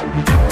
you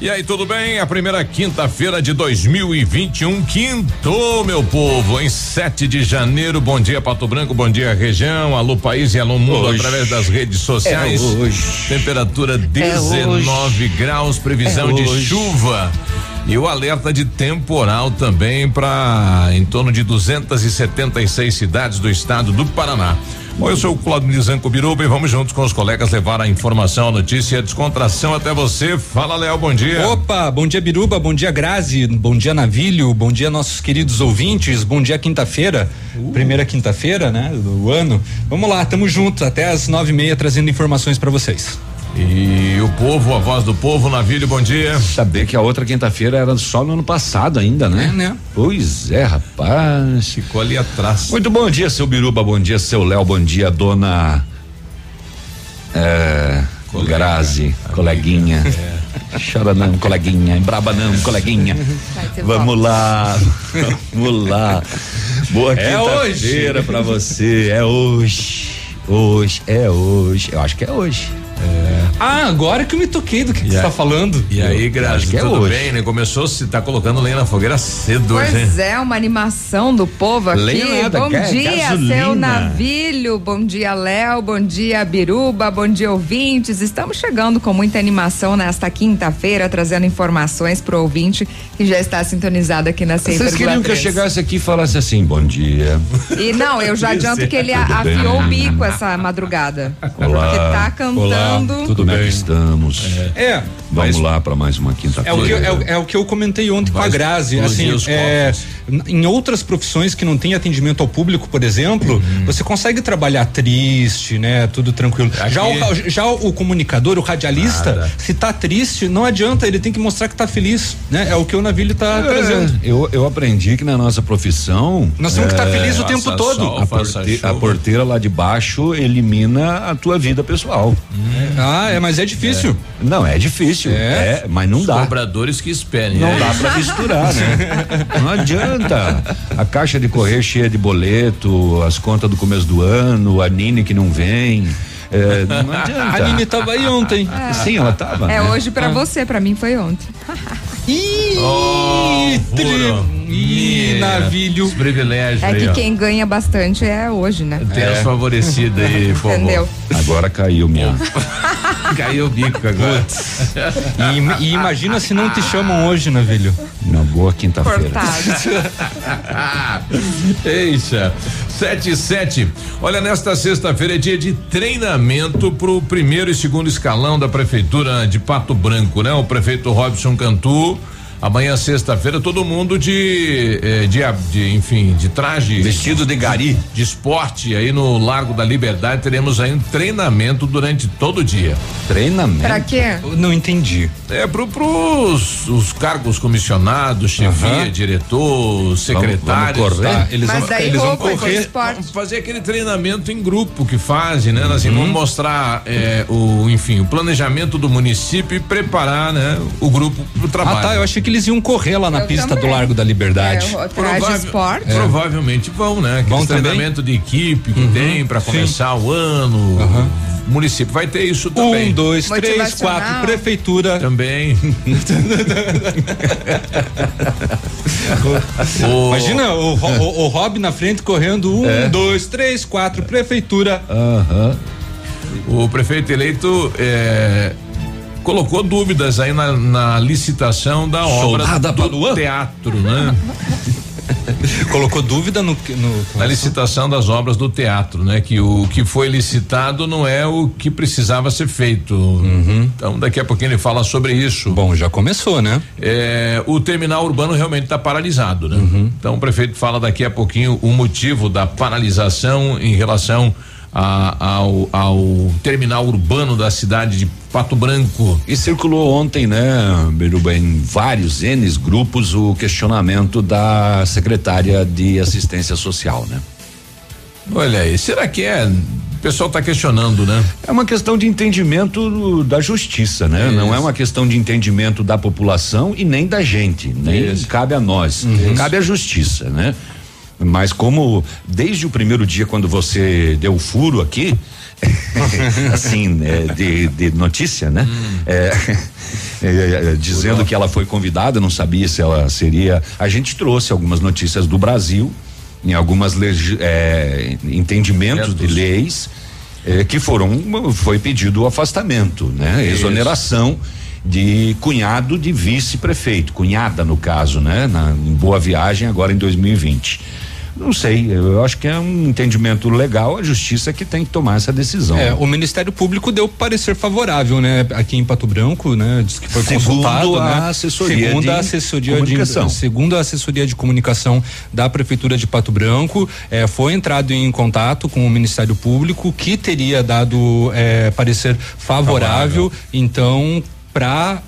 E aí, tudo bem? A primeira quinta-feira de 2021, quinto, meu povo, em 7 de janeiro. Bom dia, Pato Branco, bom dia, região. Alô, país e alô, mundo, hoje. através das redes sociais. É hoje. Temperatura 19 é graus, previsão é de chuva. E o alerta de temporal também para em torno de 276 cidades do estado do Paraná. Bom, eu sou o Claudio Zanco Biruba e vamos juntos com os colegas levar a informação, a notícia e a descontração até você. Fala, Léo, bom dia. Opa, bom dia, Biruba, bom dia, Grazi, bom dia, Navilho, bom dia, nossos queridos ouvintes, bom dia, quinta-feira, uh. primeira quinta-feira, né, do ano. Vamos lá, tamo juntos até as nove e meia trazendo informações para vocês. E o povo, a voz do povo, Navilho, bom dia. Saber que a outra quinta-feira era só no ano passado ainda, né? É, né? Pois é, rapaz. Ficou ali atrás. Muito bom dia, seu Biruba, bom dia, seu Léo, bom dia, dona. É, Colega, Grazi, amiga, coleguinha. É. Chora não, coleguinha, braba não, coleguinha. Vamos lá, vamos lá. Boa é quinta-feira pra você, é hoje. Hoje, é hoje. Eu acho que é hoje. É. Ah, agora que eu me toquei do que, você está falando. E aí, Grazi, é tudo bem, né? Começou se tá colocando lenha na fogueira cedo pois hoje, Pois é, uma animação do povo aqui. Lenha nada, bom dia, gasolina. seu navilho, bom dia, Léo, bom dia, Biruba, bom dia, ouvintes. Estamos chegando com muita animação nesta quinta-feira, trazendo informações pro ouvinte que já está sintonizado aqui na Vocês queriam que eu chegasse aqui e falasse assim, bom dia. E não, eu já adianto que ele afiou o bico essa madrugada. Olá. Porque tá cantando. Olá tudo Como bem. É que estamos? É. é Vamos lá para mais uma quinta-feira. É, o que, é, é, o que eu comentei ontem com a Grazi. Assim, é, em outras profissões que não tem atendimento ao público, por exemplo, uhum. você consegue trabalhar triste, né? Tudo tranquilo. Já o, já o comunicador, o radialista, Nada. se tá triste, não adianta, ele tem que mostrar que tá feliz, né? É o que o Navilho tá é, trazendo. Eu, eu aprendi que na nossa profissão. Nós temos que estar tá feliz o tempo todo. Sol, a, porte, a, porteira lá de baixo elimina a tua vida pessoal. Hum. Ah, é, mas é difícil. É. Não, é difícil. É, é mas não Os dá. Cobradores que esperem. Não é. dá pra misturar, né? Não adianta. A caixa de correio cheia de boleto, as contas do começo do ano, a Nini que não vem. É, não adianta. A Nini tava aí ontem. É. Sim, ela tava. É né? hoje para ah. você, para mim foi ontem. Ih, oh, Ih, navilho. Os privilégios. É que ó. quem ganha bastante é hoje, né? Tem é. as favorecidas aí. Entendeu? Agora caiu mesmo. Caiu o bico agora. E, e, imagina se não te chamam hoje, navilho. Na boa quinta-feira. Eixa. Sete e sete. Olha, nesta sexta-feira é dia de treinamento pro primeiro e segundo escalão da prefeitura de Pato Branco, né? O prefeito Robson Cantu Amanhã, sexta-feira, todo mundo de, eh, de, de, enfim, de traje. Vestido de gari. De esporte aí no Largo da Liberdade. Teremos aí um treinamento durante todo o dia. Treinamento? Pra quê? Eu não entendi. É pro, pros os cargos comissionados, chefia, uhum. diretor, secretário. Vamos, vamos correr? Tá? Eles Mas vão, eles vão correr. fazer aquele treinamento em grupo que fazem, né? Uhum. Assim, vamos mostrar eh, o, enfim, o planejamento do município e preparar, né? O grupo pro trabalho. Ah, tá. Eu achei que eles iam correr lá na eu pista também. do Largo da Liberdade. É, Provável, esporte. É. Provavelmente vão, né? Aquele treinamento de equipe que uhum. tem para começar Sim. o ano. Uhum. O município vai ter isso também. Um, dois, três, quatro, prefeitura. Também. o, Imagina o, o, o, Rob na frente correndo um, é. dois, três, quatro, prefeitura. Uhum. O prefeito eleito é, colocou dúvidas aí na, na licitação da obra do teatro, né? Colocou dúvida no, no na licitação das obras do teatro, né? Que o que foi licitado não é o que precisava ser feito. Uhum. Então daqui a pouquinho ele fala sobre isso. Bom, já começou, né? É, o terminal urbano realmente está paralisado, né? Uhum. Então o prefeito fala daqui a pouquinho o motivo da paralisação em relação a, ao, ao terminal urbano da cidade de Pato Branco. E circulou ontem, né, Biruba, em vários N grupos o questionamento da secretária de assistência social, né? Olha aí, será que é? O pessoal está questionando, né? É uma questão de entendimento da justiça, né? Isso. Não é uma questão de entendimento da população e nem da gente, nem Isso. cabe a nós, uhum. cabe à justiça, né? Mas como desde o primeiro dia quando você deu o furo aqui, assim, né, de, de, notícia, né? Hum. É, é, é, dizendo que ela foi convidada, não sabia se ela seria. A gente trouxe algumas notícias do Brasil, em algumas é, entendimentos de leis, é, que foram. Foi pedido o afastamento, né? Isso. Exoneração de cunhado de vice-prefeito, cunhada no caso, né? Na, em Boa Viagem agora em 2020. Não sei, eu acho que é um entendimento legal, a justiça que tem que tomar essa decisão. É, o Ministério Público deu parecer favorável, né? Aqui em Pato Branco, né? Diz que foi segundo consultado, a né? Assessoria segundo de a assessoria comunicação. de segundo a assessoria de comunicação da prefeitura de Pato Branco, eh, foi entrado em contato com o Ministério Público que teria dado eh, parecer favorável, favorável. então para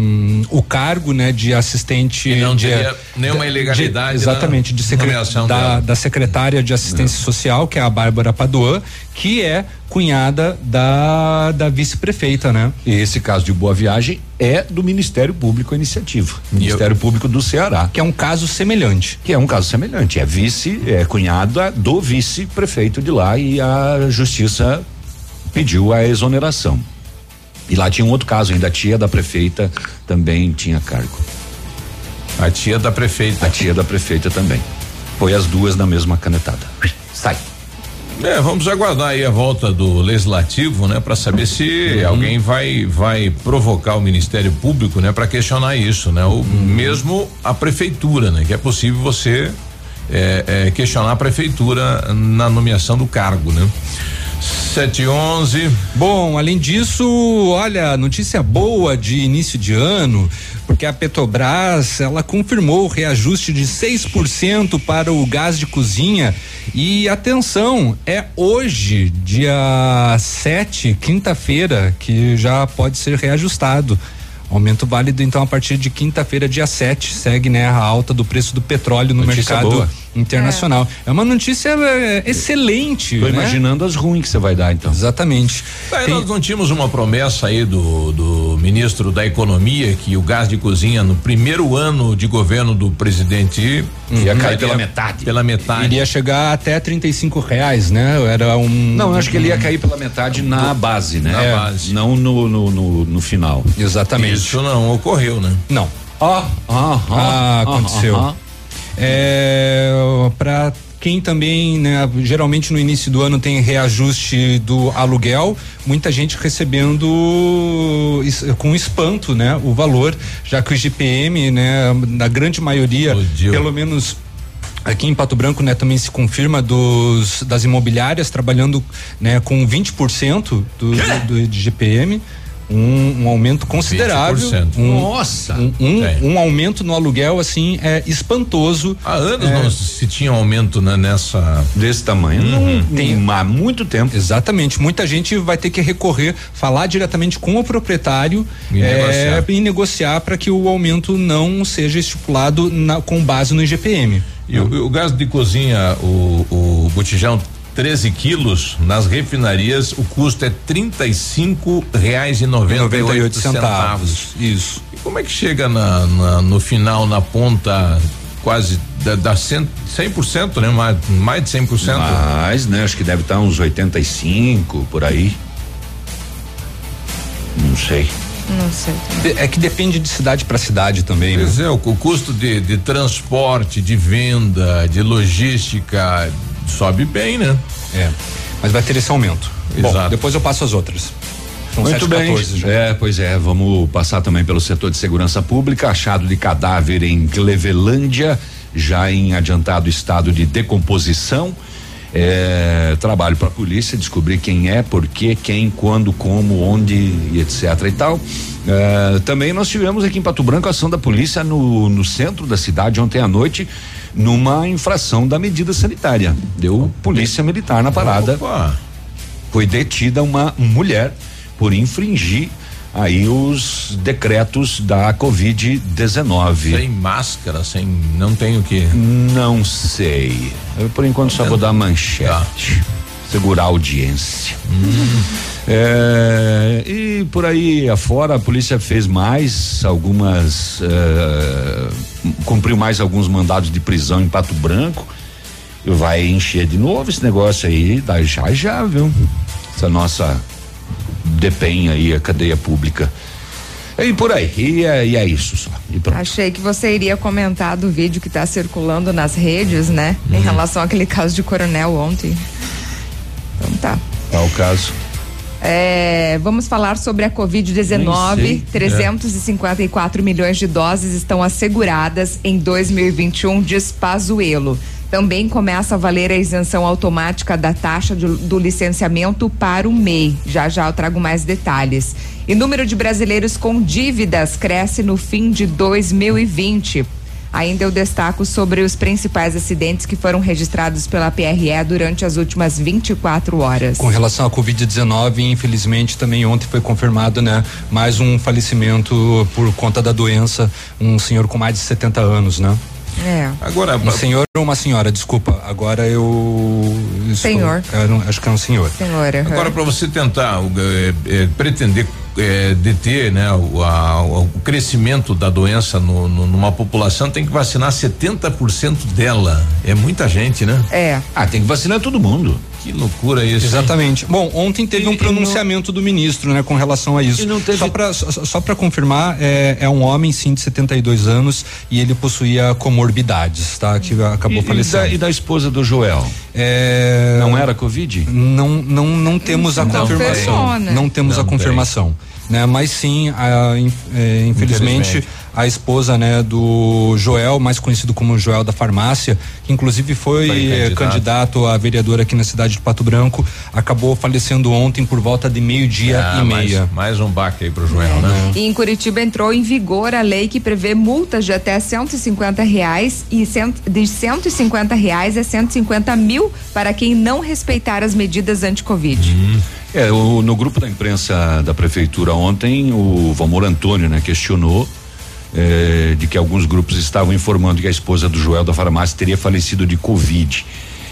um, o cargo né de assistente e não de, teria nenhuma ilegalidade de, exatamente de secre, da, da, secretária de assistência não. social que é a Bárbara Padoan que é cunhada da da vice-prefeita né? E esse caso de Boa Viagem é do Ministério Público a iniciativa Ministério eu, Público do Ceará. Que é um caso semelhante. Que é um caso semelhante. É vice é cunhada do vice-prefeito de lá e a justiça pediu a exoneração e lá tinha um outro caso ainda, a tia da prefeita também tinha cargo. A tia da prefeita. A tia da prefeita também. Foi as duas na mesma canetada. Sai. É, vamos aguardar aí a volta do legislativo, né, para saber se uhum. alguém vai vai provocar o Ministério Público, né, para questionar isso, né, ou uhum. mesmo a prefeitura, né, que é possível você é, é, questionar a prefeitura na nomeação do cargo, né? Sete onze. Bom, além disso, olha, notícia boa de início de ano, porque a Petrobras, ela confirmou o reajuste de 6% para o gás de cozinha e atenção, é hoje, dia 7, quinta-feira, que já pode ser reajustado. Aumento válido então a partir de quinta-feira, dia 7. Segue né, a alta do preço do petróleo no Notícia mercado boa. Internacional. É. é. uma notícia é, excelente. Tô né? imaginando as ruins que você vai dar, então. Exatamente. Tem... Nós não tínhamos uma promessa aí do, do ministro da Economia que o gás de cozinha no primeiro ano de governo do presidente uhum. ia cair pela metade. Pela metade. Iria chegar até 35 reais, né? Era um. Não, acho que ele ia cair pela metade na base, né? Na é, base. Não no, no, no, no final. Exatamente. Isso não ocorreu, né? Não. Ah, ah, ah, ah aconteceu. Ah, é, para quem também, né, geralmente no início do ano tem reajuste do aluguel, muita gente recebendo com espanto, né, o valor, já que o GPM, né, na grande maioria, pelo menos Aqui em Pato Branco, né, também se confirma dos das imobiliárias trabalhando, né, com 20% do, do, do de GPM um, um aumento considerável. Um, Nossa! Um, um, um, aumento no aluguel, assim, é espantoso. Há anos é, não se tinha aumento né, nessa. Desse tamanho. Uhum. Não, tem há muito tempo. Exatamente. Muita gente vai ter que recorrer, falar diretamente com o proprietário e é, negociar, negociar para que o aumento não seja estipulado na, com base no IGPM. E o, o, gás de cozinha, o, o botijão 13 quilos, nas refinarias o custo é trinta e cinco reais e noventa e oito centavos. Isso. E como é que chega na, na, no final, na ponta quase da, da 100%, 100% né? Mais, mais de 100%. Mais, né? Acho que deve estar uns 85 por aí. Não sei. Não sei. É que depende de cidade para cidade também. Pois né? é, o, o custo de, de transporte, de venda, de logística, sobe bem, né? É. Mas vai ter esse aumento. Exato. Bom, depois eu passo as outras. São Muito 7, bem. 14, já. É, pois é, vamos passar também pelo setor de segurança pública, achado de cadáver em Clevelândia. já em adiantado estado de decomposição. É, trabalho para a polícia descobrir quem é, por quê, quem, quando, como, onde e etc e tal. É, também nós tivemos aqui em Pato Branco a ação da polícia no, no centro da cidade ontem à noite numa infração da medida sanitária. Deu polícia militar na parada. Opa. Foi detida uma mulher por infringir aí os decretos da Covid-19. Sem máscara, sem. Não tem o que. Não sei. Eu, por enquanto só vou dar manchete. Tá. Segurar a audiência. Hum. É, e por aí afora a polícia fez mais algumas. É, cumpriu mais alguns mandados de prisão em Pato Branco. Vai encher de novo esse negócio aí, já já, viu? Essa nossa DEPEN aí, a cadeia pública. E por aí, e é, e é isso só. Achei que você iria comentar do vídeo que está circulando nas redes, né? Em uhum. relação àquele caso de coronel ontem. Então tá. Qual o caso? É, vamos falar sobre a Covid-19. 354 é. milhões de doses estão asseguradas em 2021, diz Pazuello. Também começa a valer a isenção automática da taxa de, do licenciamento para o MEI. Já já eu trago mais detalhes. E número de brasileiros com dívidas cresce no fim de 2020. Ainda eu destaco sobre os principais acidentes que foram registrados pela PRE durante as últimas 24 horas. Com relação à Covid-19, infelizmente também ontem foi confirmado, né, mais um falecimento por conta da doença, um senhor com mais de 70 anos, né? É. Agora, um senhor ou uma senhora, desculpa. Agora eu. Senhor. eu, acho que é um senhor. Senhora. Agora, para você tentar é, é, pretender é, deter né, o, a, o, crescimento da doença no, no, numa população, tem que vacinar 70% dela. É muita gente, né? É. Ah, tem que vacinar todo mundo. Que loucura isso. Exatamente. Hein? Bom, ontem teve e, um pronunciamento não, do ministro, né, com relação a isso. Teve... Só para só, para confirmar, é, é, um homem sim de 72 anos e ele possuía comorbidades, tá? Que acabou e, falecendo. E da, e da esposa do Joel? É... Não era covid? Não, não, não temos não a confirmação. Né? Não temos não a confirmação. Tem né? Mas sim, a, é, infelizmente, infelizmente, a esposa, né, do Joel, mais conhecido como Joel da farmácia, que inclusive foi, foi candidato. candidato. a vereador aqui na cidade de Pato Branco, acabou falecendo ontem por volta de meio-dia ah, e meia. Mais, mais, um baque aí pro Joel, né? E em Curitiba entrou em vigor a lei que prevê multas de até 150 reais e cento, de 150 reais a 150 mil para quem não respeitar as medidas anti-Covid. Hum. É, o, no grupo da imprensa da prefeitura ontem, o Valmor Antônio, né, questionou eh, de que alguns grupos estavam informando que a esposa do Joel da farmácia teria falecido de Covid.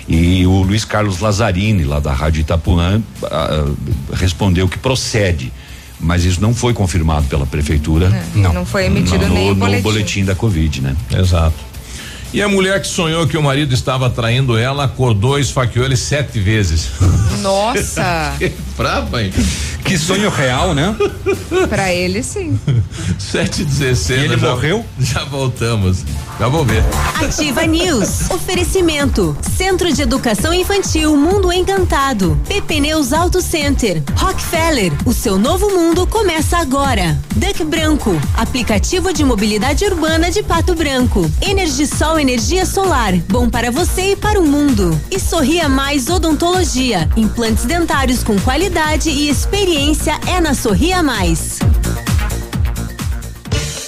E o Luiz Carlos Lazzarini, lá da Rádio Itapuã, ah, respondeu que procede. Mas isso não foi confirmado pela prefeitura. É, não. não foi emitido não, nem no, boletim. no boletim da Covid, né? Exato. E a mulher que sonhou que o marido estava traindo ela, acordou e esfaqueou ele sete vezes. Nossa! Brava, hein? Que sonho real, né? Pra ele, sim. Sete e dezesseis. Ele já, morreu? Já voltamos. Já vou ver. Ativa News. Oferecimento. Centro de Educação Infantil Mundo Encantado. PP Neus Auto Center. Rockefeller. O seu novo mundo começa agora. Duck Branco. Aplicativo de mobilidade urbana de Pato Branco. Energisol Energia Solar. Bom para você e para o mundo. E Sorria Mais Odontologia. Implantes dentários com qualidade e experiência é na Sorria Mais.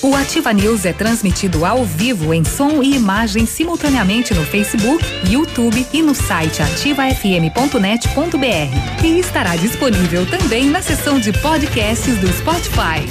O Ativa News é transmitido ao vivo em som e imagem simultaneamente no Facebook, YouTube e no site ativafm.net.br. E estará disponível também na seção de podcasts do Spotify.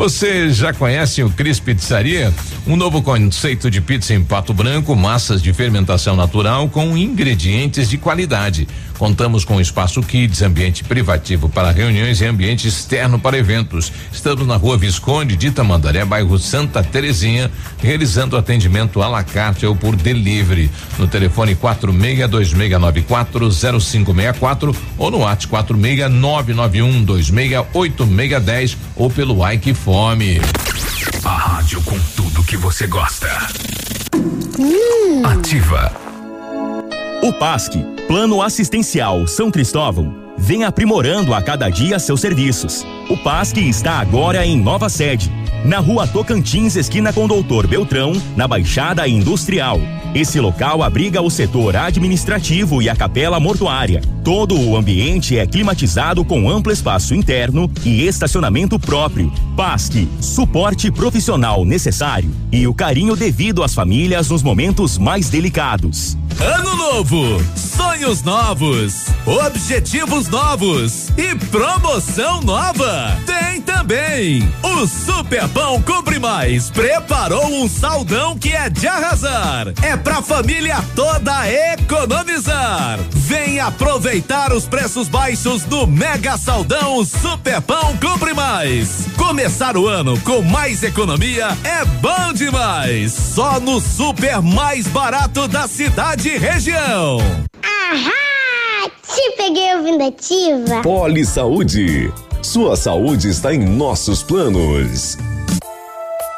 Você já conhece o Cris Pizzaria? Um novo conceito de pizza em pato branco, massas de fermentação natural com ingredientes de qualidade Contamos com espaço kids, ambiente privativo para reuniões e ambiente externo para eventos. Estamos na rua Visconde de Tamandaré, bairro Santa Terezinha, realizando atendimento à la carte ou por delivery. No telefone 4626940564 ou no WhatsApp 46991268610 ou pelo Ike Fome. A rádio com tudo que você gosta. Hum. Ativa. O PASC, Plano Assistencial São Cristóvão, vem aprimorando a cada dia seus serviços. O PASC está agora em nova sede na rua Tocantins, esquina com Doutor Beltrão, na Baixada Industrial. Esse local abriga o setor administrativo e a capela mortuária. Todo o ambiente é climatizado com amplo espaço interno e estacionamento próprio. PASC, suporte profissional necessário e o carinho devido às famílias nos momentos mais delicados. Ano novo, sonhos novos, objetivos novos e promoção nova. Tem também o Super Pão Compre Mais preparou um saldão que é de arrasar. É pra família toda economizar. Vem aproveitar os preços baixos do Mega Saldão Super Pão Compre Mais. Começar o ano com mais economia é bom demais. Só no super mais barato da cidade e região. Ahá! Te peguei ouvindo ativa. Poli Saúde. Sua saúde está em nossos planos.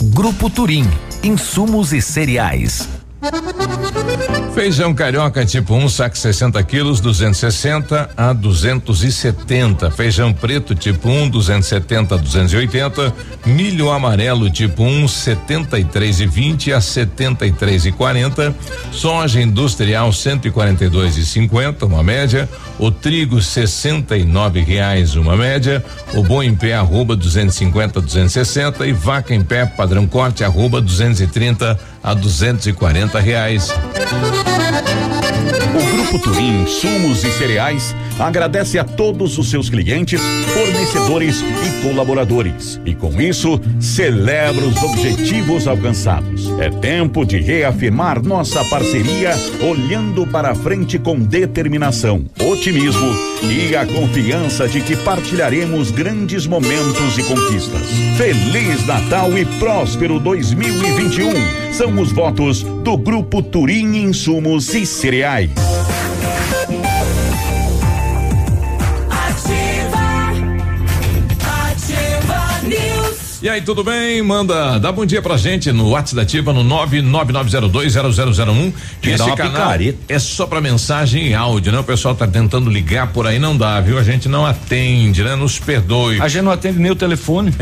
Grupo Turim insumos e cereais. Feijão carioca tipo 1, um, saco 60 quilos, 260 a 270. Feijão preto tipo 1, um, 270 a 280. Milho amarelo tipo 1, um, 73 e 20 a 73 e 40. Soja industrial 142 e 50, uma média. O trigo 69 reais, uma média. O boi em pé arroba 250 a 260 e vaca em pé padrão corte arroba 230 a 240 reais. O Grupo Turim Sumos e Cereais agradece a todos os seus clientes, fornecedores e colaboradores. E com isso, celebra os objetivos alcançados. É tempo de reafirmar nossa parceria, olhando para frente com determinação, otimismo e a confiança de que partilharemos grandes momentos e conquistas. Feliz Natal e próspero 2021. São os votos do Grupo Turim Insumos e Cereais. E aí, tudo bem? Manda, dá bom dia pra gente no WhatsApp da Ativa no 999020001. Esse canal é só pra mensagem e áudio, né? O pessoal tá tentando ligar por aí, não dá, viu? A gente não atende, né? Nos perdoe. A gente não atende nem o telefone.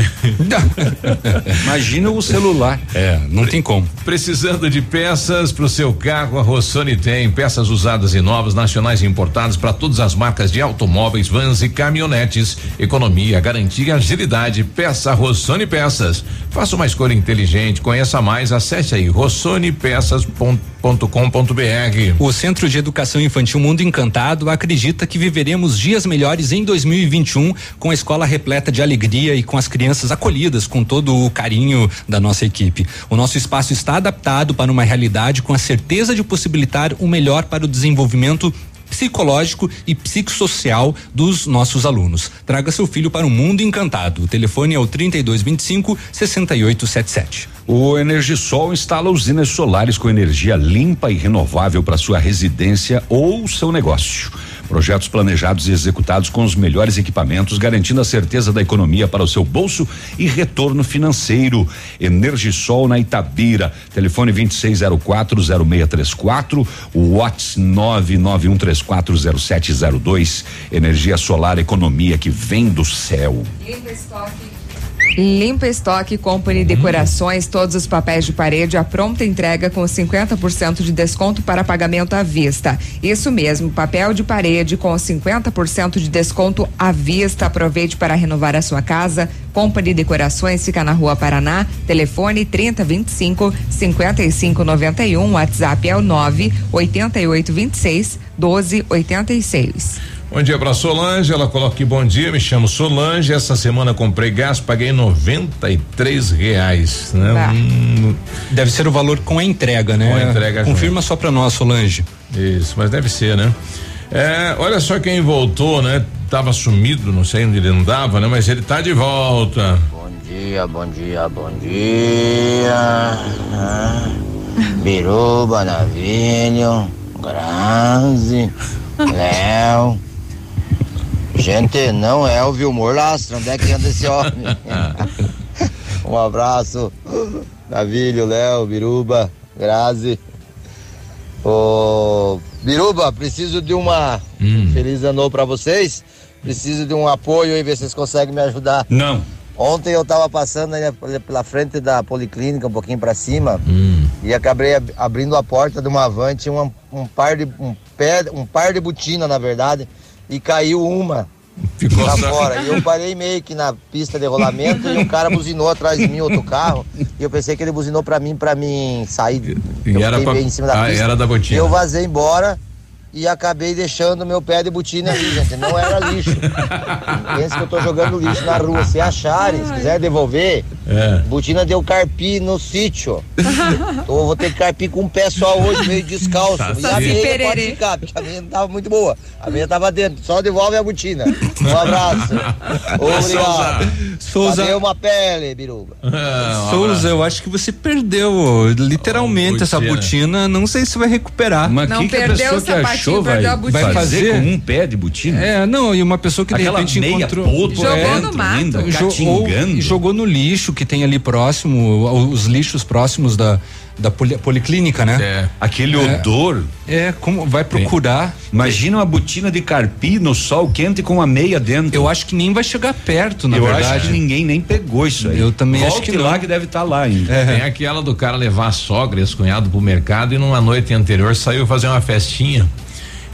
Imagina o celular. É, não Pre tem como. Precisando de peças pro seu carro, a Rossoni tem peças usadas e novas, nacionais e importadas para todas as marcas de automóveis, vans e caminhonetes. Economia, garantia agilidade. Peça Rossoni Peças. Faça uma escolha inteligente, conheça mais, acesse aí rossonepeças.com.br. O Centro de Educação Infantil Mundo Encantado acredita que viveremos dias melhores em 2021 com a escola repleta de alegria e com as crianças acolhidas com todo o carinho da nossa equipe. O nosso espaço está adaptado para uma realidade com a certeza de possibilitar o melhor para o desenvolvimento psicológico e psicossocial dos nossos alunos. Traga seu filho para um mundo encantado. O telefone é o 3225 6877. O Energisol instala usinas solares com energia limpa e renovável para sua residência ou seu negócio Projetos planejados e executados com os melhores equipamentos, garantindo a certeza da economia para o seu bolso e retorno financeiro. Energisol na Itabira. Telefone 26040634, o WhatsApp 991340702. Energia solar, economia que vem do céu. Limpa estoque Limpa Estoque Company Decorações, todos os papéis de parede, a pronta entrega com 50% de desconto para pagamento à vista. Isso mesmo, papel de parede com 50% de desconto à vista. Aproveite para renovar a sua casa. Company Decorações fica na Rua Paraná. Telefone 3025 5591. WhatsApp é o 98826 1286. Bom dia para Solange, ela coloca aqui bom dia, me chamo Solange, essa semana comprei gás, paguei noventa e três reais, né? Tá. Hum, deve ser o valor com a entrega, né? Com a entrega. Confirma junto. só para nós, Solange. Isso, mas deve ser, né? É, olha só quem voltou, né? Tava sumido, não sei onde ele andava, né? Mas ele tá de volta. Bom dia, bom dia, bom dia. Biruba, Navilho, Grazi, Léo. Gente, não é o Vilmor Lastra, onde é que anda esse homem? um abraço, Navilho, Léo, Biruba, Grazi. Ô, Biruba, preciso de uma. Hum. Feliz ano para vocês. Preciso de um apoio e ver se vocês conseguem me ajudar. Não. Ontem eu tava passando aí pela frente da policlínica, um pouquinho para cima, hum. e acabei ab abrindo a porta de uma van, tinha um, um par de um pé, um par de botina, na verdade e caiu uma. Ficou pra fora. E eu parei meio que na pista de rolamento e um cara buzinou atrás de mim, outro carro. E eu pensei que ele buzinou pra mim, pra mim sair. E eu era pra... em cima da ah, pista. Era da botina. Eu vazei embora e acabei deixando meu pé de botina ali, gente. Não era lixo. Pensa que eu tô jogando lixo na rua. Se acharem, se quiser devolver, é. botina deu carpi no sítio. então eu vou ter que carpir com um pé só hoje, meio descalço. Tá e a meia pode ficar, porque a meia não tava muito boa. A meia tava dentro. Só devolve a botina. Um abraço. Obrigado. Souza. Cadê uma pele, biruba? É, Souza, eu acho que você perdeu literalmente oh, essa botina. Não sei se vai recuperar. Mas não que perdeu que a pessoa que achou vai, vai fazer com um pé de botina? É, não, e uma pessoa que Aquela de repente meia encontrou podre, jogou é, no mato, linda, jogou, jogou no lixo que tem ali próximo, os lixos próximos da da poli, policlínica, né? É. Aquele é, odor. É, como vai procurar. Imagina uma botina de carpi no sol quente com uma meia dentro. Eu acho que nem vai chegar perto, na Eu verdade. Eu acho que ninguém nem pegou isso aí. Eu também Volte acho que lá não. que deve estar tá lá ainda. É. Tem aquela do cara levar a sogra e esse cunhado pro mercado e numa noite anterior saiu fazer uma festinha.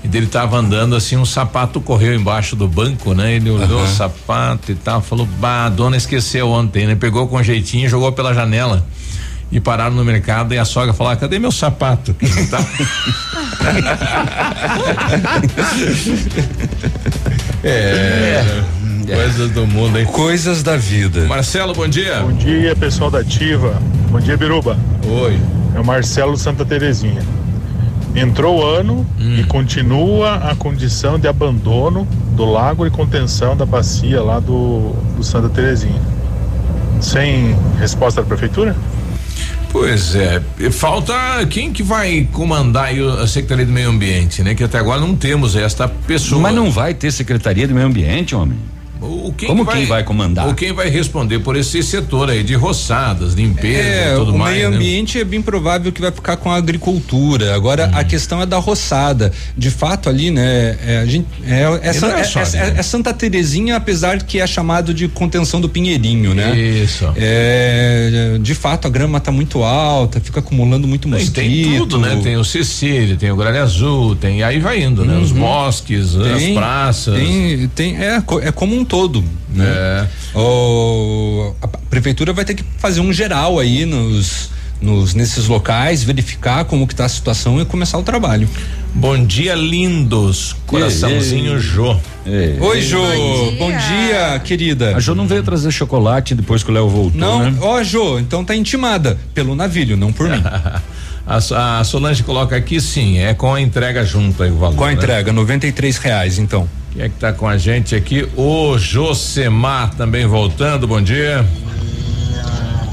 E ele tava andando assim, um sapato correu embaixo do banco, né? Ele olhou uhum. o sapato e tal, falou, bah, a dona esqueceu ontem, né? Pegou com jeitinho e jogou pela janela e pararam no mercado e a sogra falou: ah, cadê meu sapato? Tá... é, é, coisas do mundo, hein? Coisas da vida. Marcelo, bom dia. Bom dia, pessoal da Ativa. Bom dia, Biruba. Oi. É o Marcelo Santa Terezinha. Entrou o ano hum. e continua a condição de abandono do lago e contenção da bacia lá do, do Santa Terezinha. Sem resposta da prefeitura? Pois é, falta quem que vai comandar a Secretaria do Meio Ambiente, né? Que até agora não temos esta pessoa. Mas não vai ter Secretaria do Meio Ambiente, homem? O quem Como que vai, quem vai comandar? Ou quem vai responder por esse setor aí de roçadas, limpeza é, e tudo o mais. O meio né? ambiente é bem provável que vai ficar com a agricultura. Agora hum. a questão é da roçada. De fato ali, né? É, a gente, é, essa, é, só, é, né? é, Santa Terezinha, apesar que é chamado de contenção do Pinheirinho, né? Isso. É, de fato a grama está muito alta, fica acumulando muito mosquito. Tem tudo, né? Tem o Cecília, tem o Gralha Azul, tem aí vai indo, né? Os uhum. bosques, tem, as praças. Tem, tem é, é como um todo. Né? É. O, a prefeitura vai ter que fazer um geral aí nos, nos nesses locais, verificar como que tá a situação e começar o trabalho. Bom dia, lindos. Coraçãozinho Jô. Oi, Jô. Bom dia. Bom dia. querida. A Jô não veio trazer chocolate depois que o Léo voltou, não, né? Ó, Jô, então tá intimada pelo navio, não por mim. a, a, Solange coloca aqui sim, é com a entrega junto aí o valor. Com a né? entrega, noventa e reais, então. Quem é que tá com a gente aqui? O Josemar também voltando, bom dia.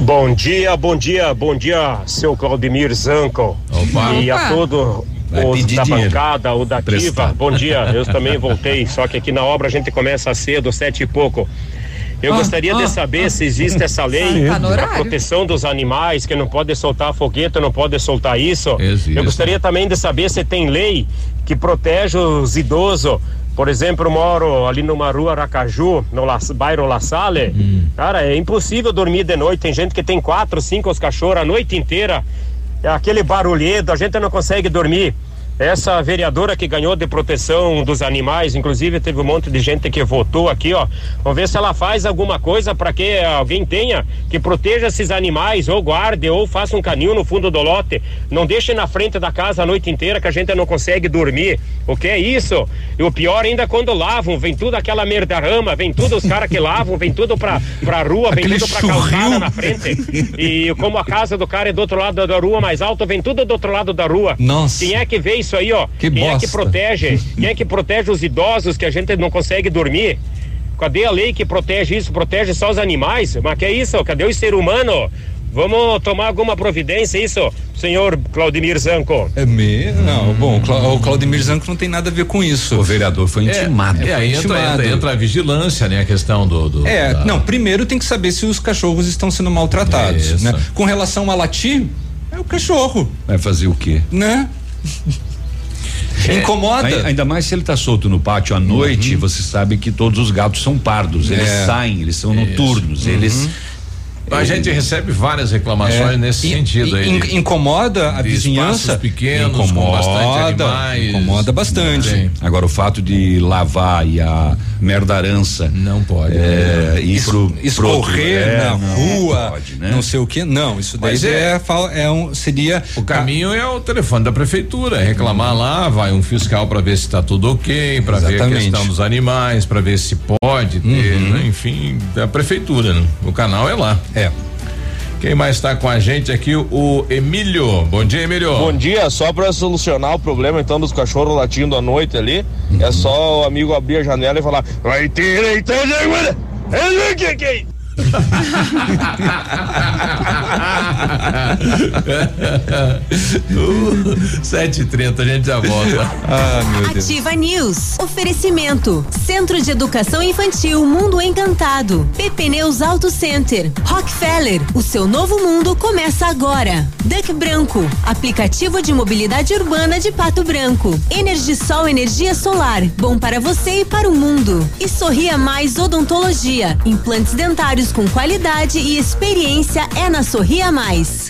Bom dia, bom dia, bom dia, seu Claudemir Zanco. Opa. E Opa. a todo os da dinheiro. bancada, o da Ativa. Bom dia, eu também voltei, só que aqui na obra a gente começa cedo, sete e pouco. Eu ah, gostaria ah, de saber ah, se existe essa lei tá para proteção dos animais, que não pode soltar foguete, não pode soltar isso. Existe. Eu gostaria também de saber se tem lei que protege os idosos. Por exemplo, eu moro ali numa rua Aracaju, no La, bairro La Salle. Hum. Cara, é impossível dormir de noite. Tem gente que tem quatro, cinco os cachorros a noite inteira. É aquele barulhento, a gente não consegue dormir. Essa vereadora que ganhou de proteção dos animais, inclusive teve um monte de gente que votou aqui, ó. Vamos ver se ela faz alguma coisa para que alguém tenha que proteja esses animais, ou guarde, ou faça um canil no fundo do lote. Não deixe na frente da casa a noite inteira que a gente não consegue dormir. O que é isso? E o pior ainda quando lavam, vem tudo aquela merdarama, vem tudo os caras que lavam, vem tudo pra, pra rua, vem Aquele tudo pra calçada na frente. E como a casa do cara é do outro lado da rua mais alto, vem tudo do outro lado da rua. Nossa. Quem é que vê isso aí, ó? Que Quem bosta. é que protege? Quem é que protege os idosos que a gente não consegue dormir? Cadê a lei que protege isso? Protege só os animais? Mas que é isso? Cadê o ser humano? Vamos tomar alguma providência, isso, senhor Claudemir Zanco? É mesmo? Não, bom, o Claudemir Zanco não tem nada a ver com isso. O vereador foi é, intimado. É, aí entra, entra, entra, a vigilância, né? A questão do. do é, da... não, primeiro tem que saber se os cachorros estão sendo maltratados, né? Com relação a latir, é o cachorro. Vai fazer o quê? Né? É, Incomoda. Ainda mais se ele está solto no pátio à noite, uhum. você sabe que todos os gatos são pardos. Eles é. saem, eles são noturnos. Uhum. Eles a gente recebe várias reclamações é, nesse in, sentido aí. In, incomoda a vizinhança? pequenos, incomoda, bastante animais. Incomoda bastante. Agora o fato de lavar e a merdarança não pode. É, né? ir pro, escorrer pro, é, na não, rua, não, pode, né? não sei o que, não. Isso daí é, é, é, um seria o caminho é o telefone da prefeitura, reclamar hum. lá, vai um fiscal para ver se está tudo ok, para ver a questão dos animais, para ver se pode ter, uhum. né? enfim, da prefeitura. Né? O canal é lá. É. Quem mais está com a gente aqui? O Emílio. Bom dia, Emílio. Bom dia. Só para solucionar o problema então dos cachorros latindo à noite ali, uhum. é só o amigo abrir a janela e falar: vai ter então, é que que é Sete e trinta, a gente já volta. Ah, meu Deus. Ativa News. Oferecimento. Centro de Educação Infantil Mundo Encantado. PP Neus Auto Center. Rockefeller. O seu novo mundo começa agora. Duck Branco. Aplicativo de mobilidade urbana de Pato Branco. Energisol Energia Solar. Bom para você e para o mundo. E Sorria Mais Odontologia. Implantes dentários com qualidade e experiência é na Sorria Mais.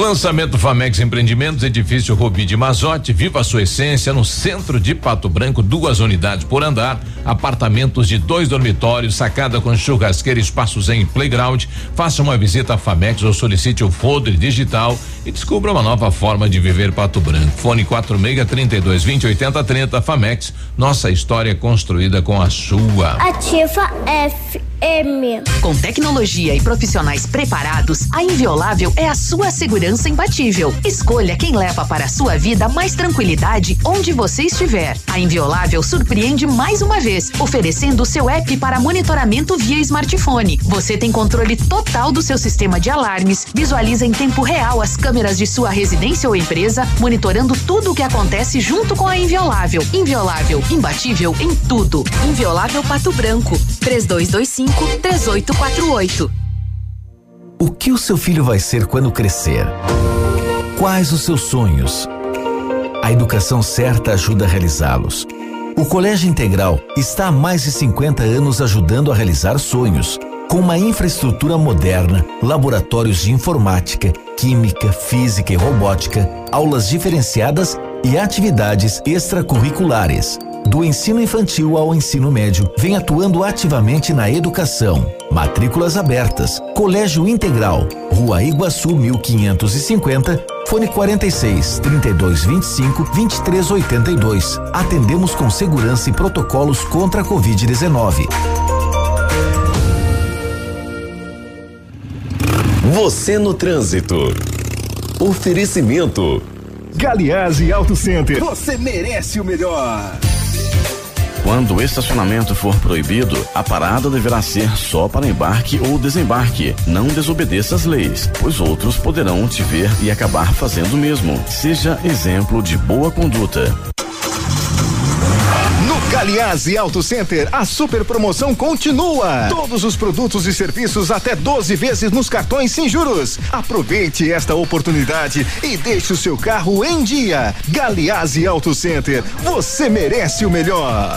Lançamento Famex Empreendimentos, edifício Robi de Mazote, viva a sua essência no centro de Pato Branco, duas unidades por andar, apartamentos de dois dormitórios, sacada com churrasqueira, espaços em playground. Faça uma visita à Famex ou solicite o Fodre Digital e descubra uma nova forma de viver Pato Branco. Fone 46 32 20 80 30 Famex, nossa história construída com a sua. Ativa F M. Com tecnologia e profissionais preparados, a Inviolável é a sua segurança imbatível. Escolha quem leva para a sua vida mais tranquilidade onde você estiver. A Inviolável surpreende mais uma vez, oferecendo o seu app para monitoramento via smartphone. Você tem controle total do seu sistema de alarmes, visualiza em tempo real as câmeras de sua residência ou empresa, monitorando tudo o que acontece junto com a Inviolável. Inviolável, imbatível em tudo. Inviolável Pato Branco, 3225 3848. O que o seu filho vai ser quando crescer? Quais os seus sonhos? A educação certa ajuda a realizá-los. O Colégio Integral está há mais de 50 anos ajudando a realizar sonhos, com uma infraestrutura moderna, laboratórios de informática, química, física e robótica, aulas diferenciadas e atividades extracurriculares do ensino infantil ao ensino médio, vem atuando ativamente na educação. Matrículas abertas. Colégio Integral, Rua Iguaçu 1550, fone 46 3225 2382. Atendemos com segurança e protocolos contra a Covid-19. Você no trânsito. Oferecimento. Galiase Auto Center. Você merece o melhor. Quando o estacionamento for proibido, a parada deverá ser só para embarque ou desembarque. Não desobedeça as leis, pois outros poderão te ver e acabar fazendo o mesmo. Seja exemplo de boa conduta. Galiase Auto Center, a super promoção continua. Todos os produtos e serviços até 12 vezes nos cartões sem juros. Aproveite esta oportunidade e deixe o seu carro em dia. Galiase Auto Center, você merece o melhor.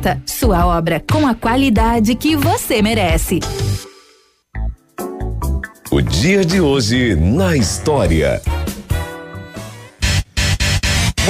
Sua obra com a qualidade que você merece. O dia de hoje na história.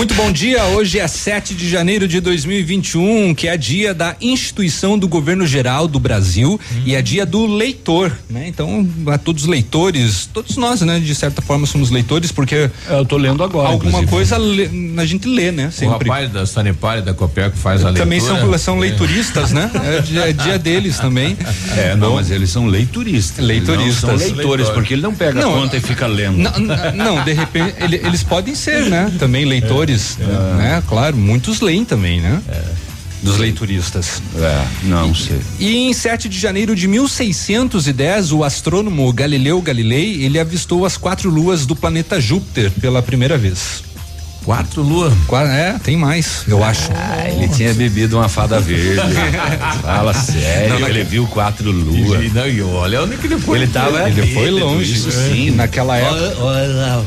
Muito bom dia. Hoje é 7 de janeiro de 2021, que é dia da instituição do governo geral do Brasil hum. e é dia do leitor, né? Então, a todos os leitores, todos nós, né, de certa forma somos leitores porque é, eu tô lendo agora. Alguma coisa a gente lê, né? Sempre. O rapaz da Sanepar da Copeco faz a leitura. Também são, são leituristas, é. né? É dia, é dia, deles também. É, não, mas eles são leituristas. Leituristas. Não são leitores, porque ele não pega não, a conta e fica lendo. Não, não de repente, ele, eles podem ser, né? Também leitores é. né? Claro, muitos leem também, né? É. Dos leituristas. É, não sei. E em 7 de janeiro de 1610, o astrônomo Galileu Galilei, ele avistou as quatro luas do planeta Júpiter pela primeira vez. Quatro luas? É, tem mais, eu acho. Ah, ele tinha bebido uma fada verde. Fala sério, não, ele viu quatro luas. Não, e olha onde que ele foi. Ele tava. Ele foi longe. Isso sim. Naquela época. Olha,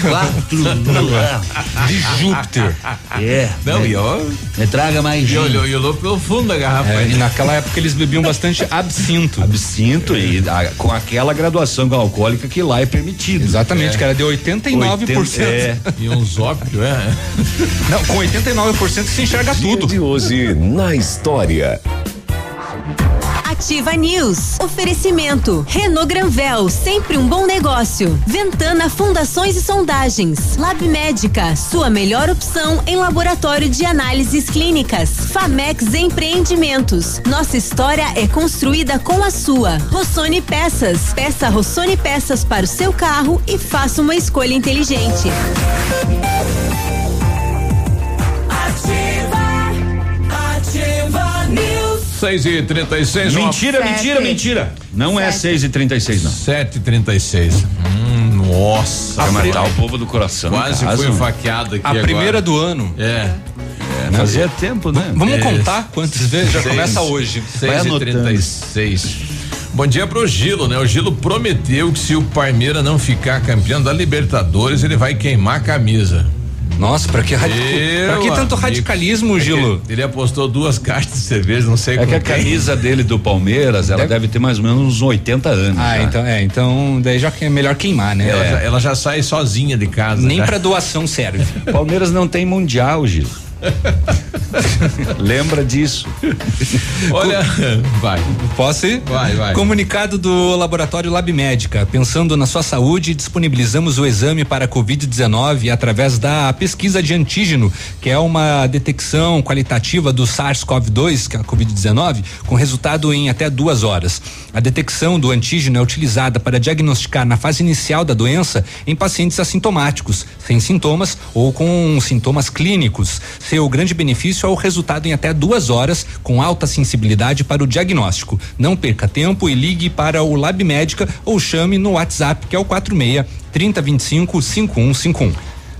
quatro luas de Júpiter. É. Não, e ó. Me traga mais E olhou, e olhou pelo fundo da garrafa. É, e naquela época eles bebiam bastante absinto. Absinto e a, com aquela graduação alcoólica que lá é permitido. Exatamente, é. que era de 89%. 80, é. E uns ópios é. Não, com 89% se enxerga Dia tudo. de hoje na história. Ativa News. Oferecimento. Renault Granvel, sempre um bom negócio. Ventana Fundações e Sondagens. Lab Médica, sua melhor opção em laboratório de análises clínicas. Famex Empreendimentos. Nossa história é construída com a sua. Rossoni Peças. Peça Rossoni Peças para o seu carro e faça uma escolha inteligente. 6 e 36 Mentira, uma... mentira, mentira. Não é Sete. é 6 e 36 não. 7 e 36 Hum, nossa. Vai matar o povo do coração. Quase fui faqueado aqui. A agora. primeira do ano. É. É, fazia tempo, né? Vamos é. contar quantas vezes? Já seis, começa hoje. 6 e 36 Bom dia pro Gilo, né? O Gilo prometeu que se o Parmeira não ficar campeão da Libertadores, ele vai queimar a camisa. Nossa, pra que, pra que tanto radicalismo, é Gilo? Ele apostou duas caixas de cerveja, não sei É que a camisa dele do Palmeiras, ela deve... deve... ter mais ou menos uns 80 anos. Ah, já. então é, então daí já é melhor queimar, né? Ela, é. já, ela já sai sozinha de casa. Nem já. pra doação serve. Palmeiras não tem mundial, Gilo. Lembra disso. Olha, vai. Posso ir? Vai, vai. Comunicado do Laboratório Lab Médica. Pensando na sua saúde, disponibilizamos o exame para Covid-19 através da pesquisa de antígeno, que é uma detecção qualitativa do SARS-CoV-2, que é a Covid-19, com resultado em até duas horas. A detecção do antígeno é utilizada para diagnosticar na fase inicial da doença em pacientes assintomáticos, sem sintomas ou com sintomas clínicos seu grande benefício é o resultado em até duas horas, com alta sensibilidade para o diagnóstico. Não perca tempo e ligue para o Lab Médica ou chame no WhatsApp, que é o 46 3025 5151.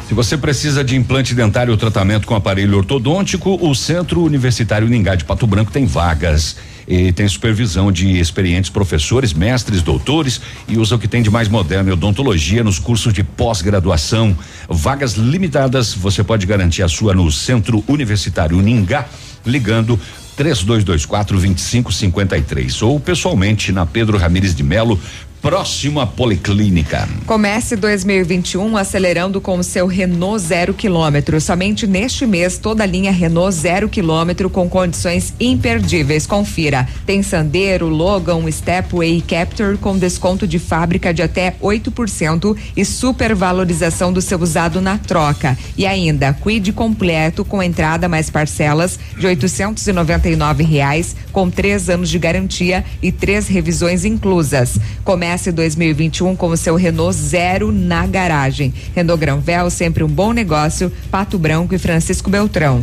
Se você precisa de implante dentário ou tratamento com aparelho ortodôntico, o Centro Universitário Ningá de Pato Branco tem vagas e tem supervisão de experientes professores, mestres, doutores e usa o que tem de mais moderno em odontologia nos cursos de pós-graduação. Vagas limitadas, você pode garantir a sua no Centro Universitário Ningá, ligando 3224 2553 ou pessoalmente na Pedro Ramires de Melo, próximo à Policlínica. Comece 2021 acelerando com o seu Renault zero quilômetro. Somente neste mês, toda a linha Renault zero quilômetro com condições imperdíveis. Confira. Tem Sandero, Logan, Stepway e Capture com desconto de fábrica de até 8% e supervalorização do seu usado na troca. E ainda, Quid completo com entrada mais parcelas de nove reais, com três anos de garantia e três revisões inclusas. Comece Comece 2021 com o seu Renault zero na garagem. Renault Granvel, sempre um bom negócio. Pato Branco e Francisco Beltrão.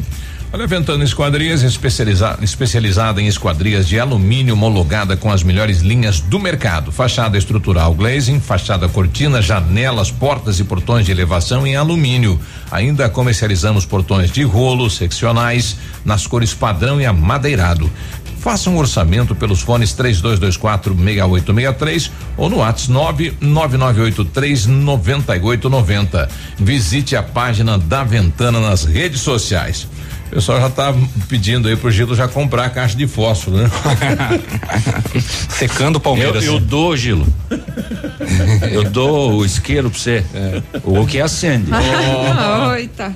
Olha, Ventana Esquadrias, especializada, em esquadrias de alumínio homologada com as melhores linhas do mercado. Fachada estrutural glazing, fachada cortina, janelas, portas e portões de elevação em alumínio. Ainda comercializamos portões de rolo, seccionais, nas cores padrão e amadeirado. Faça um orçamento pelos fones 3224 6863 ou no WhatsApp 99983 9890. Visite a página da Ventana nas redes sociais. O pessoal já tá pedindo aí pro Gilo já comprar a caixa de fósforo, né? Secando o Palmeiras. Eu, eu dou, Gilo. eu dou o isqueiro pra você. É. O que acende. Oh. Oita.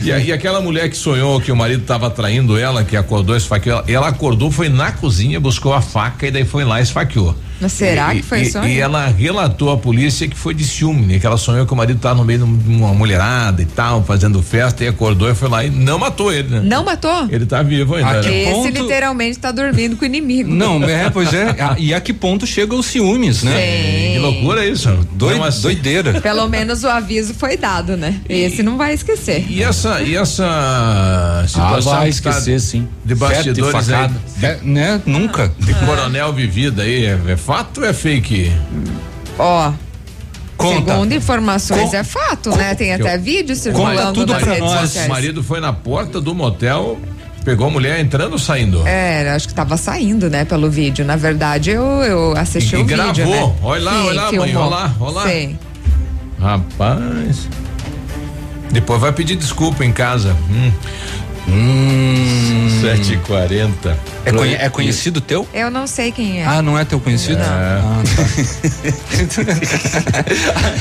E, e aquela mulher que sonhou que o marido tava traindo ela, que acordou, esfaqueou, ela acordou, foi na cozinha, buscou a faca e daí foi lá e esfaqueou. Mas será e, que foi e, sonho? E ela relatou à polícia que foi de ciúme, né? Que ela sonhou que o marido tava no meio de uma mulherada e tal, fazendo festa e acordou e foi lá e não matou ele, né? Não matou? Ele tá vivo ainda. Né? Esse ponto... literalmente tá dormindo com o inimigo. Não, é, pois é. e a que ponto chega os ciúmes, né? Sim. Que loucura isso. Doi, assim. Doideira. Pelo menos o aviso foi dado, né? Esse não vai esquecer. E essa, e essa situação ah, vai esquecer, tá sim. De bastidores aí, é, né? Nunca. De coronel vivida aí, é, é fato ou é fake? Ó. Conta. Segundo informações é fato, né? Tem até vídeo circulando Conta tudo pra nós. O marido foi na porta do motel, pegou a mulher entrando ou saindo? É, acho que tava saindo, né, pelo vídeo. Na verdade, eu, eu assisti e, o e vídeo, gravou. Né? Olha lá, Sim, olha lá, mãe, olha lá, olha lá. Sim. Rapaz. Depois vai pedir desculpa em casa. Hum. Hum. 7h40. É, conhe é, conhecido teu? Eu não sei quem é. Ah, não é teu conhecido? É. Ah,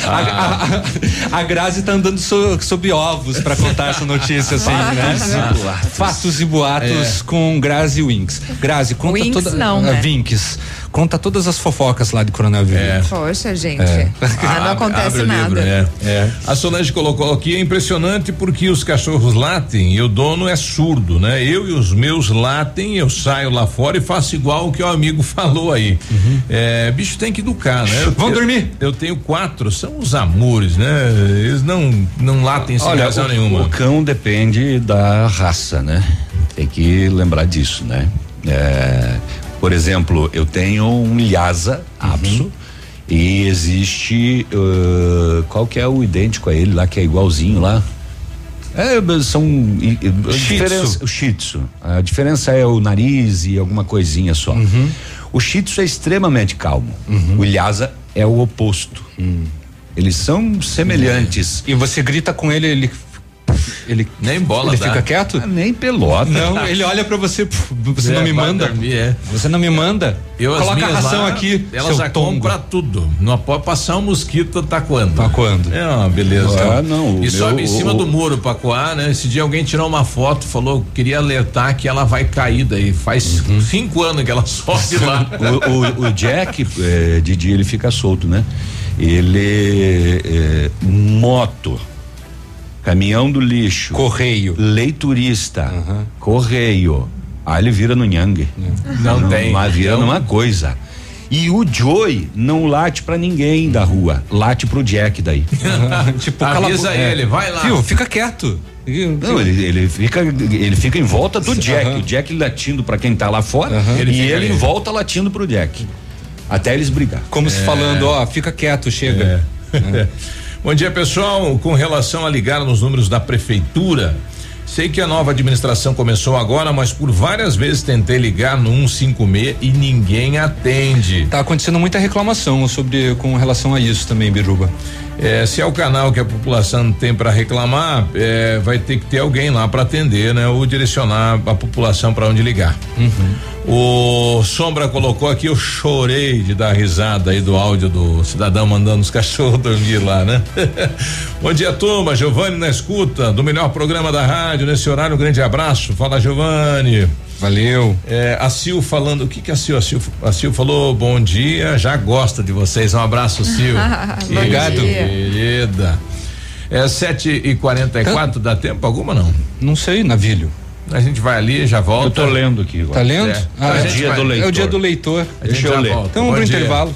tá. a, a, a, Grazi tá andando so, sob ovos pra contar essa notícia, assim, né? Fatos e boatos é. com Grazi Winks. Grazi, conta Winks toda. Não, né? Winks. Conta todas as fofocas lá de Coronel Vivi. É. Poxa, gente. É. Ah, não acontece nada. Livro, é. é. A Solange colocou aqui, é impressionante porque os cachorros latem e o dono é surdo, né? Eu e os meus latem, eu saio lá fora e faço igual o que o amigo falou aí. Uhum. É, bicho tem que educar, né? Vão dormir. Eu tenho quatro, são os amores, né? Eles não, não latem sem Olha, razão o, nenhuma. O cão depende da raça, né? Tem que lembrar disso, né? É, por exemplo, eu tenho um Lhasa Apso. Uhum. E existe. Uh, qual que é o idêntico a ele lá, que é igualzinho lá? É, são. A diferença, o Shih Tzu. A diferença é o nariz e alguma coisinha só. Uhum. O Shih Tzu é extremamente calmo. Uhum. O Lhasa é o oposto. Uhum. Eles são semelhantes. E você grita com ele, ele ele nem bola ele dá. fica quieto? Ah, nem pelota. Não, ele olha para você, você é, não me manda. Dormir, é. Você não me manda. Eu, Coloca a ração lá, aqui. Elas já compram tudo. Não pode passar um mosquito, tá quando? Tá quando? É uma beleza. Ah, não, e meu, sobe em cima o, do muro pra coar, né? Esse dia alguém tirou uma foto, falou, queria alertar que ela vai cair daí. Faz uhum. cinco anos que ela sobe lá. o, o, o, Jack, é, Didi, ele fica solto, né? Ele é, moto caminhão do lixo, correio, leiturista, uhum. correio. Aí ele vira no Nhang. Não, não tem. Mas vira numa coisa. E o Joey não late para ninguém da rua, late pro Jack daí. tipo, avisa cala, ele, é. vai lá. Fio, fica quieto. Não, ele, ele, fica ele fica em volta do Jack, uhum. o Jack latindo para quem tá lá fora uhum. ele e ele ali. em volta latindo pro Jack. Até eles brigar. Como é. se falando, ó, fica quieto, chega. É. Bom dia, pessoal. Com relação a ligar nos números da prefeitura, Sei que a nova administração começou agora, mas por várias vezes tentei ligar no 156 e ninguém atende. Tá acontecendo muita reclamação sobre com relação a isso também, Biruba. É, se é o canal que a população tem para reclamar, é, vai ter que ter alguém lá para atender, né? Ou direcionar a população para onde ligar. Uhum. O Sombra colocou aqui, eu chorei de dar risada aí do áudio do cidadão mandando os cachorros dormir lá, né? Bom dia, turma. Giovanni na escuta do melhor programa da rádio nesse horário. Um grande abraço. Fala, Giovanni. Valeu. É, a Sil falando, o que que a Sil, a Sil, a Sil falou, bom dia, já gosta de vocês, um abraço Sil. Obrigado. Querida. É sete e quarenta e quatro, dá tempo alguma não? Não sei, navilho. A gente vai ali, já volta. Eu tô lendo aqui agora. Tá lendo? É, Ah, é, é, dia vai- do leitor. é o dia do leitor. A gente já volta. Então, Bom vamos pro dia. intervalo.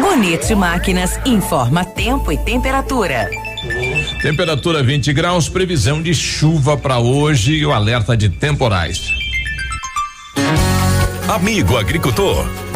Bonito Máquinas informa tempo e temperatura. Temperatura 20 graus, previsão de chuva para hoje e o alerta de temporais. Amigo agricultor,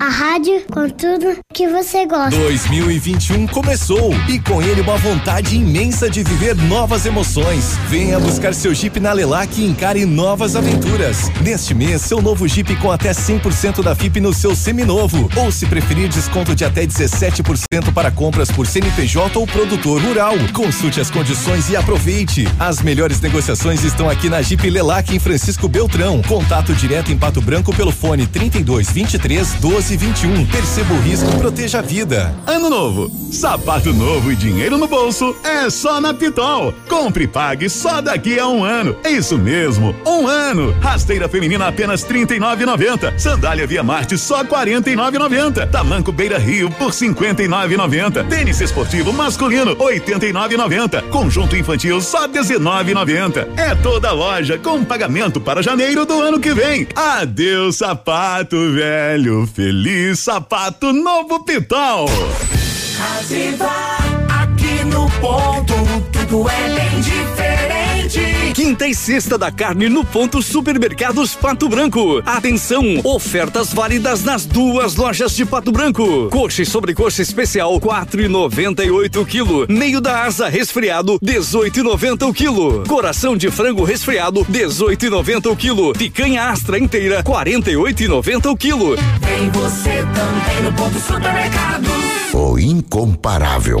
a rádio com tudo que você gosta. 2021 começou e com ele uma vontade imensa de viver novas emoções. Venha buscar seu Jeep na Lelac e encare novas aventuras. Neste mês, seu novo Jeep com até 100% da FIP no seu seminovo. Ou se preferir, desconto de até 17% para compras por CNPJ ou produtor rural. Consulte as condições e aproveite. As melhores negociações estão aqui na Jeep Lelac em Francisco Beltrão. Contato direto em Pato Branco pelo fone 32 23 12 21. Perceba o risco, proteja a vida. Ano novo, sapato novo e dinheiro no bolso é só na Pitol. Compre e pague só daqui a um ano. É isso mesmo, um ano. Rasteira feminina apenas R$ 39,90. Sandália Via Marte só R$ 49,90. Tamanco Beira Rio por R$ 59,90. Tênis esportivo masculino R$ 89,90. Conjunto infantil só 19,90. É toda loja com pagamento para janeiro do ano que vem. Adeus sapato velho, feliz sapato novo Pitol. Ativa aqui no ponto, tudo é bem. Quinta e sexta da carne no ponto Supermercados Pato Branco. Atenção, ofertas válidas nas duas lojas de Pato Branco. Coxa e sobrecoxa especial 4,98 quilo. Meio da asa resfriado 18,90 o quilo. Coração de frango resfriado 18,90 o quilo. Picanha astra inteira 48,90 o quilo. Tem você também no ponto supermercados. O incomparável.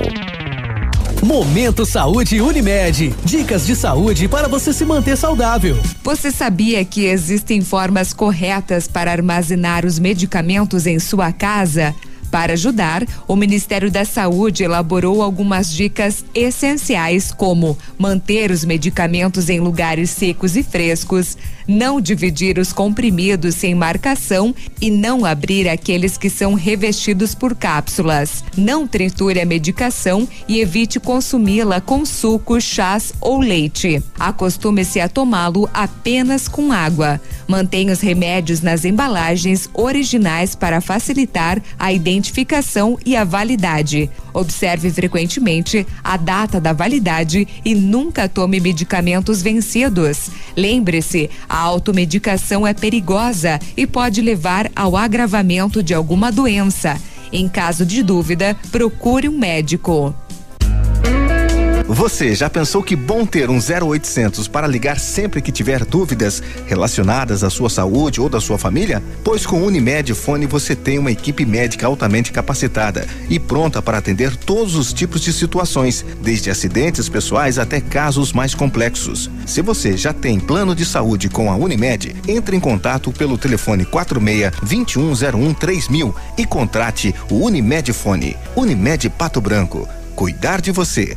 Momento Saúde Unimed. Dicas de saúde para você se manter saudável. Você sabia que existem formas corretas para armazenar os medicamentos em sua casa? Para ajudar, o Ministério da Saúde elaborou algumas dicas essenciais, como manter os medicamentos em lugares secos e frescos, não dividir os comprimidos sem marcação e não abrir aqueles que são revestidos por cápsulas. Não triture a medicação e evite consumi-la com suco, chás ou leite. Acostume-se a tomá-lo apenas com água. Mantenha os remédios nas embalagens originais para facilitar a identificação e a validade. Observe frequentemente a data da validade e nunca tome medicamentos vencidos. Lembre-se, a automedicação é perigosa e pode levar ao agravamento de alguma doença. Em caso de dúvida, procure um médico. Você já pensou que bom ter um 0800 para ligar sempre que tiver dúvidas relacionadas à sua saúde ou da sua família? Pois com o Unimed Fone você tem uma equipe médica altamente capacitada e pronta para atender todos os tipos de situações, desde acidentes pessoais até casos mais complexos. Se você já tem plano de saúde com a Unimed, entre em contato pelo telefone 46 2101 3000 e contrate o Unimed Fone. Unimed Pato Branco. Cuidar de você.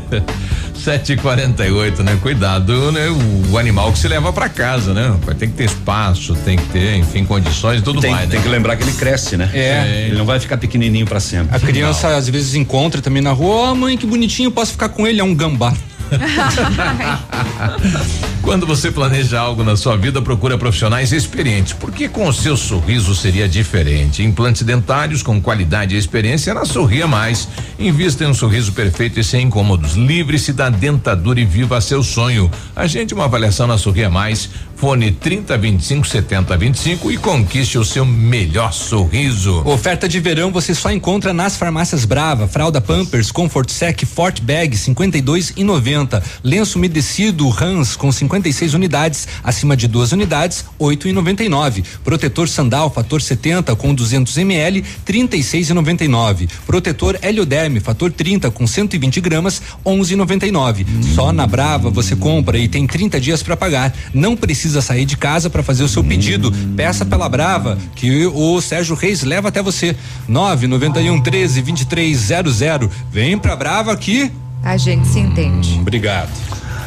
7h48, né? Cuidado, né? O animal que se leva para casa, né? Tem que ter espaço, tem que ter, enfim, condições e tudo tem, mais, né? Tem que lembrar que ele cresce, né? É. Ele não vai ficar pequenininho para sempre. A criança não. às vezes encontra também na rua, oh, mãe, que bonitinho, posso ficar com ele, é um gambá. Quando você planeja algo na sua vida, procura profissionais experientes, porque com o seu sorriso seria diferente. Implantes dentários com qualidade e experiência na Sorria Mais. Invista em um sorriso perfeito e sem incômodos. Livre-se da dentadura e viva seu sonho. Agende uma avaliação na Sorria Mais Fone 30 25 70 25 e conquiste o seu melhor sorriso. Oferta de verão você só encontra nas farmácias Brava, fralda Pampers, Comfort Sec, Fort Bag 52 e 90. Lenço umedecido Hans com 56 unidades, acima de duas unidades, 8 e 99. Protetor Sandal fator 70 com 200 ml, 36 e 99. Protetor Helioderme fator 30 com 120 gramas, 11 e 99. Hum. Só na Brava você compra e tem 30 dias para pagar. Não precisa precisa sair de casa para fazer o seu pedido. Peça pela Brava, que o Sérgio Reis leva até você. 991 13 2300. Vem pra Brava aqui. A gente se entende. Obrigado.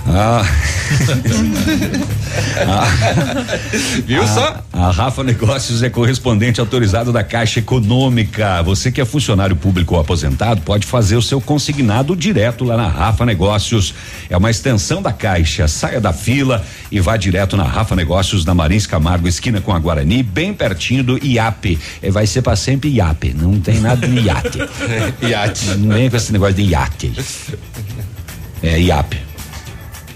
Ah. ah. Viu a, só? A Rafa Negócios é correspondente autorizado da Caixa Econômica. Você que é funcionário público ou aposentado pode fazer o seu consignado direto lá na Rafa Negócios. É uma extensão da Caixa. Saia da fila e vá direto na Rafa Negócios, na Marins Camargo, esquina com a Guarani, bem pertinho do IAP. É, vai ser para sempre IAP. Não tem nada de iate. iate. Não vem com esse negócio de iate. É IAP.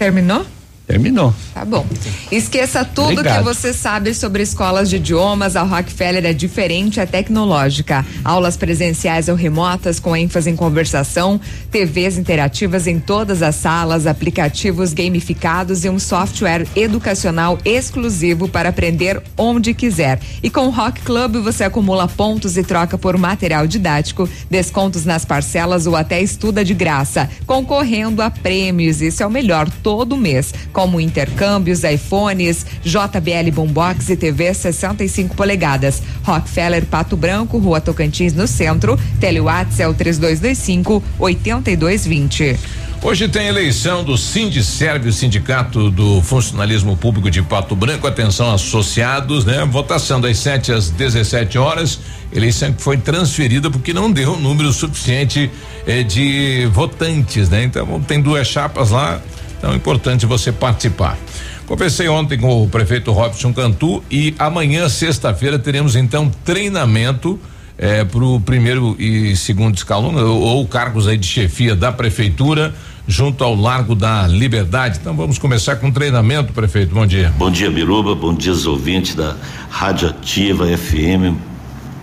Terminou? Terminou. Tá bom. Esqueça tudo Obrigado. que você sabe sobre escolas de idiomas. A Rockefeller é diferente, é tecnológica. Aulas presenciais ou remotas com ênfase em conversação, TVs interativas em todas as salas, aplicativos gamificados e um software educacional exclusivo para aprender onde quiser. E com o Rock Club você acumula pontos e troca por material didático, descontos nas parcelas ou até estuda de graça, concorrendo a prêmios. Isso é o melhor todo mês como intercâmbios, iPhones, JBL Boombox e TV 65 polegadas. Rockefeller Pato Branco, Rua Tocantins, no centro. Telewatts é o 3225 8220. Hoje tem eleição do Sindicerve, o Sindicato do Funcionalismo Público de Pato Branco. Atenção, associados, né? Votação das 7 às 17 horas. Eleição que foi transferida porque não deu um número suficiente eh, de votantes, né? Então tem duas chapas lá. Então é importante você participar. Conversei ontem com o prefeito Robson Cantu e amanhã, sexta-feira, teremos então treinamento eh, para o primeiro e segundo escalão ou, ou, cargos aí de chefia da prefeitura junto ao Largo da Liberdade. Então vamos começar com treinamento, prefeito. Bom dia. Bom dia, Biruba. Bom dia, os ouvintes da Rádio Ativa FM.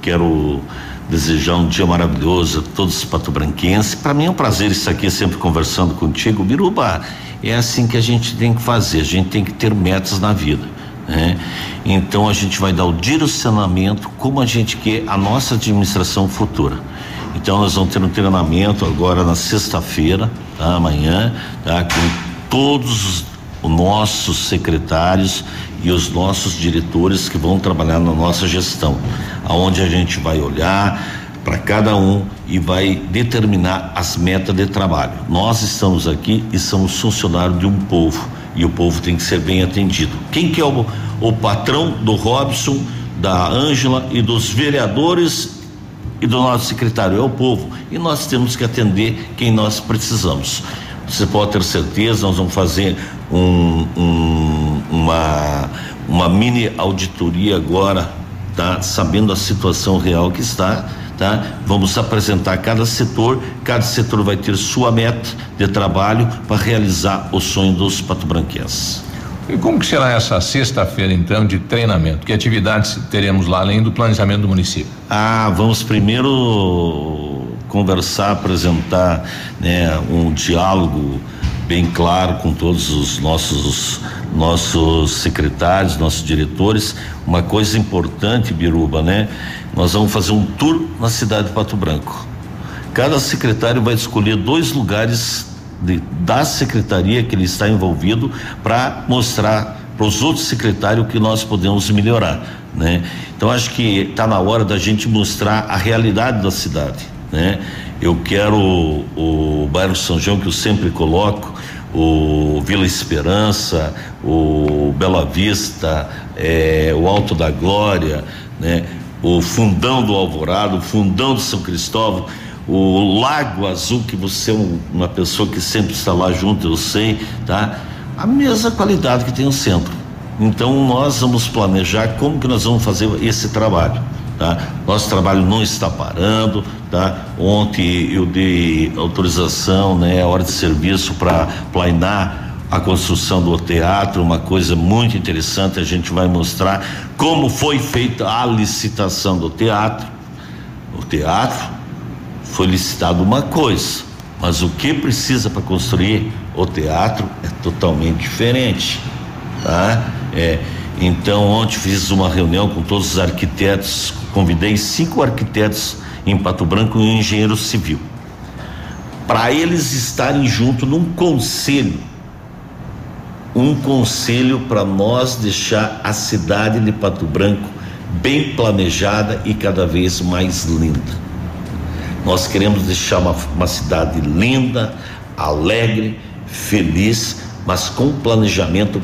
Quero desejar um dia maravilhoso a todos os patobranquenses. Para mim é um prazer estar aqui sempre conversando contigo, Biruba é assim que a gente tem que fazer, a gente tem que ter metas na vida. Né? Então a gente vai dar o direcionamento como a gente quer a nossa administração futura. Então nós vamos ter um treinamento agora na sexta-feira, tá? amanhã, tá? com todos os nossos secretários e os nossos diretores que vão trabalhar na nossa gestão, aonde a gente vai olhar para cada um e vai determinar as metas de trabalho. Nós estamos aqui e somos funcionários de um povo e o povo tem que ser bem atendido. Quem que é o, o patrão do Robson, da Ângela e dos vereadores e do nosso secretário é o povo e nós temos que atender quem nós precisamos. Você pode ter certeza, nós vamos fazer um, um, uma, uma mini auditoria agora, tá? Sabendo a situação real que está, tá? Vamos apresentar cada setor, cada setor vai ter sua meta de trabalho para realizar o sonho dos patobranquenses. E como que será essa sexta-feira, então, de treinamento? Que atividades teremos lá, além do planejamento do município? Ah, vamos primeiro conversar, apresentar né, um diálogo bem claro com todos os nossos nossos secretários, nossos diretores. Uma coisa importante, Biruba, né? Nós vamos fazer um tour na cidade de Pato Branco. Cada secretário vai escolher dois lugares de, da secretaria que ele está envolvido para mostrar para os outros secretários o que nós podemos melhorar, né? Então acho que está na hora da gente mostrar a realidade da cidade, né? Eu quero o, o bairro São João que eu sempre coloco, o Vila Esperança, o Bela Vista, é, o Alto da Glória, né? O Fundão do Alvorado, o Fundão de São Cristóvão o Lago Azul, que você é uma pessoa que sempre está lá junto, eu sei, tá? A mesma qualidade que tem o centro. Então nós vamos planejar como que nós vamos fazer esse trabalho. Tá? Nosso trabalho não está parando, tá? Ontem eu dei autorização, né, a hora de serviço para planear a construção do teatro, uma coisa muito interessante, a gente vai mostrar como foi feita a licitação do teatro. O teatro foi licitado uma coisa, mas o que precisa para construir o teatro é totalmente diferente, tá? É, então ontem fiz uma reunião com todos os arquitetos, convidei cinco arquitetos em Pato Branco e um engenheiro civil, para eles estarem junto num conselho, um conselho para nós deixar a cidade de Pato Branco bem planejada e cada vez mais linda. Nós queremos deixar uma, uma cidade linda, alegre, feliz, mas com planejamento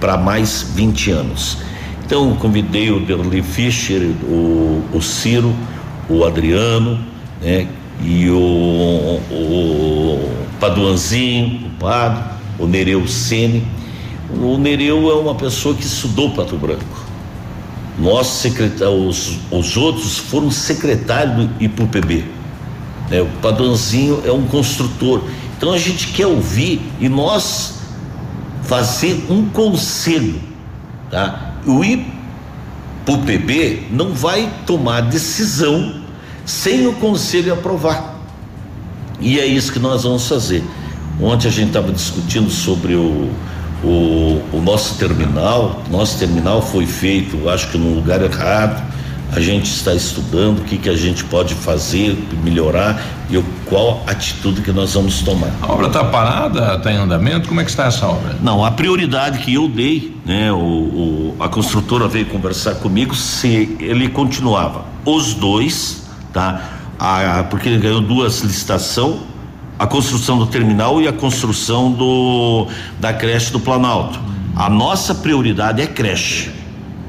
para mais 20 anos. Então, convidei o Derli Fischer, o, o Ciro, o Adriano, né? E o, o Paduanzinho, o Pado, o Nereu Sene. O Nereu é uma pessoa que estudou Pato Branco. Nós, secretários, os, os outros foram secretários do IPUPB né? O Padrãozinho é um construtor. Então a gente quer ouvir e nós fazer um conselho, tá? O IPUPB não vai tomar decisão sem o conselho aprovar. E é isso que nós vamos fazer. Ontem a gente estava discutindo sobre o, o, o, nosso terminal. Nosso terminal foi feito, acho que no lugar errado a gente está estudando o que, que a gente pode fazer, melhorar e qual atitude que nós vamos tomar. A obra está parada, está em andamento? Como é que está essa obra? Não, a prioridade que eu dei, né, o, o, a construtora veio conversar comigo se ele continuava. Os dois, tá? A, porque ele ganhou duas licitações, a construção do terminal e a construção do da creche do Planalto. A nossa prioridade é creche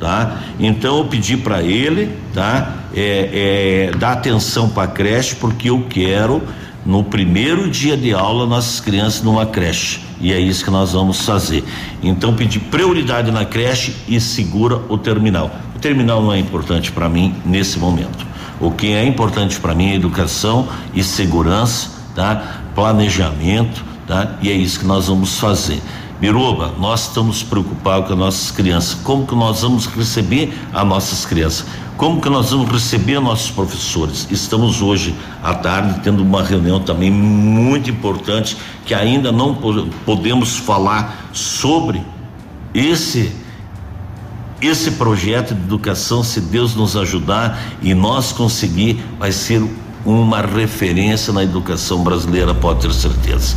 tá? Então eu pedi para ele, tá? É, é, dar atenção para a creche porque eu quero no primeiro dia de aula nossas crianças numa creche e é isso que nós vamos fazer. Então pedi prioridade na creche e segura o terminal. O terminal não é importante para mim nesse momento. O que é importante para mim é educação e segurança, tá? Planejamento, tá? E é isso que nós vamos fazer. Miruba, nós estamos preocupados com as nossas crianças. Como que nós vamos receber as nossas crianças? Como que nós vamos receber nossos professores? Estamos hoje à tarde tendo uma reunião também muito importante que ainda não podemos falar sobre esse esse projeto de educação, se Deus nos ajudar e nós conseguir, vai ser uma referência na educação brasileira, pode ter certeza.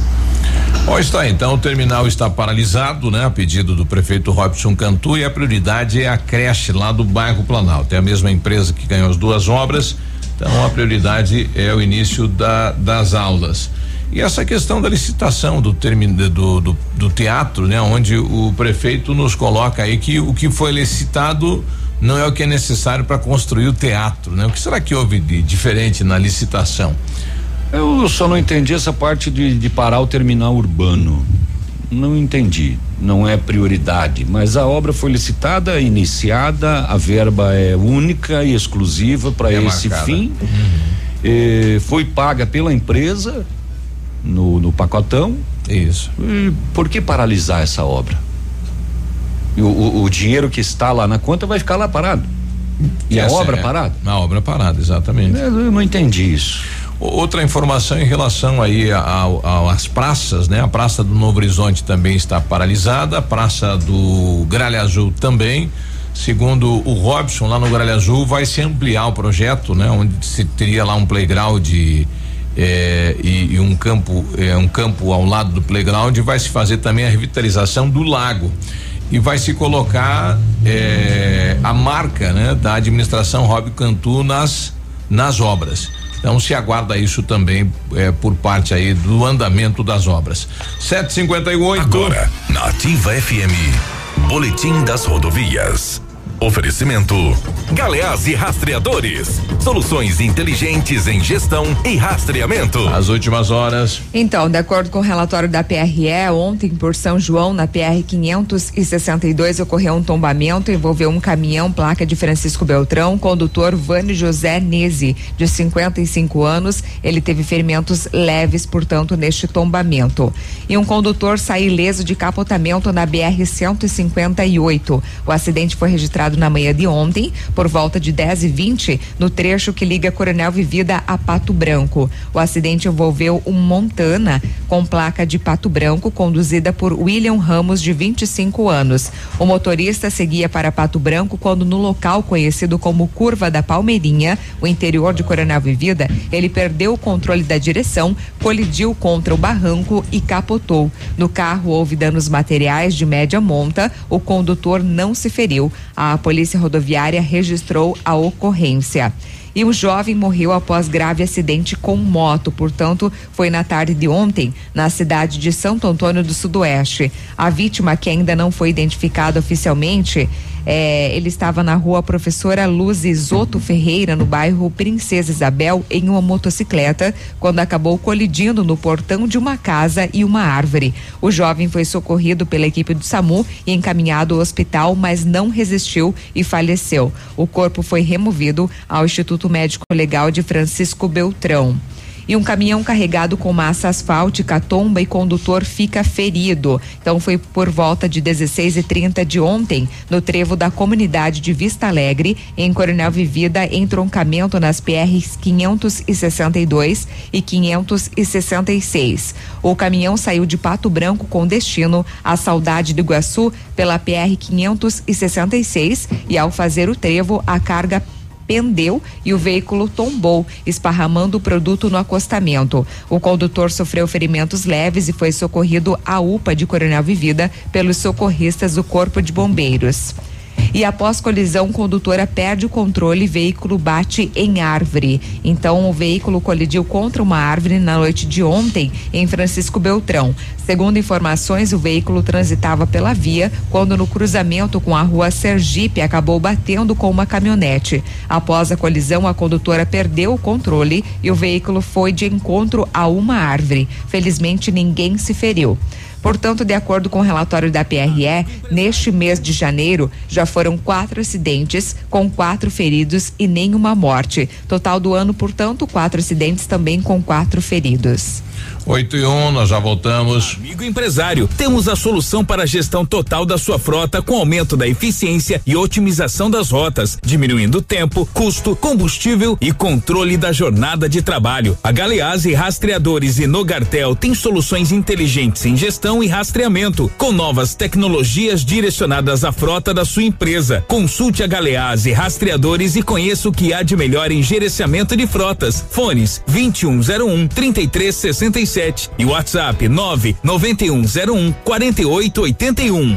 Ó, está então, o terminal está paralisado, né? A pedido do prefeito Robson Cantu e a prioridade é a creche lá do bairro Planalto. É a mesma empresa que ganhou as duas obras, então a prioridade é o início da, das aulas. E essa questão da licitação do, do, do, do teatro, né? Onde o prefeito nos coloca aí que o que foi licitado não é o que é necessário para construir o teatro, né? O que será que houve de diferente na licitação? Eu só não entendi essa parte de, de parar o terminal urbano. Não entendi. Não é prioridade, mas a obra foi licitada, iniciada, a verba é única e exclusiva para é esse marcada. fim. Uhum. foi paga pela empresa no, no pacotão. Isso. E por que paralisar essa obra? O, o, o, dinheiro que está lá na conta vai ficar lá parado. E Essa a obra é, parada? A obra parada, exatamente. Eu não entendi isso. Outra informação em relação aí às praças, né? A Praça do Novo Horizonte também está paralisada, a Praça do Gralha Azul também. Segundo o Robson, lá no Gralha Azul vai se ampliar o projeto, né? Onde se teria lá um playground eh, e, e, um campo, eh, um campo ao lado do playground, vai se fazer também a revitalização do lago e vai se colocar eh, a marca né, da administração Rob Cantu nas, nas obras. Então se aguarda isso também eh, por parte aí do andamento das obras. 758 Agora, na FM, Boletim das Rodovias. Oferecimento: Galeás e Rastreadores. Soluções inteligentes em gestão e rastreamento. As últimas horas. Então, de acordo com o relatório da PRE, ontem por São João, na PR 562, ocorreu um tombamento, envolveu um caminhão, placa de Francisco Beltrão, condutor Vane José Nese, de 55 anos. Ele teve ferimentos leves, portanto, neste tombamento. E um condutor saiu ileso de capotamento na BR 158. O acidente foi registrado registrado na manhã de ontem, por volta de 10 e 20 no trecho que liga Coronel Vivida a Pato Branco. O acidente envolveu um Montana com placa de Pato Branco, conduzida por William Ramos, de 25 anos. O motorista seguia para Pato Branco quando, no local conhecido como Curva da Palmeirinha, o interior de Coronel Vivida, ele perdeu o controle da direção, colidiu contra o barranco e capotou. No carro houve danos materiais de média monta, o condutor não se feriu. A Polícia Rodoviária registrou a ocorrência e um jovem morreu após grave acidente com moto. Portanto, foi na tarde de ontem, na cidade de Santo Antônio do Sudoeste. A vítima, que ainda não foi identificada oficialmente, é, ele estava na rua Professora Luz Isoto Ferreira, no bairro Princesa Isabel, em uma motocicleta, quando acabou colidindo no portão de uma casa e uma árvore. O jovem foi socorrido pela equipe do SAMU e encaminhado ao hospital, mas não resistiu e faleceu. O corpo foi removido ao Instituto Médico Legal de Francisco Beltrão e um caminhão carregado com massa asfáltica tomba e condutor fica ferido. Então foi por volta de 16 e 30 de ontem, no trevo da comunidade de Vista Alegre, em Coronel Vivida, entroncamento nas PRs 562 e 566. O caminhão saiu de Pato Branco com destino à Saudade do Iguaçu pela PR 566 e ao fazer o trevo, a carga pendeu e o veículo tombou, esparramando o produto no acostamento. O condutor sofreu ferimentos leves e foi socorrido à UPA de Coronel Vivida pelos socorristas do Corpo de Bombeiros. E após colisão, condutora perde o controle e veículo bate em árvore. Então, o veículo colidiu contra uma árvore na noite de ontem em Francisco Beltrão. Segundo informações, o veículo transitava pela via quando, no cruzamento com a rua Sergipe, acabou batendo com uma caminhonete. Após a colisão, a condutora perdeu o controle e o veículo foi de encontro a uma árvore. Felizmente, ninguém se feriu. Portanto, de acordo com o relatório da PRE, neste mês de janeiro já foram quatro acidentes, com quatro feridos e nenhuma morte. Total do ano, portanto, quatro acidentes também com quatro feridos. 8 e 1, um, nós já voltamos. Amigo empresário, temos a solução para a gestão total da sua frota com aumento da eficiência e otimização das rotas, diminuindo tempo, custo, combustível e controle da jornada de trabalho. A Galeazzi Rastreadores e Nogartel tem soluções inteligentes em gestão e rastreamento, com novas tecnologias direcionadas à frota da sua empresa. Consulte a Galeazzi Rastreadores e conheça o que há de melhor em gerenciamento de frotas. Fones 2101 3366 sete e WhatsApp nove noventa e um zero um quarenta e oito oitenta e um.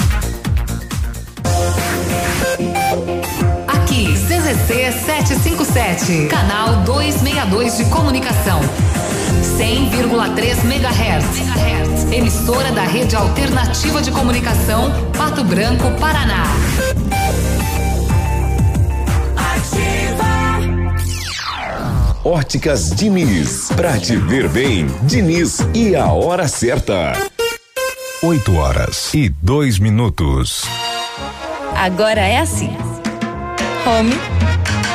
CZC 757, canal 262 de comunicação. 100,3 MHz. Emissora da Rede Alternativa de Comunicação, Pato Branco, Paraná. Óticas Diniz. Pra te ver bem, Diniz e a hora certa. 8 horas e dois minutos. Agora é assim: home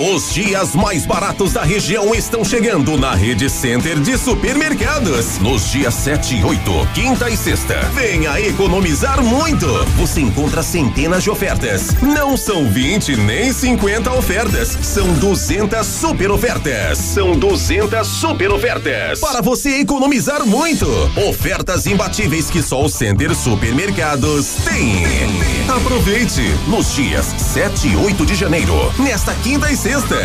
Os dias mais baratos da região estão chegando na Rede Center de Supermercados. Nos dias 7 e 8, quinta e sexta. Venha economizar muito. Você encontra centenas de ofertas. Não são 20 nem 50 ofertas. São 200 super ofertas. São 200 super ofertas. Para você economizar muito. Ofertas imbatíveis que só o Center Supermercados tem. Aproveite nos dias 7 e 8 de janeiro. Nesta quinta e sexta sexta.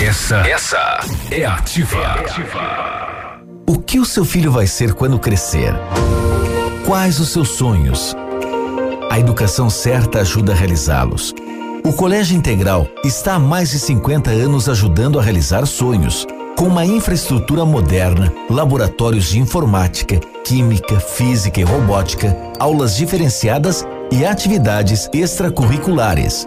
Essa, essa é ativa. é ativa. O que o seu filho vai ser quando crescer? Quais os seus sonhos? A educação certa ajuda a realizá-los. O Colégio Integral está há mais de 50 anos ajudando a realizar sonhos, com uma infraestrutura moderna, laboratórios de informática, química, física e robótica, aulas diferenciadas e atividades extracurriculares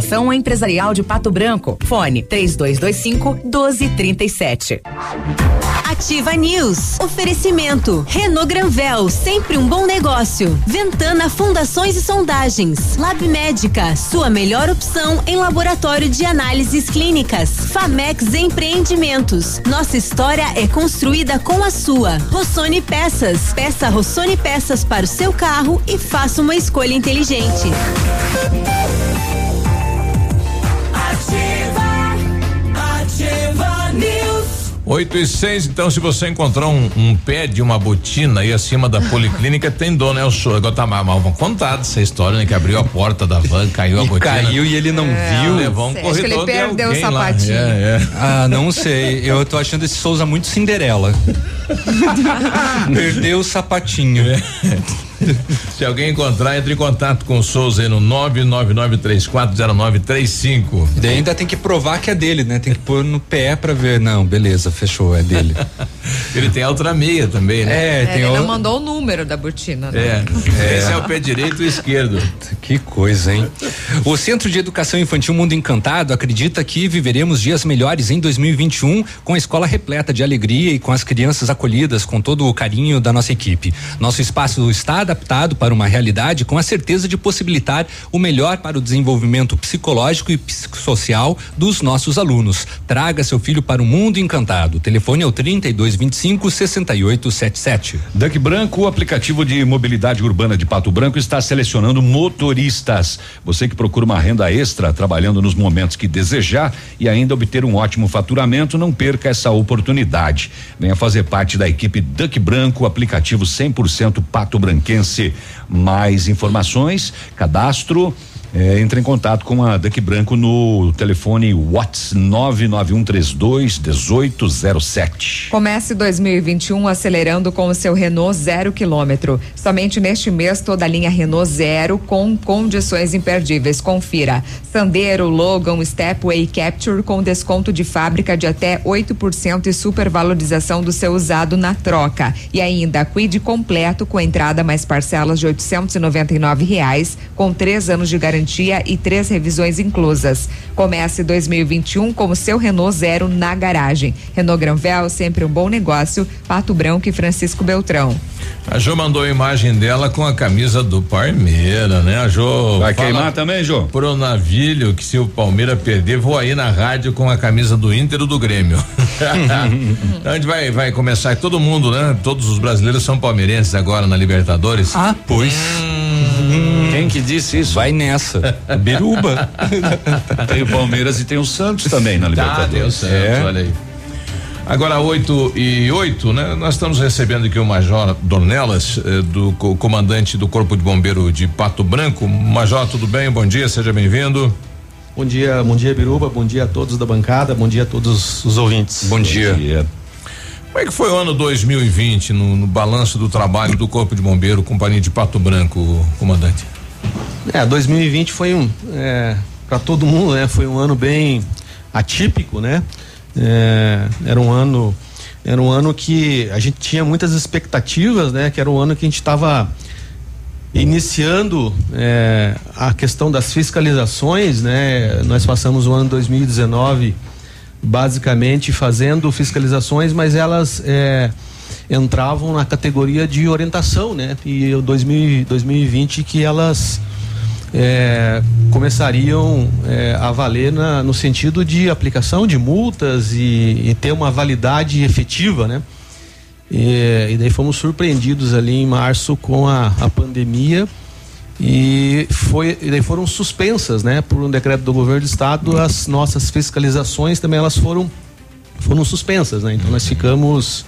Associação Empresarial de Pato Branco. Fone 3225 1237. Ativa News. Oferecimento. Renault Granvel, sempre um bom negócio. Ventana Fundações e Sondagens. Lab Médica, sua melhor opção em laboratório de análises clínicas. Famex Empreendimentos. Nossa história é construída com a sua. Rossoni Peças. Peça Rossoni Peças para o seu carro e faça uma escolha inteligente. 8 e 6, então se você encontrar um, um, pé de uma botina aí acima da policlínica, tem dor, né? O senhor agora tá mal, mal contado essa história, né? Que abriu a porta da van, caiu a botina. Caiu e ele não é, viu. Levou um corredor Acho que ele perdeu o sapatinho. É, é. Ah, não sei. Eu tô achando esse Souza muito Cinderela. perdeu o sapatinho. É. Se alguém encontrar, entre em contato com o Souza aí no 999340935. E ainda tem que provar que é dele, né? Tem que pôr no pé pra ver. Não, beleza, fechou, é dele. Ele tem a outra meia também, né? É, é ele o... não mandou o número da botina. Né? É, é. Esse é o pé direito e esquerdo. Que coisa, hein? O Centro de Educação Infantil Mundo Encantado acredita que viveremos dias melhores em 2021 com a escola repleta de alegria e com as crianças acolhidas com todo o carinho da nossa equipe. Nosso espaço está adaptado para uma realidade com a certeza de possibilitar o melhor para o desenvolvimento psicológico e psicossocial dos nossos alunos. Traga seu filho para o Mundo Encantado. Telefone é o 3225 6877. Duck Branco, o aplicativo de mobilidade urbana de Pato Branco, está selecionando motoristas. Você que procura uma renda extra trabalhando nos momentos que desejar e ainda obter um ótimo faturamento, não perca essa oportunidade. Venha fazer parte da equipe Duck Branco, aplicativo 100% pato branquense. Mais informações, cadastro é, entre em contato com a Duck Branco no telefone WhatsApp 99132 1807. Comece 2021 acelerando com o seu Renault zero quilômetro. Somente neste mês toda a linha Renault zero com condições imperdíveis. Confira. Sandero, Logan, Stepway Capture com desconto de fábrica de até 8% e supervalorização do seu usado na troca. E ainda Quid completo com entrada mais parcelas de 899 reais com três anos de garantia garantia e três revisões inclusas. Comece 2021 com o seu Renault Zero na garagem. Renault Granvel, sempre um bom negócio. Pato Branco e Francisco Beltrão. A Jo mandou a imagem dela com a camisa do Palmeira, né? A Jo. Vai queimar também, Jo? Pro navilho que se o Palmeiras perder, vou aí na rádio com a camisa do Inter ou do Grêmio. então a gente vai, vai começar, todo mundo, né? Todos os brasileiros são palmeirenses agora na Libertadores. Ah, pois. Hum, Quem que disse isso? Vai nessa. Biruba. tem o Palmeiras e tem o Santos também na Libertadores. Tá, tem o Santos, é. olha aí. Agora, 8 e 8, né? Nós estamos recebendo aqui o Major Dornelas, eh, do co comandante do Corpo de Bombeiro de Pato Branco. Major, tudo bem? Bom dia, seja bem-vindo. Bom dia, bom dia, Biruba, bom dia a todos da bancada, bom dia a todos os ouvintes. Bom dia. Bom dia. Como é que foi o ano 2020 no, no balanço do trabalho do Corpo de Bombeiro, Companhia de Pato Branco, comandante? É, 2020 foi um, é, para todo mundo, né? Foi um ano bem atípico, né? É, era um ano era um ano que a gente tinha muitas expectativas, né? Que era um ano que a gente estava iniciando é, a questão das fiscalizações, né? Nós passamos o ano 2019 basicamente fazendo fiscalizações, mas elas é, entravam na categoria de orientação, né? E o 2020 que elas é, começariam é, a valer na, no sentido de aplicação de multas e, e ter uma validade efetiva, né? E, e, daí fomos surpreendidos ali em março com a, a pandemia e foi e daí foram suspensas, né, por um decreto do governo do estado as nossas fiscalizações também elas foram foram suspensas, né? Então nós ficamos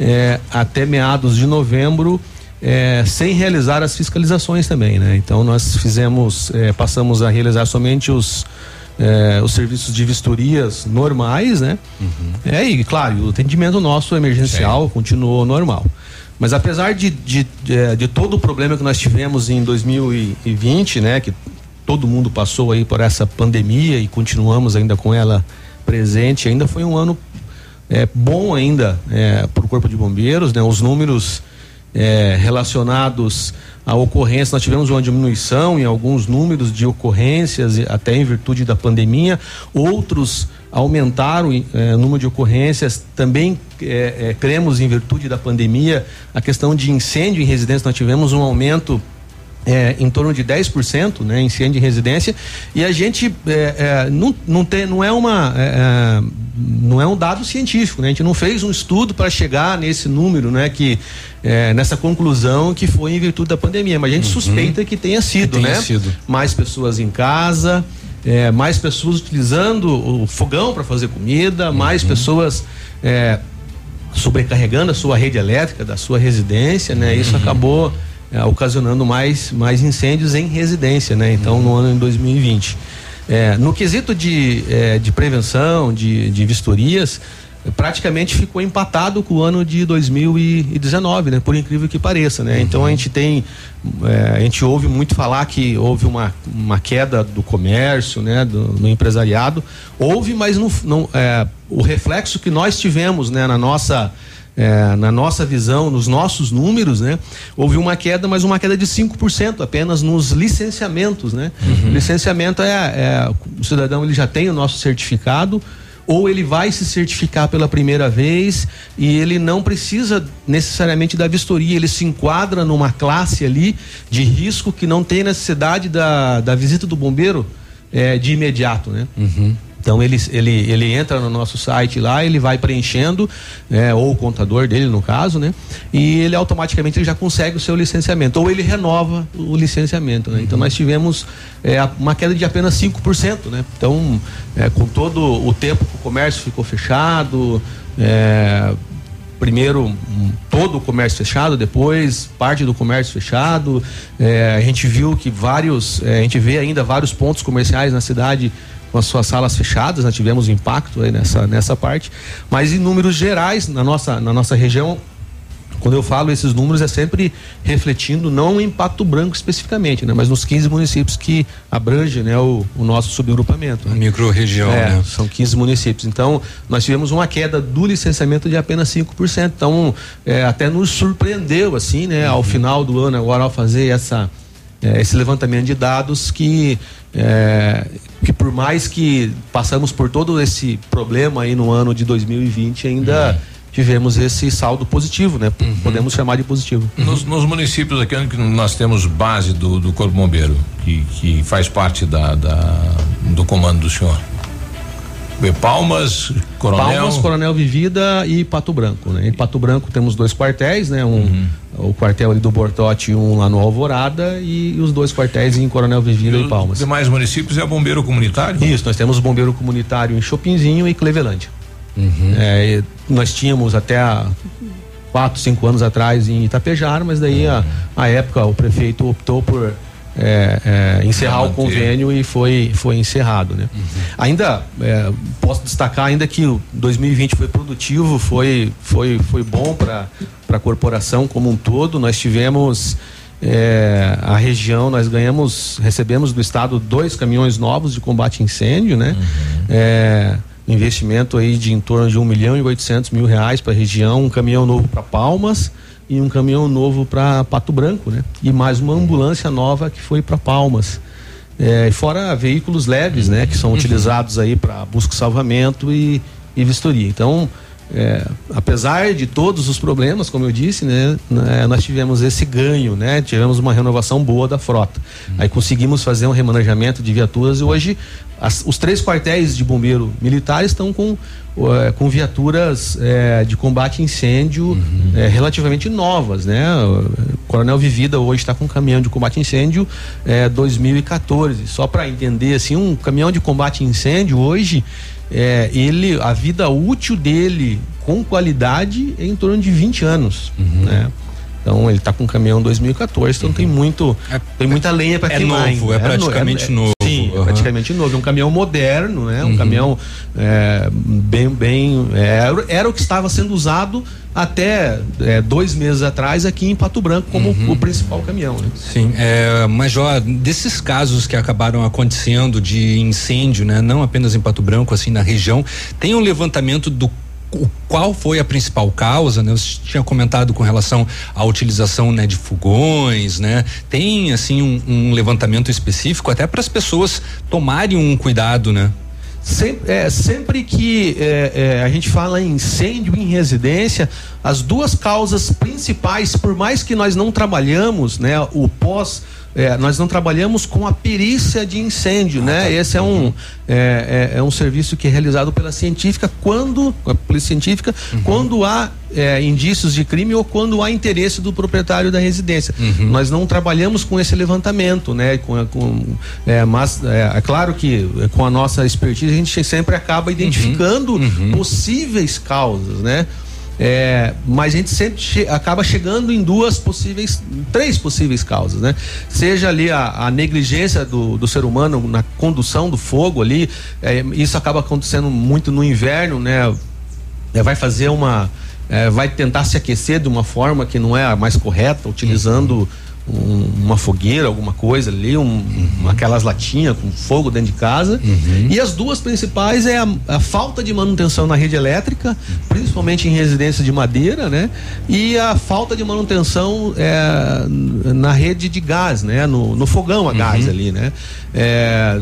é, até meados de novembro é, sem realizar as fiscalizações também, né? Então nós fizemos, é, passamos a realizar somente os os serviços de vistorias normais, né? Uhum. É, e claro, o atendimento nosso emergencial Sim. continuou normal. Mas apesar de, de, de, é, de, todo o problema que nós tivemos em 2020, né? Que todo mundo passou aí por essa pandemia e continuamos ainda com ela presente, ainda foi um ano é, bom ainda é, para o Corpo de Bombeiros, né? Os números é, relacionados à ocorrência, nós tivemos uma diminuição em alguns números de ocorrências, até em virtude da pandemia, outros aumentaram o é, número de ocorrências, também é, é, cremos em virtude da pandemia, a questão de incêndio em residência, nós tivemos um aumento é, em torno de 10%, né, incêndio em residência, e a gente é, é, não, não, tem, não é uma não é um dado científico, né? A gente não fez um estudo para chegar nesse número, né? Que nessa conclusão que foi em virtude da pandemia, mas a gente uhum. suspeita que tenha sido, que tenha né? Sido. Mais pessoas em casa, mais pessoas utilizando o fogão para fazer comida, uhum. mais pessoas sobrecarregando a sua rede elétrica da sua residência, né? Isso uhum. acabou é, ocasionando mais, mais incêndios em residência, né? Então, uhum. no ano de 2020. É, no quesito de, é, de prevenção, de, de vistorias, praticamente ficou empatado com o ano de 2019, né? Por incrível que pareça, né? Uhum. Então a gente tem, é, a gente ouve muito falar que houve uma, uma queda do comércio, né? Do, no empresariado, houve, mas não, não é, o reflexo que nós tivemos, né? Na nossa é, na nossa visão, nos nossos números, né, houve uma queda, mas uma queda de 5% apenas nos licenciamentos, né? Uhum. Licenciamento é, é, o cidadão ele já tem o nosso certificado, ou ele vai se certificar pela primeira vez e ele não precisa necessariamente da vistoria, ele se enquadra numa classe ali de risco que não tem necessidade da, da visita do bombeiro é, de imediato, né? Uhum. Então ele, ele, ele entra no nosso site lá, ele vai preenchendo, né, ou o contador dele no caso, né? E ele automaticamente ele já consegue o seu licenciamento, ou ele renova o licenciamento, né? Então, nós tivemos é, uma queda de apenas 5%, né? Então, é, com todo o tempo que o comércio ficou fechado, é, primeiro todo o comércio fechado, depois parte do comércio fechado. É, a gente viu que vários, é, a gente vê ainda vários pontos comerciais na cidade com as suas salas fechadas, nós tivemos impacto aí nessa, nessa parte, mas em números gerais, na nossa, na nossa região, quando eu falo esses números é sempre refletindo não em Pato Branco especificamente, né, mas nos 15 municípios que abrange, né, o, o nosso subagrupamento. Né. Micro-região, é, né? São 15 municípios. Então, nós tivemos uma queda do licenciamento de apenas 5%. Então, é, até nos surpreendeu assim, né, uhum. ao final do ano agora ao fazer essa é, esse levantamento de dados que é, que por mais que passamos por todo esse problema aí no ano de 2020 ainda uhum. tivemos esse saldo positivo, né? Uhum. Podemos chamar de positivo. Nos, nos, municípios aqui onde nós temos base do, do Corpo Bombeiro, que, que faz parte da, da do comando do senhor. Palmas, Coronel. Palmas, Coronel Vivida e Pato Branco, né? Em Pato Branco temos dois quartéis, né? Um, uhum. O quartel ali do Bortote, um lá no Alvorada e os dois quartéis em Coronel Vivida e, e Palmas. Os demais municípios é bombeiro comunitário? Isso, nós temos bombeiro comunitário em Chopinzinho e Clevelândia. Uhum. É, nós tínhamos até há quatro, cinco anos atrás em Itapejar, mas daí uhum. a, a época o prefeito optou por é, é, encerrar o convênio e foi, foi encerrado. Né? Uhum. Ainda é, posso destacar ainda que o 2020 foi produtivo, foi, foi, foi bom para a corporação como um todo. Nós tivemos é, a região, nós ganhamos, recebemos do estado dois caminhões novos de combate a incêndio, né? Uhum. É, investimento aí de em torno de um milhão e oitocentos mil reais para a região, um caminhão novo para Palmas e um caminhão novo para Pato Branco, né? E mais uma ambulância nova que foi para Palmas. É, fora veículos leves, né? Que são uhum. utilizados aí para busca e salvamento e, e vistoria. Então, é, apesar de todos os problemas, como eu disse, né, né, nós tivemos esse ganho, né, tivemos uma renovação boa da frota. Uhum. Aí conseguimos fazer um remanejamento de viaturas e hoje as, os três quartéis de bombeiro militar estão com, uh, com viaturas uh, de combate a incêndio uhum. uh, relativamente novas, né? O Coronel Vivida hoje está com um caminhão de combate a incêndio 2014. Só para entender assim, um caminhão de combate a incêndio hoje ele a vida útil dele com qualidade é em torno de 20 anos, uhum. né? Então ele está com um caminhão 2014, então uhum. tem muito, é, tem muita lenha para é queimar. Novo, é, é praticamente é, novo. É praticamente novo. É um caminhão moderno, né? Um uhum. caminhão é, bem, bem era, era, o que estava sendo usado até é, dois meses atrás aqui em Pato Branco como uhum. o principal caminhão. Né? Sim, é, Major, desses casos que acabaram acontecendo de incêndio, né? Não apenas em Pato Branco, assim na região, tem um levantamento do qual foi a principal causa, né? Tinha comentado com relação à utilização, né, de fogões, né? Tem assim um, um levantamento específico até para as pessoas tomarem um cuidado, né? Sempre, é, sempre que é, é, a gente fala em incêndio em residência, as duas causas principais, por mais que nós não trabalhamos, né, o pós é, nós não trabalhamos com a perícia de incêndio, ah, né? Tá. Esse é um, uhum. é, é, é, um serviço que é realizado pela científica quando, a polícia científica, uhum. quando há é, indícios de crime ou quando há interesse do proprietário da residência. Uhum. Nós não trabalhamos com esse levantamento, né? Com, com é, mas é, é, claro que com a nossa expertise a gente sempre acaba identificando uhum. Uhum. possíveis causas, né? É, mas a gente sempre che acaba chegando em duas possíveis, três possíveis causas, né? Seja ali a, a negligência do, do, ser humano na condução do fogo ali, é, isso acaba acontecendo muito no inverno, né? É, vai fazer uma, é, vai tentar se aquecer de uma forma que não é a mais correta, utilizando um, uma fogueira, alguma coisa ali, um, uhum. aquelas latinhas com fogo dentro de casa. Uhum. E as duas principais é a, a, falta de manutenção na rede elétrica, principalmente em residências de madeira, né? E a falta de manutenção é, na rede de gás, né? No, no fogão a gás uhum. ali, né? É,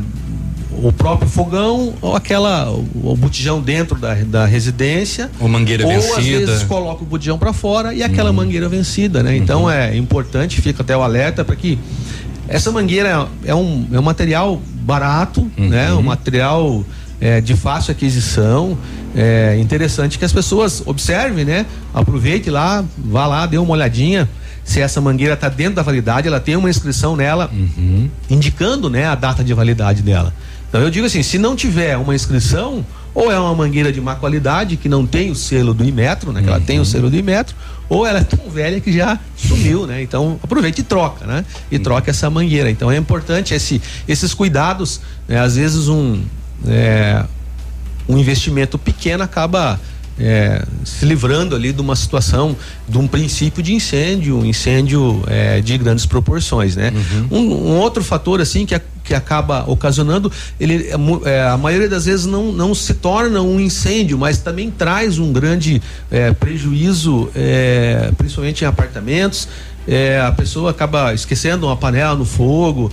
o próprio fogão ou aquela o, o botijão dentro da, da residência ou mangueira ou vencida. às vezes coloca o botijão para fora e aquela uhum. mangueira vencida né então uhum. é importante fica até o alerta para que essa mangueira é um, é um material barato uhum. né um material é, de fácil aquisição é interessante que as pessoas observem né aproveite lá vá lá dê uma olhadinha se essa mangueira está dentro da validade, ela tem uma inscrição nela uhum. indicando né, a data de validade dela. Então eu digo assim, se não tiver uma inscrição, ou é uma mangueira de má qualidade que não tem o selo do Imetro, né? Que ela tem o uhum. selo do Imetro, ou ela é tão velha que já sumiu, né? Então aproveite e troca, né? E uhum. troca essa mangueira. Então é importante esse, esses cuidados. Né? Às vezes um é, um investimento pequeno acaba é, se livrando ali de uma situação, de um princípio de incêndio, um incêndio é, de grandes proporções, né? Uhum. Um, um, outro fator assim que, que acaba ocasionando, ele é, é, a maioria das vezes não, não se torna um incêndio, mas também traz um grande é, prejuízo, é, principalmente em apartamentos. A pessoa acaba esquecendo uma panela no fogo.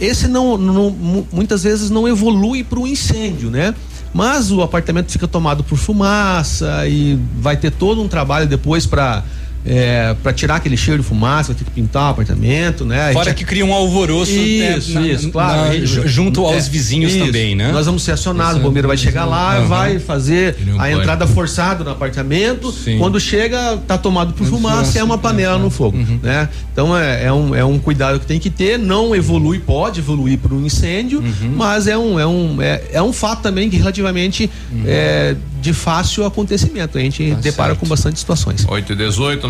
Esse não, não, muitas vezes não evolui para o incêndio, né? Mas o apartamento fica tomado por fumaça e vai ter todo um trabalho depois para é, para tirar aquele cheiro de fumaça, vai ter que pintar o apartamento, né? Fora que cria um alvoroço isso, né, isso, na, claro, na, junto aos é, vizinhos isso. também, né? Nós vamos ser acionados, o bombeiro vai chegar lá, uhum. vai fazer a pode. entrada forçada no apartamento. Sim. Quando chega, tá tomado por fumaça, é uma panela no fogo, uhum. né? Então é, é, um, é um cuidado que tem que ter, não evolui, pode evoluir para um incêndio, uhum. mas é um, é, um, é, é um fato também que relativamente uhum. é, de fácil acontecimento. A gente tá depara certo. com bastante situações. 8 e 18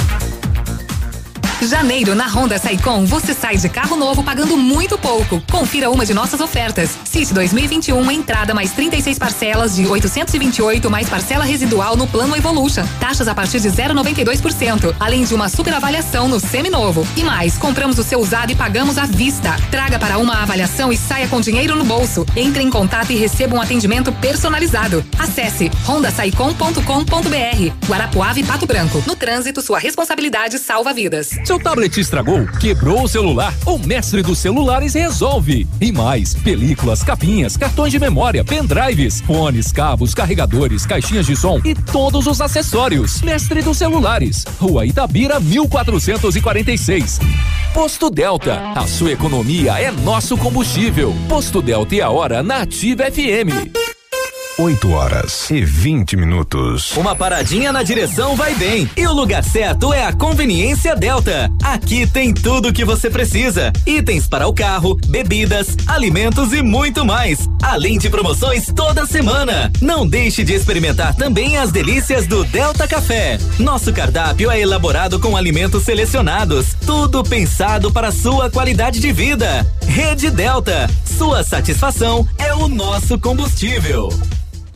Janeiro na Honda Saicom você sai de carro novo pagando muito pouco. Confira uma de nossas ofertas. City 2021 entrada mais 36 parcelas de 828 mais parcela residual no plano Evolution. Taxas a partir de 0,92%, além de uma super avaliação no seminovo. E mais, compramos o seu usado e pagamos à vista. Traga para uma avaliação e saia com dinheiro no bolso. Entre em contato e receba um atendimento personalizado. Acesse hondasaicom.com.br. Guarapuava e Pato Branco. No trânsito, sua responsabilidade salva vidas. Seu tablet estragou, quebrou o celular, o mestre dos celulares resolve. E mais, películas, capinhas, cartões de memória, pendrives, fones, cabos, carregadores, caixinhas de som e todos os acessórios. Mestre dos celulares, Rua Itabira 1446. Posto Delta, a sua economia é nosso combustível. Posto Delta e a hora na Ativa FM. 8 horas e 20 minutos. Uma paradinha na direção vai bem. E o lugar certo é a Conveniência Delta. Aqui tem tudo o que você precisa: itens para o carro, bebidas, alimentos e muito mais. Além de promoções toda semana. Não deixe de experimentar também as delícias do Delta Café. Nosso cardápio é elaborado com alimentos selecionados. Tudo pensado para sua qualidade de vida. Rede Delta. Sua satisfação é o nosso combustível.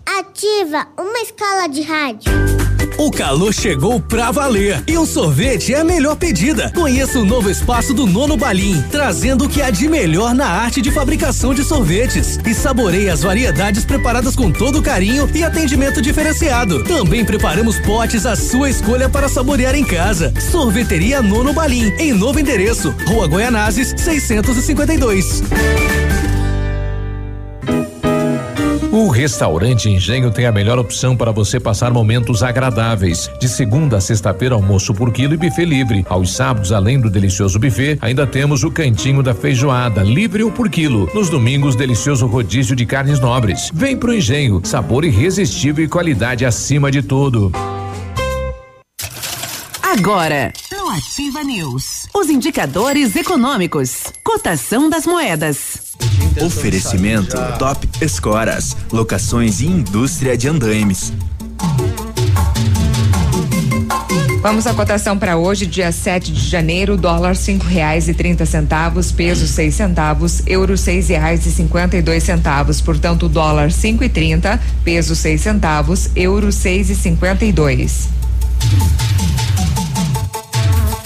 Ativa uma escala de rádio. O calor chegou pra valer e o sorvete é a melhor pedida. Conheça o novo espaço do Nono Balim, trazendo o que há de melhor na arte de fabricação de sorvetes. E saboreie as variedades preparadas com todo carinho e atendimento diferenciado. Também preparamos potes à sua escolha para saborear em casa. Sorveteria Nono Balim, em novo endereço, Rua Goianazes, 652. O restaurante Engenho tem a melhor opção para você passar momentos agradáveis. De segunda a sexta-feira, almoço por quilo e buffet livre. Aos sábados, além do delicioso buffet, ainda temos o cantinho da feijoada, livre ou por quilo. Nos domingos, delicioso rodízio de carnes nobres. Vem pro Engenho, sabor irresistível e qualidade acima de tudo. Agora, no Ativa News. Os indicadores econômicos. Cotação das moedas. Oferecimento Top Escoras. Locações e indústria de andaimes. Vamos à cotação para hoje, dia 7 de janeiro, dólar cinco reais e trinta centavos, peso seis centavos, euro seis reais e cinquenta e dois centavos, portanto dólar cinco e trinta, peso seis centavos, euro seis e cinquenta e dois.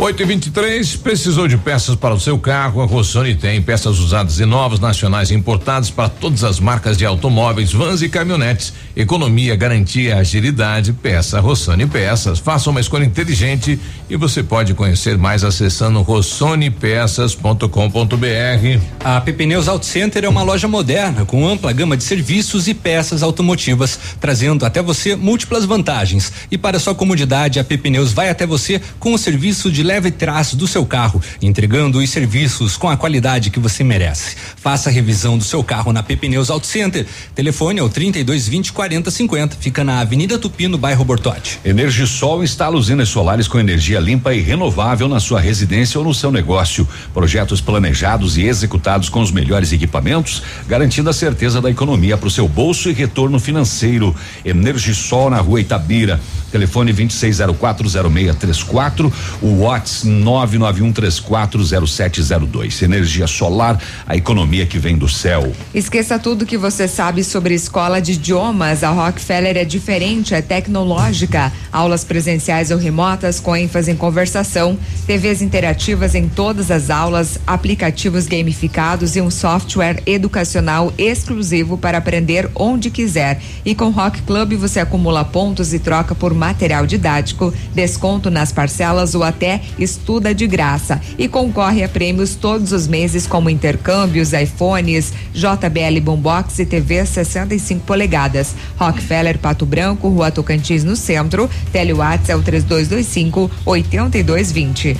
8 e 23 precisou de peças para o seu carro? A Rossoni tem peças usadas e novas, nacionais e importadas para todas as marcas de automóveis, vans e caminhonetes. Economia, garantia, agilidade. Peça Rossoni Peças. Faça uma escolha inteligente e você pode conhecer mais acessando rossonepeças.com.br. A PP Neus Auto Center é uma loja moderna com ampla gama de serviços e peças automotivas, trazendo até você múltiplas vantagens. E para sua comodidade, a PP Neus vai até você com o serviço de leve traço do seu carro, entregando os serviços com a qualidade que você merece. Faça a revisão do seu carro na Pepneus Auto Center. Telefone é o 32 20 40 50. Fica na Avenida Tupi, no bairro Bortote. Energisol instala usinas solares com energia limpa e renovável na sua residência ou no seu negócio. Projetos planejados e executados com os melhores equipamentos, garantindo a certeza da economia para o seu bolso e retorno financeiro. Energisol na rua Itabira. Telefone 26040634. O Watts 991340702. Energia solar, a economia que vem do céu. Esqueça tudo que você sabe sobre escola de idiomas. A Rockefeller é diferente, é tecnológica. Aulas presenciais ou remotas com ênfase em conversação, TVs interativas em todas as aulas, aplicativos gamificados e um software educacional exclusivo para aprender onde quiser. E com Rock Club você acumula pontos e troca por material didático, desconto nas parcelas ou até estuda de graça e concorre a prêmios todos os meses como intercâmbios, iPhones, JBL Boombox e TV 65 polegadas. Rockefeller Pato Branco, Rua Tocantins no centro. Telewatts é o 3225 8220.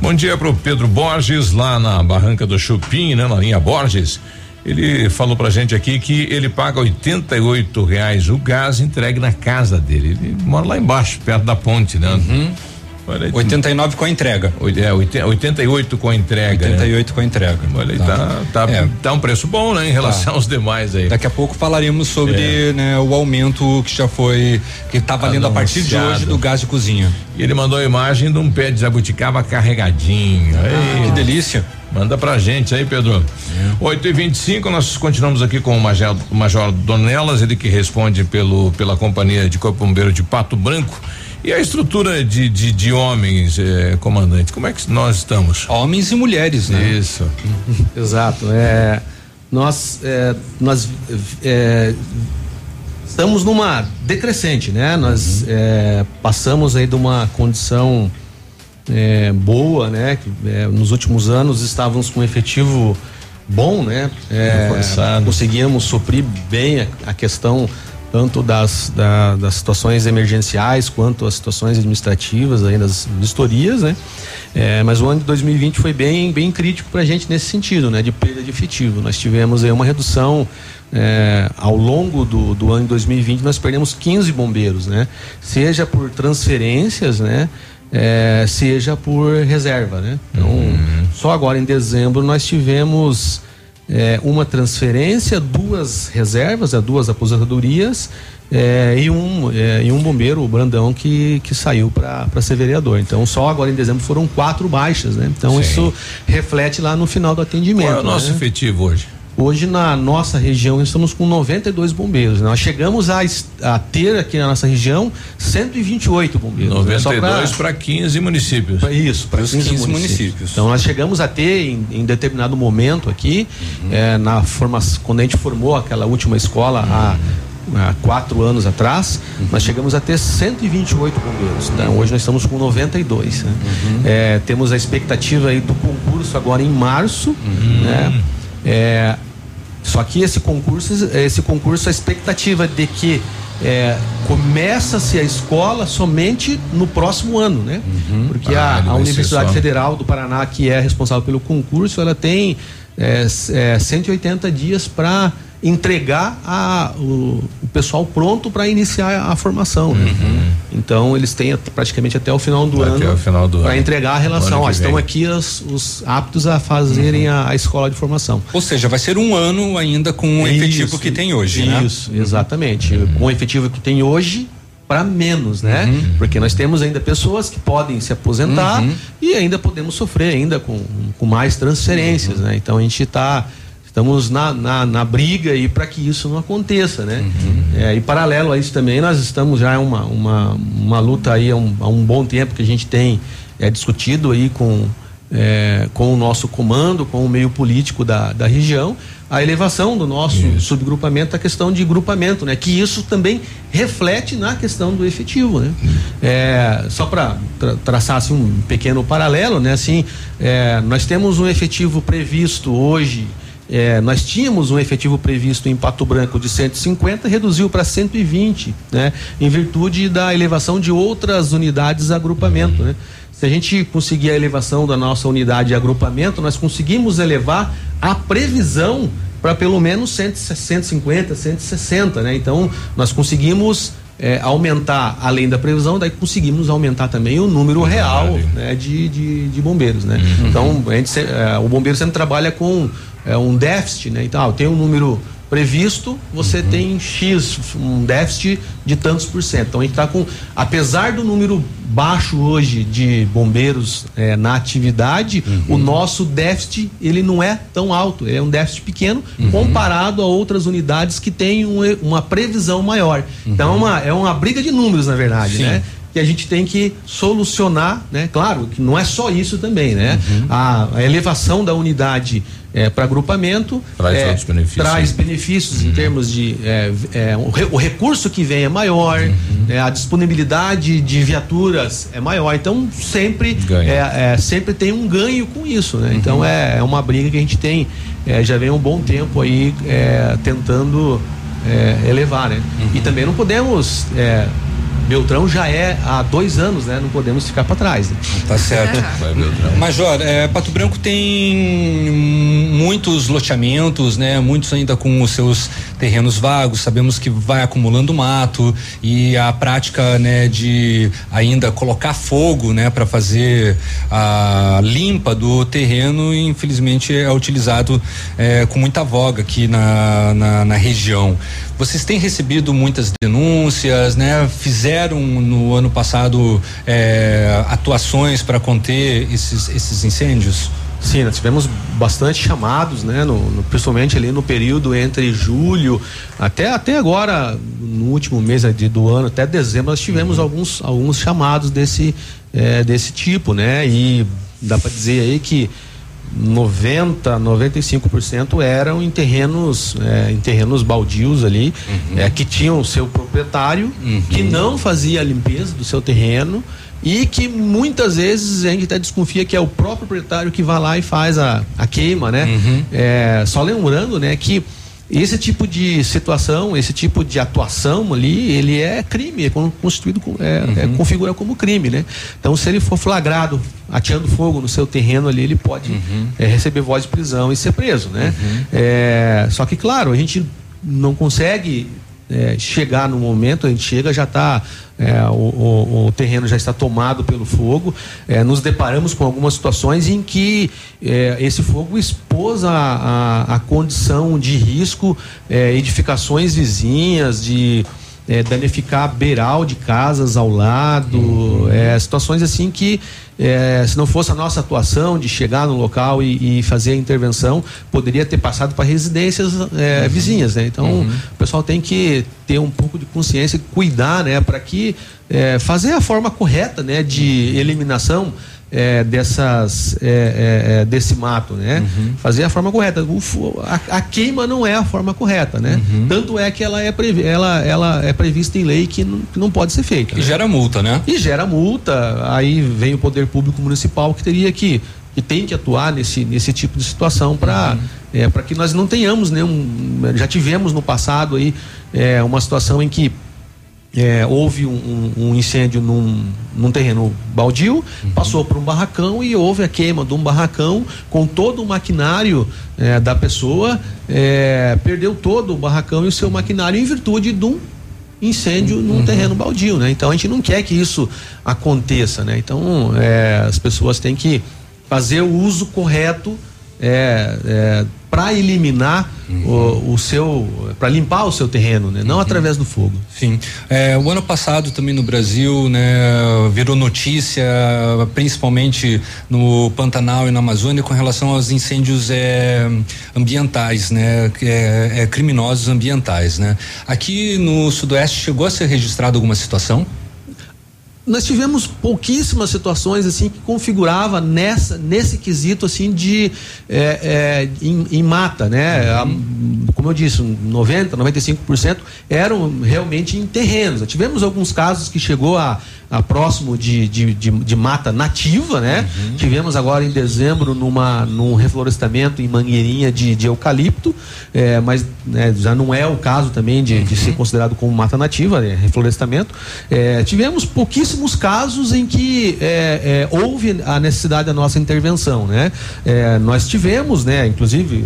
Bom dia para o Pedro Borges lá na Barranca do Chupim, né, na linha Borges. Ele falou pra gente aqui que ele paga oitenta e reais o gás entregue na casa dele. Ele mora lá embaixo, perto da ponte, né? Uhum. 89 com a entrega. É, 88 com a entrega. 88 né? com a entrega. Olha, tá, tá, tá, é. tá, um preço bom, né? Em relação tá. aos demais aí. Daqui a pouco falaremos sobre é. né, o aumento que já foi, que tá valendo Anunciado. a partir de hoje do gás de cozinha. E ele mandou a imagem de um pé de jabuticaba carregadinho. Ah, que delícia. Manda pra gente aí, Pedro. É. 8 e 25 nós continuamos aqui com o Major, Major Donelas, ele que responde pelo, pela Companhia de Corpo Bombeiro de Pato Branco. E a estrutura de, de, de homens, eh, comandante, como é que nós estamos? Homens e mulheres, né? Isso. Exato. É, nós é, nós é, estamos numa decrescente, né? Nós uhum. é, passamos aí de uma condição boa, né? Que, nos últimos anos estávamos com um efetivo bom, né? É, conseguíamos suprir bem a, a questão tanto das, da, das situações emergenciais quanto as situações administrativas aí das vistorias, né? É, mas o ano de 2020 foi bem, bem crítico para a gente nesse sentido, né? De perda de efetivo. Nós tivemos aí uma redução é, ao longo do, do ano de 2020 nós perdemos 15 bombeiros, né? Seja por transferências, né? É, seja por reserva, né? Então, uhum. só agora em dezembro nós tivemos é, uma transferência, duas reservas, é, duas aposentadorias é, e, um, é, e um bombeiro, o Brandão, que, que saiu para ser vereador. Então, só agora em dezembro foram quatro baixas, né? Então, Sim. isso reflete lá no final do atendimento. Qual é o nosso né? efetivo hoje? Hoje na nossa região estamos com 92 bombeiros. Nós chegamos a, a ter aqui na nossa região 128 bombeiros. 92 né? para 15 municípios. Pra isso, para 15, 15 municípios. municípios. Então nós chegamos a ter em, em determinado momento aqui, uhum. é, na formação, quando a gente formou aquela última escola uhum. há há quatro anos atrás, uhum. nós chegamos a ter 128 bombeiros. Então, hoje nós estamos com 92. Né? É, temos a expectativa aí do concurso agora em março, uhum. né? É, só que esse concurso, esse concurso, a expectativa de que é, começa-se a escola somente no próximo ano, né? Uhum. Porque ah, a, a Universidade Federal do Paraná, que é responsável pelo concurso, ela tem é, é, 180 dias para entregar a, o, o pessoal pronto para iniciar a formação. Né? Uhum. Então eles têm praticamente até o final do até ano para entregar a relação. Ó, estão aqui os, os, aptos a fazerem uhum. a, a, escola de formação. Ou seja, vai ser um ano ainda com o efetivo que tem hoje, né? Isso, exatamente. Uhum. Com o efetivo que tem hoje, para menos, né? Uhum. Porque nós temos ainda pessoas que podem se aposentar uhum. e ainda podemos sofrer ainda com, com mais transferências, uhum. né? Então a gente está estamos na, na, na briga aí para que isso não aconteça, né? Uhum. É, e paralelo a isso também, nós estamos já uma, uma, uma luta aí há um, há um bom tempo que a gente tem é, discutido aí com, é, com o nosso comando, com o meio político da, da região, a elevação do nosso isso. subgrupamento, a questão de grupamento, né? Que isso também reflete na questão do efetivo, né? É, só para tra traçar assim, um pequeno paralelo, né? Assim, é, nós temos um efetivo previsto hoje é, nós tínhamos um efetivo previsto em Pato Branco de 150, reduziu para 120, né? Em virtude da elevação de outras unidades de agrupamento, né? Se a gente conseguir a elevação da nossa unidade de agrupamento, nós conseguimos elevar a previsão para pelo menos 150, 160, né? Então, nós conseguimos é, aumentar, além da previsão, daí conseguimos aumentar também o número real né, de, de, de, bombeiros, né? Uhum. Então, a gente, é, o bombeiro sempre trabalha com é, um déficit, né? Então, ah, tem um número previsto, você uhum. tem X, um déficit de tantos por cento. Então a gente está com, apesar do número baixo hoje de bombeiros é, na atividade, uhum. o nosso déficit ele não é tão alto, é um déficit pequeno uhum. comparado a outras unidades que têm um, uma previsão maior. Então é uma, é uma briga de números, na verdade, Sim. né? que a gente tem que solucionar, né? Claro que não é só isso também, né? Uhum. A, a, elevação da unidade é, para agrupamento traz é, outros benefícios, traz benefícios uhum. em termos de é, é, o, re, o, recurso que vem é maior, uhum. É, a disponibilidade de viaturas é maior, então sempre é, sempre tem um ganho com isso, né? Então uhum. é, uma briga que a gente tem já vem um bom tempo aí tentando elevar, né? E uhum. também não podemos Beltrão já é há dois anos, né? Não podemos ficar para trás. Né? Tá certo. É. Major, é, Pato Branco tem muitos loteamentos, né? Muitos ainda com os seus terrenos vagos. Sabemos que vai acumulando mato e a prática, né, de ainda colocar fogo, né, para fazer a limpa do terreno, infelizmente é utilizado é, com muita voga aqui na, na, na região. Vocês têm recebido muitas denúncias, né? Fizeram no ano passado é, atuações para conter esses, esses incêndios? Sim, nós tivemos bastante chamados, né? No, no, principalmente ali no período entre julho até, até agora, no último mês de, do ano, até dezembro, nós tivemos uhum. alguns, alguns chamados desse, é, desse tipo, né? E dá para dizer aí que 90, 95% eram em terrenos, é, em terrenos baldios ali, uhum. é, que tinham o seu proprietário, uhum. que não fazia a limpeza do seu terreno e que muitas vezes a gente até desconfia que é o próprio proprietário que vai lá e faz a, a queima, né? Uhum. É, só lembrando, né, que esse tipo de situação, esse tipo de atuação ali, ele é crime, é constituído, é, uhum. é, configura como crime, né? Então, se ele for flagrado ateando fogo no seu terreno ali, ele pode uhum. é, receber voz de prisão e ser preso, né? Uhum. É, só que, claro, a gente não consegue é, chegar no momento, a gente chega, já está é, o, o, o, terreno já está tomado pelo fogo. É, nos deparamos com algumas situações em que é, esse fogo expôs a, a, a condição de risco, é, edificações vizinhas, de é, danificar beiral de casas ao lado, uhum. é, situações assim que é, se não fosse a nossa atuação de chegar no local e, e fazer a intervenção, poderia ter passado para residências é, uhum. vizinhas, né? Então uhum. o pessoal tem que ter um pouco de consciência e cuidar, né, para que é, fazer a forma correta, né, de eliminação é, dessas é, é, é, desse mato, né? Uhum. Fazer a forma correta. O, a, a, queima não é a forma correta, né? Uhum. Tanto é que ela é, previ, ela, ela é prevista em lei que não, que não pode ser feita. E né? gera multa, né? E gera multa. Aí vem o poder público municipal que teria que que tem que atuar nesse, nesse tipo de situação para uhum. é, para que nós não tenhamos nenhum já tivemos no passado aí é, uma situação em que é, houve um, um, incêndio num, num terreno baldio, uhum. passou por um barracão e houve a queima de um barracão com todo o maquinário é, da pessoa, é, perdeu todo o barracão e o seu maquinário em virtude de um incêndio num uhum. terreno baldio, né? Então a gente não quer que isso aconteça, né? Então é, as pessoas têm que fazer o uso correto é, é, para eliminar uhum. o, o, seu, para limpar o seu terreno, né? Não uhum. através do fogo. Sim. É, o ano passado também no Brasil, né, virou notícia, principalmente no Pantanal e na Amazônia, com relação aos incêndios é, ambientais, né, é, é, criminosos ambientais, né. Aqui no Sudoeste chegou a ser registrado alguma situação? Nós tivemos pouquíssimas situações assim que configurava nessa nesse quesito assim de é, é, em, em, mata né uhum. como eu disse 90 95% eram realmente em terrenos tivemos alguns casos que chegou a a próximo de, de, de, de, mata nativa, né? Uhum. Tivemos agora em dezembro numa, num reflorestamento em Mangueirinha de, de eucalipto, é, mas né, já não é o caso também de, uhum. de ser uhum. considerado como mata nativa, é reflorestamento. É, tivemos pouquíssimos casos em que é, é houve a necessidade da nossa intervenção, né? É, nós tivemos, né, inclusive,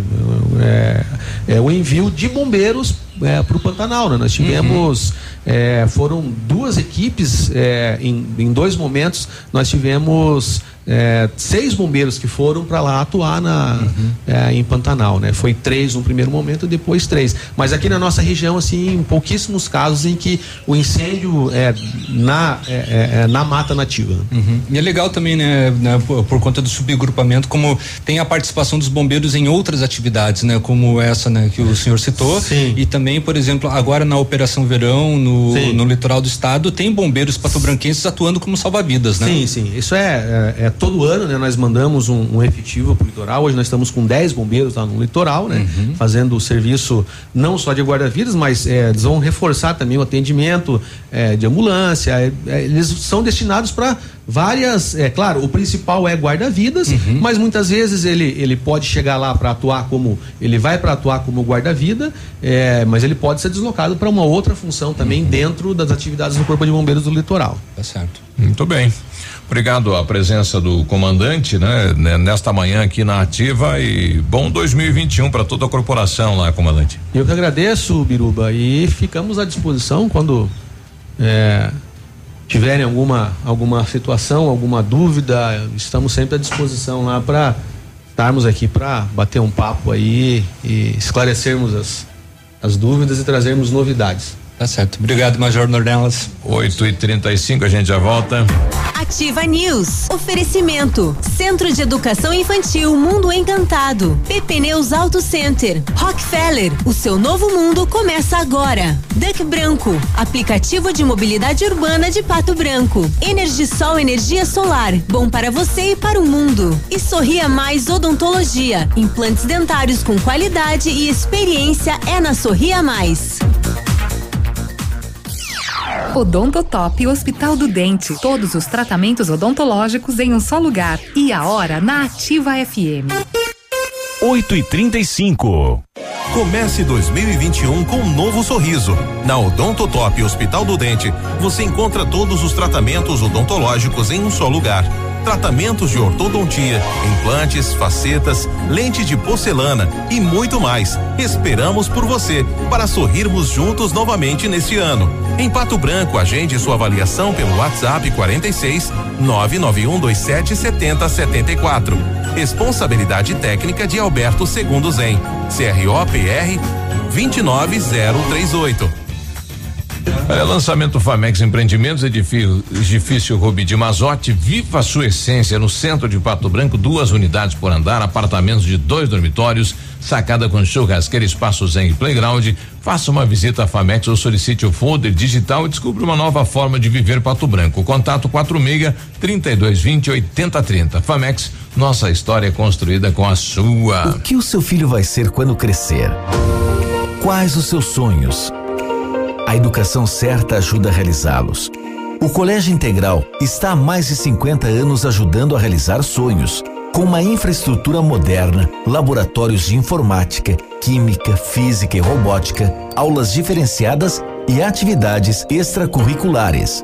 é, o envio de bombeiros é, para o Pantanal. Né? Nós tivemos, uhum. é, foram duas equipes é, em, em dois momentos, nós tivemos é, seis bombeiros que foram para lá atuar na, uhum. é, em Pantanal, né? Foi três no primeiro momento, depois três. Mas aqui na nossa região, assim, pouquíssimos casos em que o incêndio é na, é, é, é, na mata nativa. Uhum. E é legal também, né, né por, por, conta do subagrupamento, como tem a participação dos bombeiros em outras atividades, né? Como essa, né, que o senhor citou. Sim. E também, por exemplo, agora na Operação Verão, no, no litoral do estado, tem bombeiros patobranquenses atuando como salva-vidas, né? Sim, sim. Isso é, é, é todo ano, né, nós mandamos um, um efetivo para o litoral. Hoje nós estamos com 10 bombeiros lá no litoral, né, uhum. fazendo o serviço não só de guarda-vidas, mas é, eles vão reforçar também o atendimento é, de ambulância. É, é eles são destinados para várias. É claro, o principal é guarda-vidas, uhum. mas muitas vezes ele, ele pode chegar lá para atuar como. Ele vai para atuar como guarda-vida, é, mas ele pode ser deslocado para uma outra função também uhum. dentro das atividades do Corpo de Bombeiros do Litoral. Tá certo. Muito bem. Obrigado a presença do comandante, né, né, nesta manhã aqui na Ativa e bom 2021 para toda a corporação lá, comandante. Eu que agradeço, Biruba, e ficamos à disposição quando é, tiverem alguma alguma situação, alguma dúvida, estamos sempre à disposição lá para estarmos aqui para bater um papo aí e esclarecermos as as dúvidas e trazermos novidades. Tá certo. Obrigado, Major Nornelas. 8 e 35 a gente já volta. Ativa News. Oferecimento. Centro de Educação Infantil Mundo Encantado. PP Neus Auto Center. Rockefeller. O seu novo mundo começa agora. Duck Branco. Aplicativo de mobilidade urbana de Pato Branco. Energisol Energia Solar. Bom para você e para o mundo. E Sorria Mais Odontologia. Implantes dentários com qualidade e experiência é na Sorria Mais. Odontotop Hospital do Dente. Todos os tratamentos odontológicos em um só lugar. E a hora na Ativa FM. 8 e 35 Comece 2021 com um novo sorriso. Na Odontotop Hospital do Dente, você encontra todos os tratamentos odontológicos em um só lugar tratamentos de ortodontia, implantes, facetas, lente de porcelana e muito mais. Esperamos por você para sorrirmos juntos novamente neste ano. Em Pato Branco, agende sua avaliação pelo WhatsApp 46 99127 7074. Responsabilidade técnica de Alberto Segundo Zen. CROPR 29038. Olha, lançamento Famex Empreendimentos, edifício, edifício Rubi de Mazote, viva a sua essência no centro de Pato Branco, duas unidades por andar, apartamentos de dois dormitórios, sacada com churrasqueira, espaço zen e playground. Faça uma visita à Famex ou solicite o folder digital e descubra uma nova forma de viver Pato Branco. Contato 46 3220 8030. Famex, nossa história é construída com a sua. O que o seu filho vai ser quando crescer? Quais os seus sonhos? A educação certa ajuda a realizá-los. O Colégio Integral está há mais de 50 anos ajudando a realizar sonhos, com uma infraestrutura moderna, laboratórios de informática, química, física e robótica, aulas diferenciadas e atividades extracurriculares.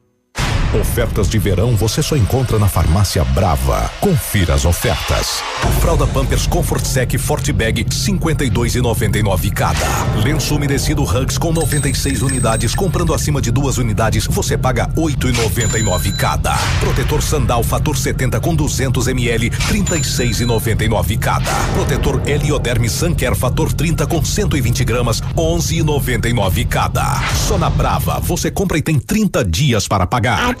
Ofertas de verão você só encontra na Farmácia Brava. Confira as ofertas. Fralda Pampers Comfort Sec Forte Bag 52,99 cada. Lenço umedecido Hugs com 96 unidades. Comprando acima de duas unidades, você paga 8,99 cada. Protetor Sandal Fator 70 com 200 ml 36,99 cada. Protetor Helioderme Sunker Fator 30 com 120 gramas 11,99 cada. Só na Brava você compra e tem 30 dias para pagar.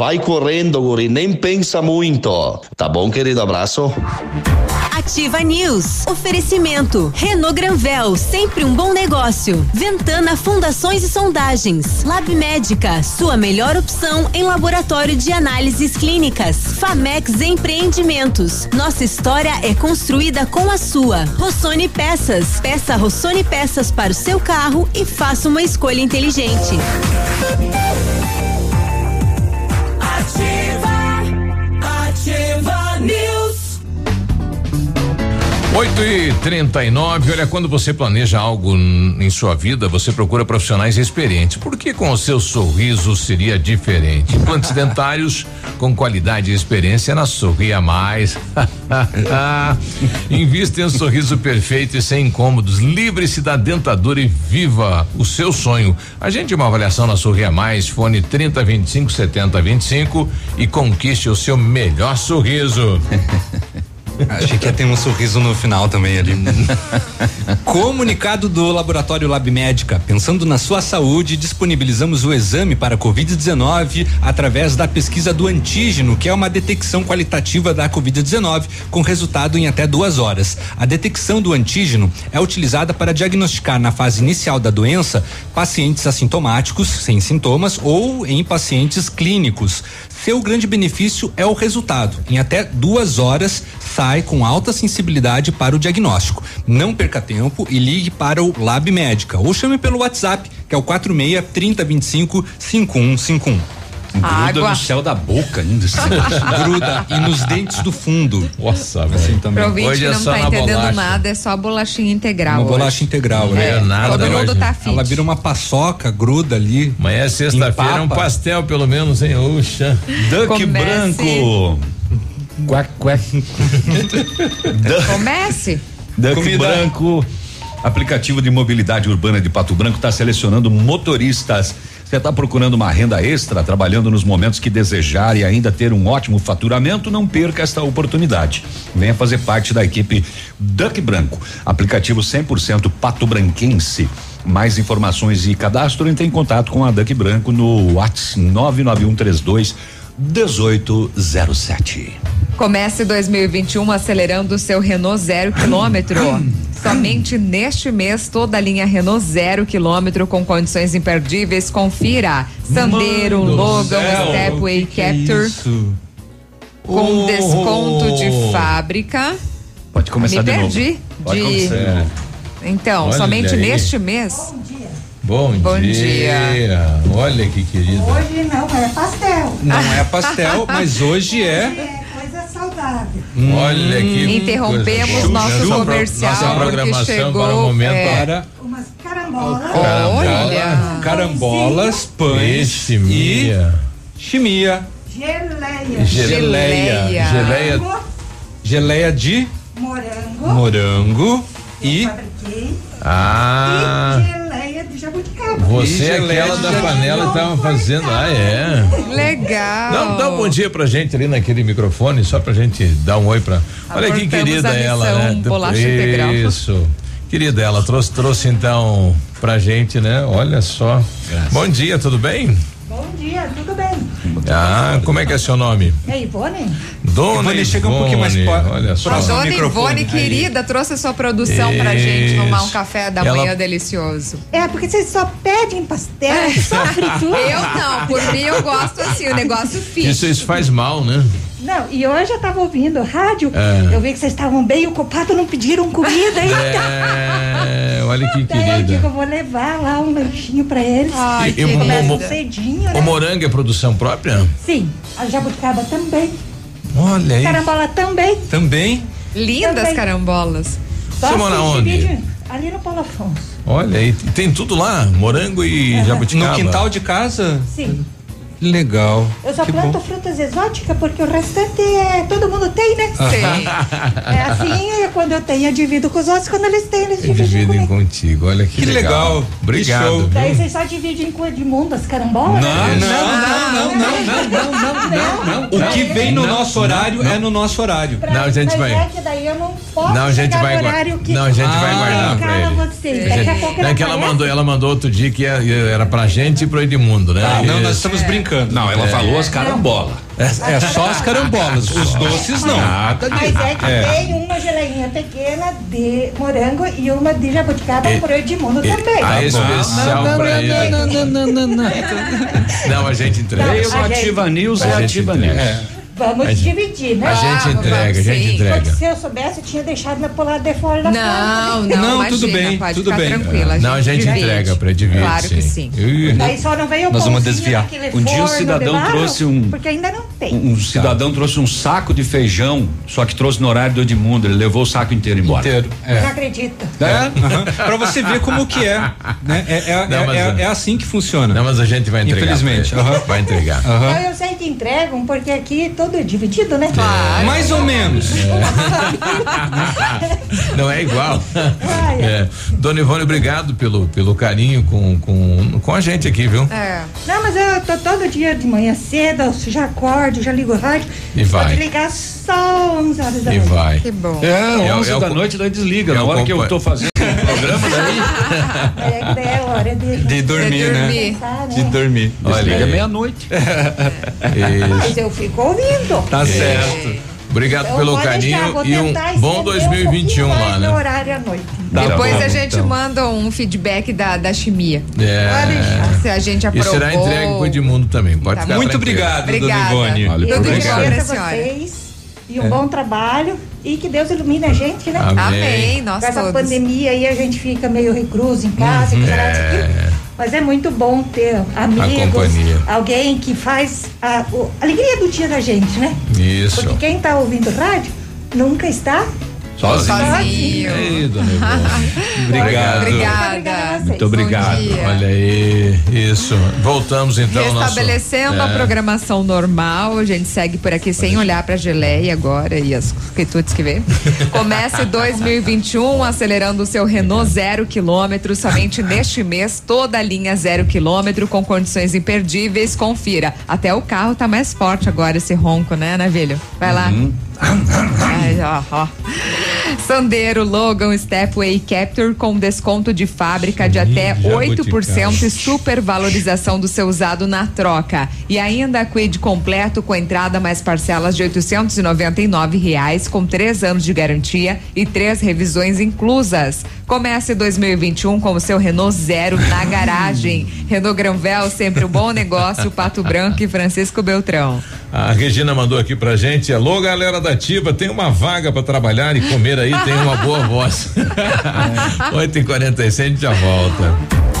Correndo, guri, nem pensa muito. Tá bom, querido? Abraço. Ativa News. Oferecimento. Renault Granvel, sempre um bom negócio. Ventana Fundações e Sondagens. Lab Médica, sua melhor opção em laboratório de análises clínicas. Famex Empreendimentos. Nossa história é construída com a sua. Rossoni Peças. Peça Rossoni Peças para o seu carro e faça uma escolha inteligente. Ativa 8 e 39 olha, quando você planeja algo em sua vida, você procura profissionais experientes. Por que com o seu sorriso seria diferente? Implantes dentários com qualidade e experiência na Sorria Mais. Invista em um sorriso perfeito e sem incômodos. Livre-se da dentadura e viva o seu sonho. Agende uma avaliação na Sorria Mais, fone 30 25 70 25 e conquiste o seu melhor sorriso. Achei que ia ter um sorriso no final também ali. Comunicado do Laboratório Lab Médica. Pensando na sua saúde, disponibilizamos o exame para Covid-19 através da pesquisa do antígeno, que é uma detecção qualitativa da Covid-19, com resultado em até duas horas. A detecção do antígeno é utilizada para diagnosticar na fase inicial da doença pacientes assintomáticos, sem sintomas, ou em pacientes clínicos. Seu grande benefício é o resultado. Em até duas horas, sai com alta sensibilidade para o diagnóstico. Não perca tempo e ligue para o Lab Médica ou chame pelo WhatsApp, que é o 46 3025 5151. Gruda Água. no céu da boca ainda. Gruda. E nos dentes do fundo. Nossa, assim também. Pro Hoje é não tá entendendo bolacha. nada, é só a bolachinha integral. Uma hoje. bolacha integral, né? É, nada Todo mundo tá fit. Ela vira uma paçoca, gruda ali. Amanhã é sexta-feira, um pastel pelo menos, hein? Oxa. Duck Comece. branco. Quack, quack. Comece. Duck Comida. branco. Aplicativo de mobilidade urbana de Pato Branco está selecionando motoristas você está procurando uma renda extra, trabalhando nos momentos que desejar e ainda ter um ótimo faturamento? Não perca esta oportunidade. Venha fazer parte da equipe Duck Branco, aplicativo 100% pato branquense. Mais informações e cadastro, entre em contato com a Duck Branco no WhatsApp 99132 1807. Comece 2021 acelerando o seu Renault zero quilômetro. Somente neste mês, toda a linha Renault zero quilômetro com condições imperdíveis. Confira. Sandero, Logan, Stepway, Capture. com oh. desconto de fábrica. Pode começar Me de perdi. Novo. De... Então, Olha somente neste mês. Bom dia. Bom, dia. dia. Olha que querido. Hoje não é pastel. Não é pastel, mas hoje é saudável. Hum, Olha que Interrompemos nosso comercial. Nossa programação chegou, para o momento. É, para umas carambolas. Olha. Carambolas, pães chimia. e chimia. Geleia. Geleia. Geleia. Geleia de morango. Morango e fabriquei. Ah. E de jabuticaba. Você é aquela da panela estava fazendo. Ah, é. Legal. Não, dá um bom dia pra gente ali naquele microfone, só pra gente dar um oi pra. Olha que querida ela, né? Bolacha Isso. Integral. Querida ela, trouxe, trouxe então pra gente, né? Olha só. Graças. Bom dia, tudo bem? Bom dia, tudo bem? Ah, como é que é seu nome? É Ivone? Dona Ivone, chega um pouquinho mais Olha só. Dona Ivone, querida, trouxe a sua produção Isso. pra gente tomar um café da Ela... manhã delicioso. É, porque vocês só pedem pastel, é. só fritura. Eu não, por mim eu gosto assim, o negócio fit. Isso, isso faz mal, né? Não, e hoje eu tava ouvindo rádio, é. eu vi que vocês estavam bem ocupados, não pediram comida ainda. É, olha que Daí querida. Eu digo, eu vou levar lá um lanchinho pra eles. Ai, e, o, cedinho, né? o morango é produção própria? Sim, a jabuticaba também. Olha aí. Carambola também. Também? Lindas também. carambolas. Você mora onde? Ali no Paulo Afonso. Olha aí, tem tudo lá, morango e uhum. jabuticaba. No quintal de casa? Sim. Legal. Eu só que planto bom. frutas exóticas porque o restante é, todo mundo tem, né? Sim. é assim, é quando eu tenho, eu divido com os outros, quando eles têm, eles dividem, dividem contigo. Olha que, que legal. legal. Obrigado. Daí vocês só dividem com o Edmundo as carambolas? Não, né? não, não, não, não, não, não, não, não, não, O que vem no nosso horário é no nosso horário. Não, a gente vai. É que daí eu não posso não, a gente vai horário que Não, a gente vai guardar pra ele. Daqui a pouco ela, que ela mandou, ela mandou outro dia que era pra gente e pro Edmundo, né? Não, nós estamos brincando. Não, ela falou as carambolas. É, é, só as carambolas, os doces não. Nada Mas é que é. tem uma geleinha pequena de morango e uma de jabuticaba e, pro Edmundo e, também. A especial não, pra ele. Não, não, não, não, não. Não, a gente entrega. Veio Ativa News é Ativa News. Vamos a dividir, né? A gente entrega, a gente entrega. Se eu soubesse, eu tinha deixado meu pular de fora da Não, não, não, imagina, tudo bem, pode tudo bem. tranquila. Não, a gente divide. entrega pra dividir. Claro que sim. Daí só não veio o Nós vamos desviar. Um dia o cidadão trouxe um. Porque ainda não tem. Um cidadão trouxe um saco de feijão, só que trouxe no horário do Edmundo. Ele levou o saco inteiro embora. Inteiro. É. Não acredito. É, uhum. pra você ver como que é. Né? É, é, não, é, é, é, assim que funciona. Não, mas a gente vai entregar. Infelizmente. Vai entregar. Eu sei que entregam, porque aqui todo é dividido, né? Claro. Mais ou menos. É. Não é igual. É. Dona Ivone, obrigado pelo, pelo carinho com, com, com a gente aqui, viu? É. Não, mas eu tô todo dia de manhã cedo, eu já acordo, já ligo o rádio. E vai. Pode ligar só 11 horas da noite. E vai. Que bom. É, 11 é, é da noite, daí desliga. Na hora que eu tô fazendo o programa, daí. É, daí é hora de, de dormir, de né? dormir. né? De dormir. Olha, meia-noite. Mas eu fico ouvindo. Tá certo. Obrigado então, pelo carinho e um bom 2021 um lá, né? horário à noite. Tá Depois bom, a gente então. manda um feedback da, da chimia. É. Se a gente aprovou. E será entregue pro Edmundo também. Pode tá. ficar Muito obrigado, Obrigada. dona Ivone. Olha, Tudo obrigado. de bom vocês e um é. bom trabalho e que Deus ilumine a gente, né? Amém. Amém. Nós Com essa todos. pandemia aí a gente fica meio recluso em casa, uhum. é. Mas é muito bom ter amigos, alguém que faz a, a, alegria do dia da gente, né? Isso. Porque quem está ouvindo rádio nunca está Sozinho. Ei, dona Obrigado. Obrigada. Muito obrigado. Olha aí, isso. Voltamos então. Restabelecendo nosso, é. a programação normal, a gente segue por aqui sem olhar para a geleia agora e as quitutes que vê. Comece 2021 acelerando o seu Renault zero quilômetro, somente neste mês, toda a linha zero quilômetro com condições imperdíveis. Confira. Até o carro tá mais forte agora, esse ronco, né, Navilho? Vai lá. Uhum. Ai, ó, ó. Sandero, Logan, Stepway Capture com desconto de fábrica de até 8% e supervalorização do seu usado na troca. E ainda a Quid completo com entrada mais parcelas de 899 reais com três anos de garantia e três revisões inclusas. Comece 2021 com o seu Renault Zero na garagem. Renault Granvel, sempre um bom negócio. Pato Branco e Francisco Beltrão. A Regina mandou aqui pra gente. Alô, galera da Ativa, tem uma vaga para trabalhar e comer aí, tem uma boa voz. 8h46, a gente já volta.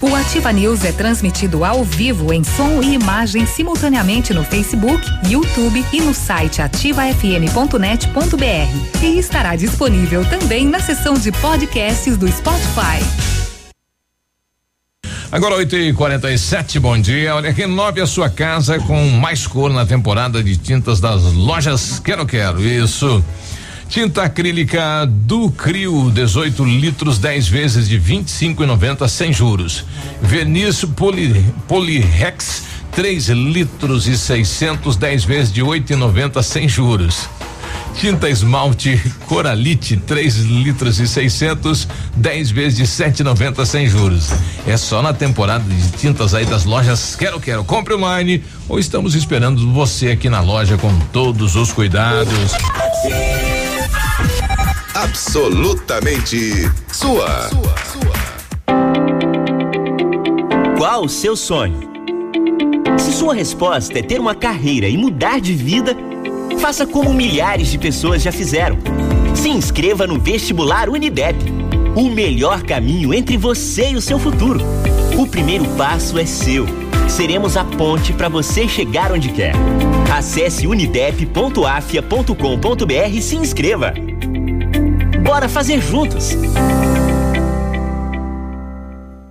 O Ativa News é transmitido ao vivo em som e imagem simultaneamente no Facebook, YouTube e no site ativafm.net.br. E estará disponível também na seção de podcasts do Spotify. Agora 8 e 47 bom dia. Olha, renove a sua casa com mais cor na temporada de tintas das lojas Quero Quero. Isso. Tinta acrílica do Crio, 18 litros, 10 vezes de 25,90 sem juros. Verniz poli, Polirex, 3 litros e 600, 10 vezes de 8,90 sem juros. Tinta esmalte Coralite, 3 litros e 600, 10 vezes de 7,90 sem juros. É só na temporada de tintas aí das lojas Quero Quero. Compre online ou estamos esperando você aqui na loja com todos os cuidados absolutamente sua. Qual o seu sonho? Se sua resposta é ter uma carreira e mudar de vida, faça como milhares de pessoas já fizeram. Se inscreva no vestibular Unidep. O melhor caminho entre você e o seu futuro. O primeiro passo é seu. Seremos a ponte para você chegar onde quer. Acesse unidep.afia.com.br e se inscreva. Bora fazer juntos!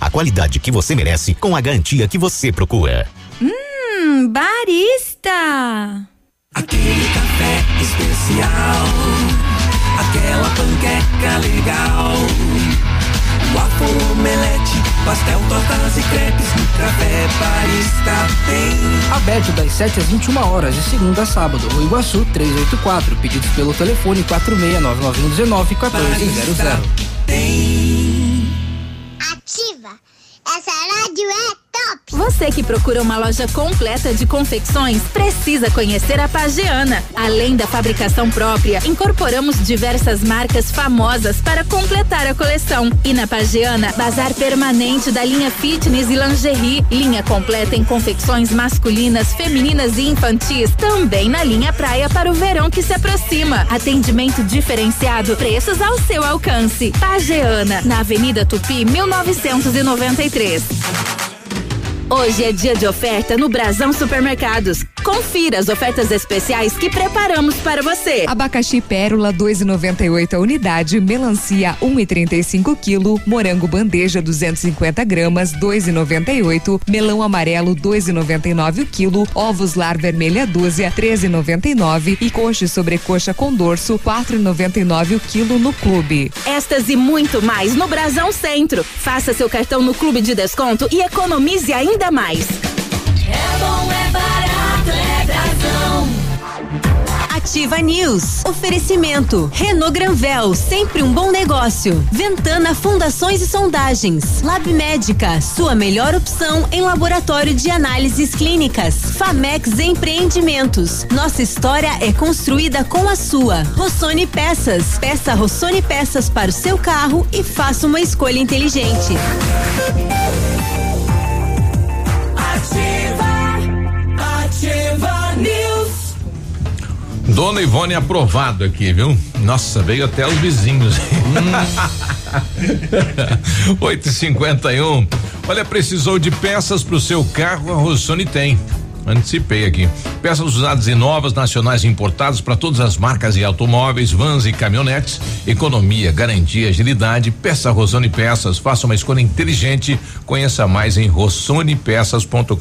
a qualidade qualidade que você merece com a garantia que você procura. Hum, barista! Aquele café especial, aquela panqueca legal. Waffle, omelete, pastel, tortas e crepes, no café barista tem. Aberto das 7 às 21 horas, de segunda a sábado, no Iguaçu 384. Pedidos pelo telefone 469919 1400. Tem. Ativa. Essa rádio é Você que procura uma loja completa de confecções, precisa conhecer a Pageana. Além da fabricação própria, incorporamos diversas marcas famosas para completar a coleção. E na Pageana, bazar permanente da linha fitness e lingerie, linha completa em confecções masculinas, femininas e infantis, também na linha praia para o verão que se aproxima. Atendimento diferenciado, preços ao seu alcance. Pageana, na Avenida Tupi, 1993. Hoje é dia de oferta no Brasão Supermercados. Confira as ofertas especiais que preparamos para você. Abacaxi Pérola 2,98 a unidade, melancia 1,35 quilo, morango bandeja 250 gramas 2,98, melão amarelo 2,99 o quilo, ovos lar vermelha dúzia 13,99 e coxa e sobrecoxa com dorso 4,99 o quilo no clube. Estas e muito mais no Brasão Centro. Faça seu cartão no clube de desconto e economize ainda mais. É bom, é barato, é Brasão. Ativa News. Oferecimento. Renault Granvel, sempre um bom negócio. Ventana Fundações e Sondagens. Lab Médica, sua melhor opção em laboratório de análises clínicas. Famex Empreendimentos. Nossa história é construída com a sua. Rossoni Peças. Peça Rossoni Peças para o seu carro e faça uma escolha inteligente. Dona Ivone aprovado aqui, viu? Nossa, veio até os vizinhos. Oito e cinquenta e um. Olha, precisou de peças para o seu carro? A Rossoni tem. Antecipei aqui. Peças usadas e novas, nacionais e importadas para todas as marcas e automóveis, vans e caminhonetes. Economia, garantia, agilidade. Peça Rossoni Peças. Faça uma escolha inteligente. Conheça mais em rossonepeças.com.br.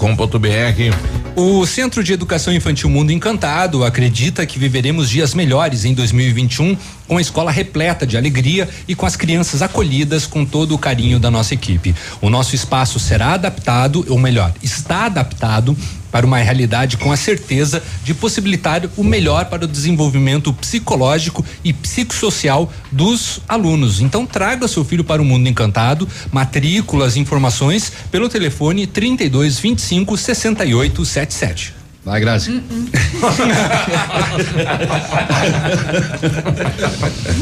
O Centro de Educação Infantil Mundo Encantado acredita que viveremos dias melhores em 2021 com a escola repleta de alegria e com as crianças acolhidas com todo o carinho da nossa equipe. O nosso espaço será adaptado, ou melhor, está adaptado para uma realidade com a certeza de possibilitar o melhor para o desenvolvimento psicológico e psicossocial dos alunos. Então traga seu filho para o mundo encantado. Matrículas, informações pelo telefone 32 25 68 77. Vai, Grazi.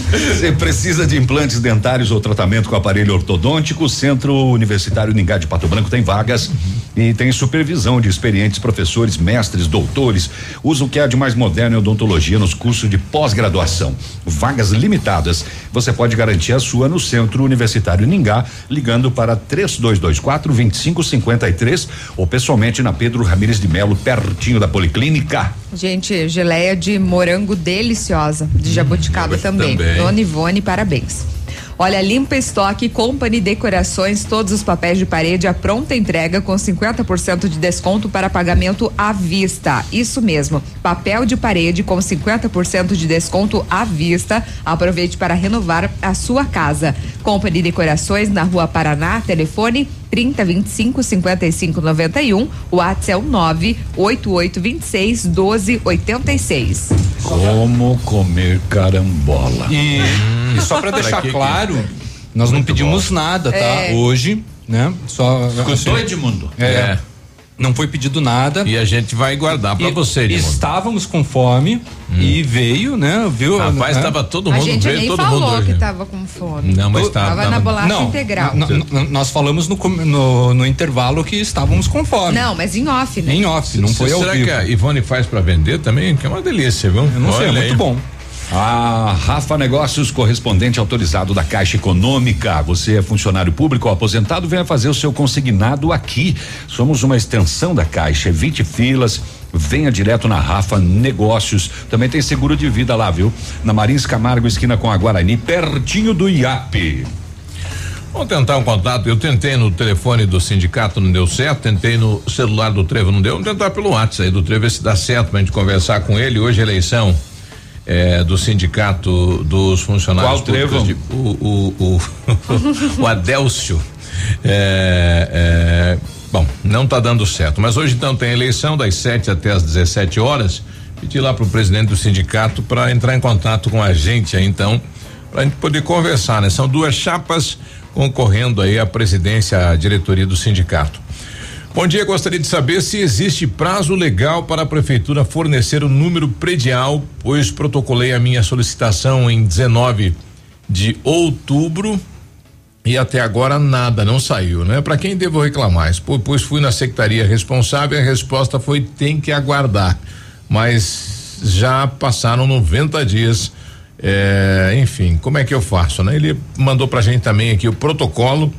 Você precisa de implantes dentários ou tratamento com aparelho ortodôntico? O Centro Universitário Ningá de Pato Branco tem vagas e tem supervisão de experientes professores, mestres, doutores. Usa o que há de mais moderno em odontologia nos cursos de pós-graduação. Vagas limitadas. Você pode garantir a sua no Centro Universitário Ningá, ligando para 3224 2553 ou pessoalmente na Pedro Ramires de Melo, pertinho da Policlínica. Gente, geleia de morango deliciosa, de jabuticaba hum, também. também. Dona Ivone, parabéns. Olha, Limpa Estoque Company Decorações, todos os papéis de parede à pronta entrega com 50% de desconto para pagamento à vista. Isso mesmo, papel de parede com 50% de desconto à vista. Aproveite para renovar a sua casa. Company Decorações na Rua Paraná, telefone 30 25 55 91, o WhatsApp é o 988 26 12 86. Como comer carambola. E, e só para deixar claro, nós Muito não pedimos bom. nada, tá? É. Hoje, né? Só Escutou, Edmundo? É. é. Não foi pedido nada. E a gente vai guardar para você, Edmundo. Estávamos com fome hum. e veio, né? Viu? Rapaz, estava né? todo mundo. A gente veio, nem todo falou mundo que estava com fome. Não, mas estava. Tava, na bolacha não, integral. nós falamos no, no, no, intervalo que estávamos com fome. Não, mas em off, né? Em off, não foi Será ao vivo. Será que a Ivone faz para vender também? Que é uma delícia, viu? Eu não Olha sei, é muito aí. bom. A Rafa Negócios, correspondente autorizado da Caixa Econômica. Você é funcionário público ou aposentado, venha fazer o seu consignado aqui. Somos uma extensão da Caixa, evite filas. Venha direto na Rafa Negócios. Também tem seguro de vida lá, viu? Na Marins Camargo, esquina com a Guarani, pertinho do IAP. Vamos tentar um contato. Eu tentei no telefone do sindicato, não deu certo. Tentei no celular do Trevo, não deu. Vamos tentar pelo WhatsApp aí do Trevo, ver se dá certo pra gente conversar com ele. Hoje, eleição é, do sindicato dos funcionários Qual públicos. De, o, o, o, o Adélcio. É, é, bom, não está dando certo. Mas hoje então tem eleição das 7 até as 17 horas. Pedi lá para o presidente do sindicato para entrar em contato com a gente aí então, para a gente poder conversar, né? São duas chapas concorrendo aí à presidência, à diretoria do sindicato. Bom dia, gostaria de saber se existe prazo legal para a prefeitura fornecer o número predial, pois protocolei a minha solicitação em 19 de outubro e até agora nada, não saiu, né? Para quem devo reclamar? Pois fui na secretaria responsável e a resposta foi tem que aguardar. Mas já passaram 90 dias. É, enfim, como é que eu faço, né? Ele mandou pra gente também aqui o protocolo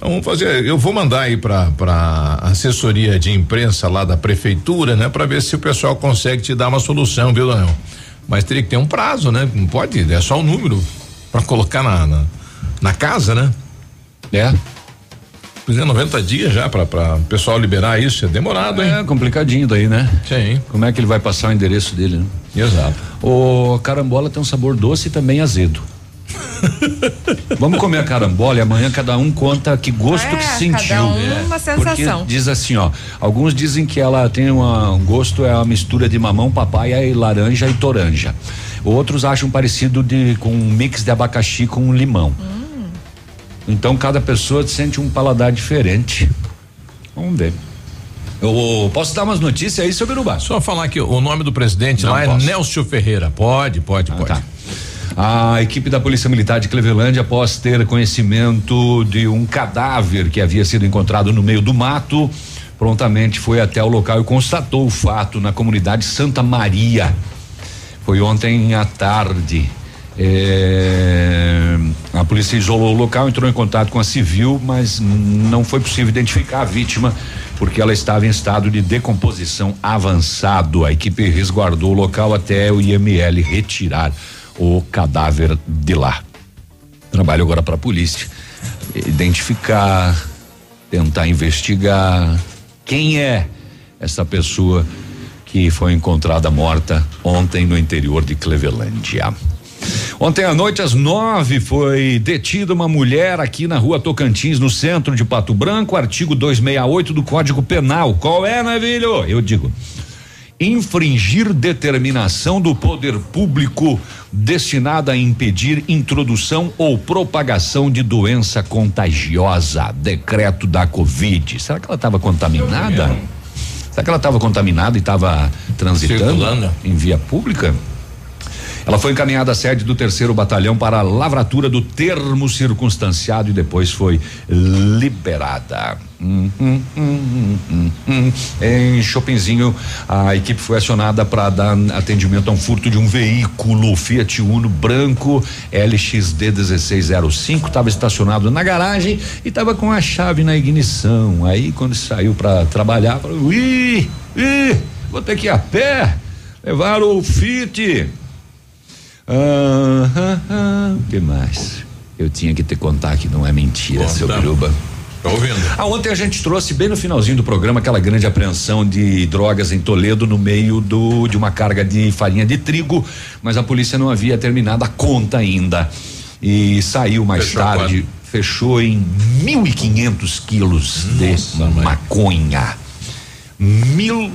Vamos fazer, eu vou mandar aí para para assessoria de imprensa lá da prefeitura, né, para ver se o pessoal consegue te dar uma solução, viu, Daniel? Mas teria que ter um prazo, né? Não pode, é só um número para colocar na, na, na casa, né? É. Pois é, 90 dias já para o pessoal liberar isso, é demorado, hein? É complicadinho daí, né? Sim. Como é que ele vai passar o endereço dele, né? Exato. O carambola tem um sabor doce e também azedo. Vamos comer a carambola e amanhã cada um conta que gosto é, que sentiu. Cada um é. uma sensação. Porque diz assim, ó. Alguns dizem que ela tem uma, um gosto, é uma mistura de mamão, papaya e laranja e toranja. Outros acham parecido de, com um mix de abacaxi com limão. Hum. Então cada pessoa sente um paladar diferente. Vamos ver. Eu posso dar umas notícias aí sobre o bar? Só falar que o nome do presidente Não lá é posso. é Nelson Ferreira. Pode, pode, ah, pode. Tá. A equipe da Polícia Militar de Clevelândia, após ter conhecimento de um cadáver que havia sido encontrado no meio do mato, prontamente foi até o local e constatou o fato na comunidade Santa Maria. Foi ontem à tarde. É, a polícia isolou o local, entrou em contato com a civil, mas não foi possível identificar a vítima porque ela estava em estado de decomposição avançado. A equipe resguardou o local até o IML retirar o cadáver de lá. Trabalho agora para a polícia identificar, tentar investigar quem é essa pessoa que foi encontrada morta ontem no interior de Clevelândia. Ontem à noite, às nove, foi detida uma mulher aqui na rua Tocantins, no centro de Pato Branco, artigo 268 do Código Penal. Qual é, Navilho? Eu digo. Infringir determinação do poder público destinada a impedir introdução ou propagação de doença contagiosa. Decreto da Covid. Será que ela estava contaminada? Será que ela estava contaminada e estava transitando Circulando. em via pública? Ela foi encaminhada à sede do terceiro batalhão para a lavratura do termo circunstanciado e depois foi liberada. Hum, hum, hum, em Chopinzinho, a equipe foi acionada para dar atendimento a um furto de um veículo Fiat Uno branco LXD 1605. Estava estacionado na garagem e estava com a chave na ignição. Aí, quando saiu para trabalhar, falou: ih, ih, vou ter que ir a pé. Levaram o Fiat ah, ah, que mais? Eu tinha que te contar que não é mentira, Conta. seu Biruba. Tô ouvindo. Ah, ontem a gente trouxe bem no finalzinho do programa aquela grande apreensão de drogas em Toledo no meio do de uma carga de farinha de trigo, mas a polícia não havia terminado a conta ainda. E saiu mais fechou tarde, fechou em 1.500 quilos Nossa, de mãe. maconha. Mil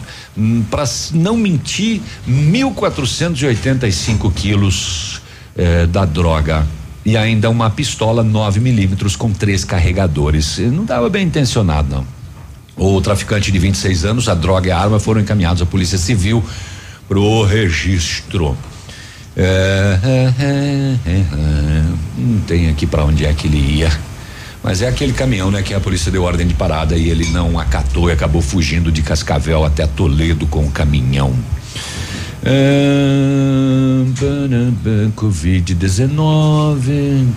para não mentir, 1.485 quilos eh, da droga e ainda uma pistola 9 milímetros com três carregadores. Não estava bem intencionado, não. O traficante de 26 anos, a droga e a arma foram encaminhados à Polícia Civil pro registro. É, é, é, não tem aqui para onde é que ele ia. Mas é aquele caminhão, né, que a polícia deu ordem de parada e ele não acatou e acabou fugindo de Cascavel até Toledo com o caminhão. É, Covid-19.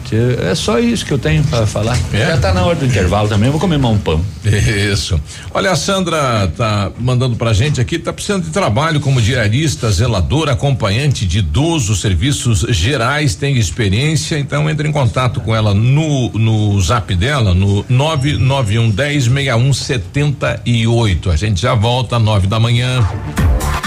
É só isso que eu tenho para falar. É? Já tá na hora do intervalo também. Eu vou comer mais um pão. Isso. Olha, a Sandra tá mandando pra gente aqui, tá precisando de trabalho como diarista, zeladora, acompanhante de idoso, serviços gerais, tem experiência, então entre em contato com ela no no zap dela, no 991 10 61 78. A gente já volta às nove da manhã.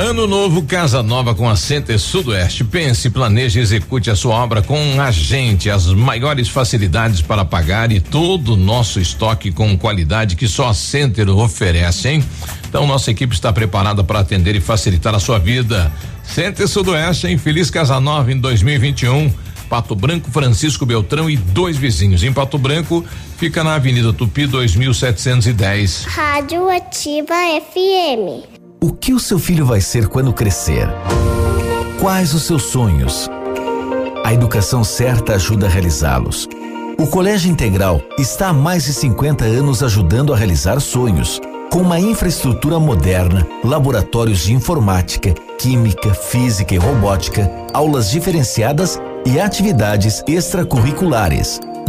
Ano novo, casa nova com a Center Sudoeste. Pense, planeje e execute a sua obra com a gente. As maiores facilidades para pagar e todo o nosso estoque com qualidade que só a Center oferece, hein? Então, nossa equipe está preparada para atender e facilitar a sua vida. Center Sudoeste em Feliz Casa Nova em 2021. Pato Branco, Francisco Beltrão e dois vizinhos. Em Pato Branco, fica na Avenida Tupi 2710. Rádio Ativa FM. O que o seu filho vai ser quando crescer? Quais os seus sonhos? A educação certa ajuda a realizá-los. O Colégio Integral está há mais de 50 anos ajudando a realizar sonhos, com uma infraestrutura moderna, laboratórios de informática, química, física e robótica, aulas diferenciadas e atividades extracurriculares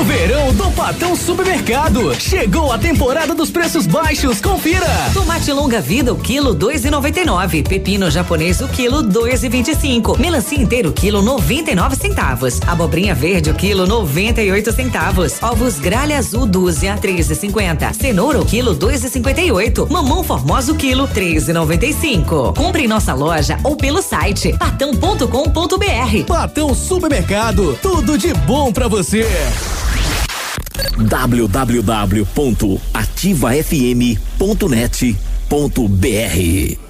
Pro verão do Patão Supermercado. Chegou a temporada dos preços baixos, confira. Tomate longa vida, o quilo dois e noventa e nove. Pepino japonês, o quilo dois e vinte e cinco. Melancia inteiro, quilo noventa e nove centavos. Abobrinha verde, o quilo noventa e oito centavos. Ovos gralha azul, dúzia, três e cinquenta. Cenoura, o quilo dois e cinquenta e oito. Mamão formosa, o quilo três e noventa e cinco. Compre em nossa loja ou pelo site patão.com.br. Patão Supermercado, tudo de bom para você www.ativafm.net.br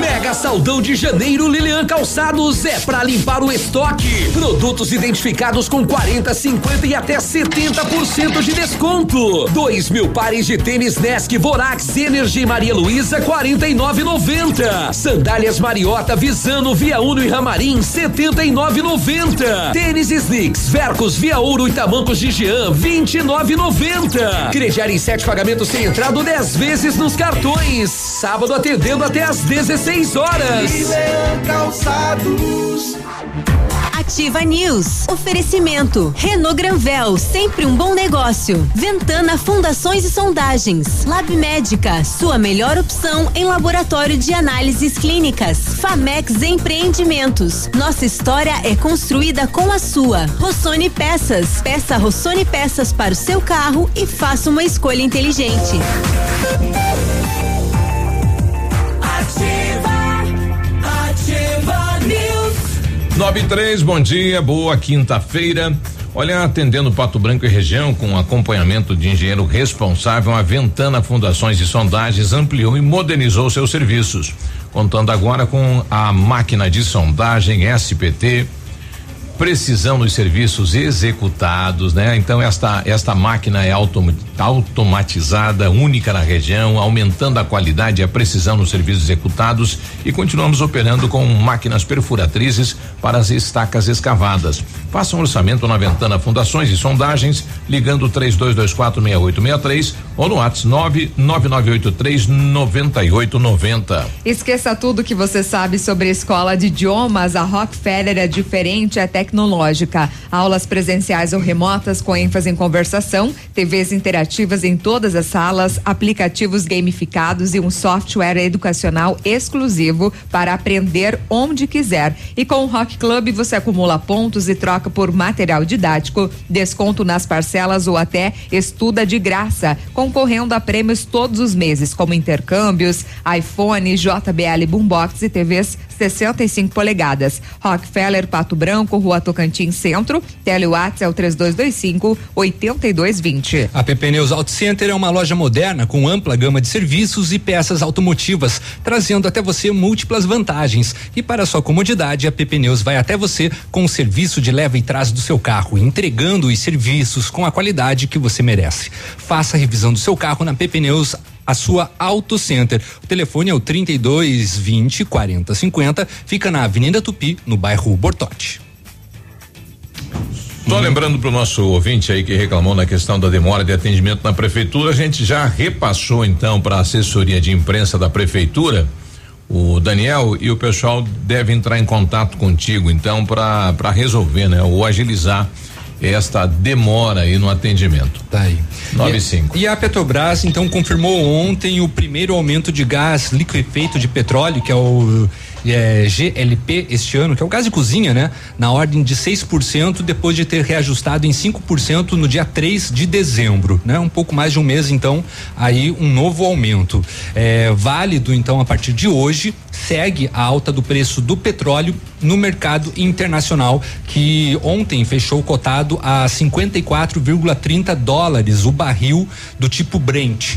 Mega Saldão de Janeiro Lilian Calçados é para limpar o estoque. Produtos identificados com 40, 50 e até 70% de desconto. Dois mil mil pares de tênis Nesk Vorax Energy Maria Luísa 49,90. Sandálias Mariota Visano Via Uno e Ramarim 79,90. Tênis Slicks Vercos Via Ouro e Tamancos de Jean 29,90. Crediar em sete pagamentos sem entrada 10 vezes nos cartões. Sábado atendendo até às 16 horas. Calçados. Ativa News. Oferecimento. Renault Granvel, sempre um bom negócio. Ventana Fundações e Sondagens. Lab Médica, sua melhor opção em laboratório de análises clínicas. Famex Empreendimentos. Nossa história é construída com a sua. Rossoni Peças. Peça Rossoni Peças para o seu carro e faça uma escolha inteligente. Nove três, bom dia, boa quinta-feira. Olha, atendendo Pato Branco e região com acompanhamento de engenheiro responsável, a Ventana Fundações e Sondagens ampliou e modernizou seus serviços, contando agora com a máquina de sondagem SPT, precisão nos serviços executados, né? Então esta esta máquina é autom, automatizada, única na região, aumentando a qualidade e a precisão nos serviços executados e continuamos operando com máquinas perfuratrizes para as estacas escavadas. Faça um orçamento na Ventana Fundações e Sondagens, ligando 32246863 ou no WhatsApp 999839890. Esqueça tudo que você sabe sobre a escola de idiomas. A Rockefeller é diferente, é tecnológica. Aulas presenciais ou remotas com ênfase em conversação, TVs interativas em todas as salas, aplicativos gamificados e um software educacional exclusivo para aprender onde quiser. E com o Rock Club você acumula pontos e troca por material didático, desconto nas parcelas ou até estuda de graça, concorrendo a prêmios todos os meses, como intercâmbios, iPhone, JBL Boombox e TVs 65 polegadas. Rockefeller, Pato Branco, Rua Tocantins Centro. Telewatts é o 3225 8220. A PP Neus Auto Center é uma loja moderna com ampla gama de serviços e peças automotivas, trazendo até você múltiplas vantagens. E para sua comodidade, a PP Neus vai até você com o serviço de leva e trás do seu carro, entregando os serviços com a qualidade que você merece. Faça a revisão do seu carro na PP Neus a sua Auto Center. O telefone é o 32 20 40 50, fica na Avenida Tupi, no bairro Bortote. Só lembrando para o nosso ouvinte aí que reclamou na questão da demora de atendimento na prefeitura, a gente já repassou então para a assessoria de imprensa da prefeitura o Daniel e o pessoal deve entrar em contato contigo então para resolver, né, ou agilizar esta demora aí no atendimento. Tá aí. 95. E, e a Petrobras então confirmou ontem o primeiro aumento de gás liquefeito de petróleo, que é o é, GLP este ano, que é o gás de cozinha, né? Na ordem de 6%, depois de ter reajustado em 5% no dia 3 de dezembro, né? Um pouco mais de um mês, então, aí um novo aumento. É, válido, então, a partir de hoje, segue a alta do preço do petróleo no mercado internacional, que ontem fechou cotado a 54,30 dólares o barril do tipo Brent.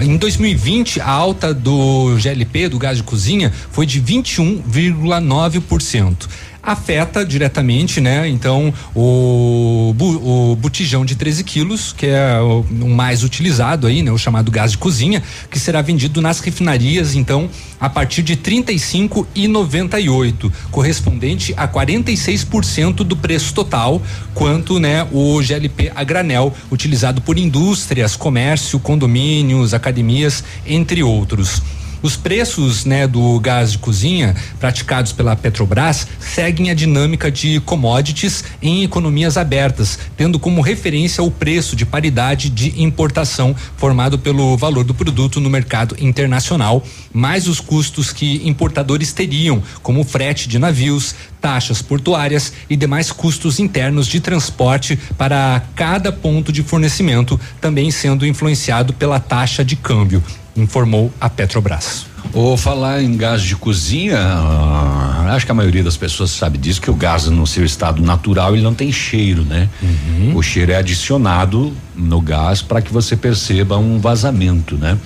Em 2020, a alta do GLP, do gás de cozinha, foi de 21,9% afeta diretamente, né? Então, o, o botijão de 13 quilos, que é o, mais utilizado aí, né? O chamado gás de cozinha, que será vendido nas refinarias, então, a partir de 35 e 98, correspondente a 46% do preço total, quanto, né? O GLP a granel, utilizado por indústrias, comércio, condomínios, academias, entre outros. Os preços, né, do gás de cozinha praticados pela Petrobras seguem a dinâmica de commodities em economias abertas, tendo como referência o preço de paridade de importação formado pelo valor do produto no mercado internacional, mais os custos que importadores teriam, como frete de navios, taxas portuárias e demais custos internos de transporte para cada ponto de fornecimento, também sendo influenciado pela taxa de câmbio informou a Petrobras. Ou falar em gás de cozinha, uh, acho que a maioria das pessoas sabe disso, que o gás no seu estado natural ele não tem cheiro, né? Uhum. O cheiro é adicionado no gás para que você perceba um vazamento, né?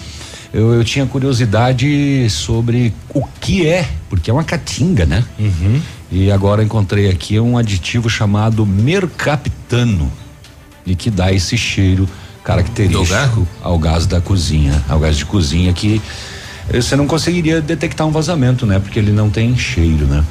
Eu, eu, tinha curiosidade sobre o que é, porque é uma catinga, né? Uhum. E agora encontrei aqui um aditivo chamado mercaptano e que dá esse cheiro característico ao gás da cozinha, ao gás de cozinha que você não conseguiria detectar um vazamento, né? Porque ele não tem cheiro, né?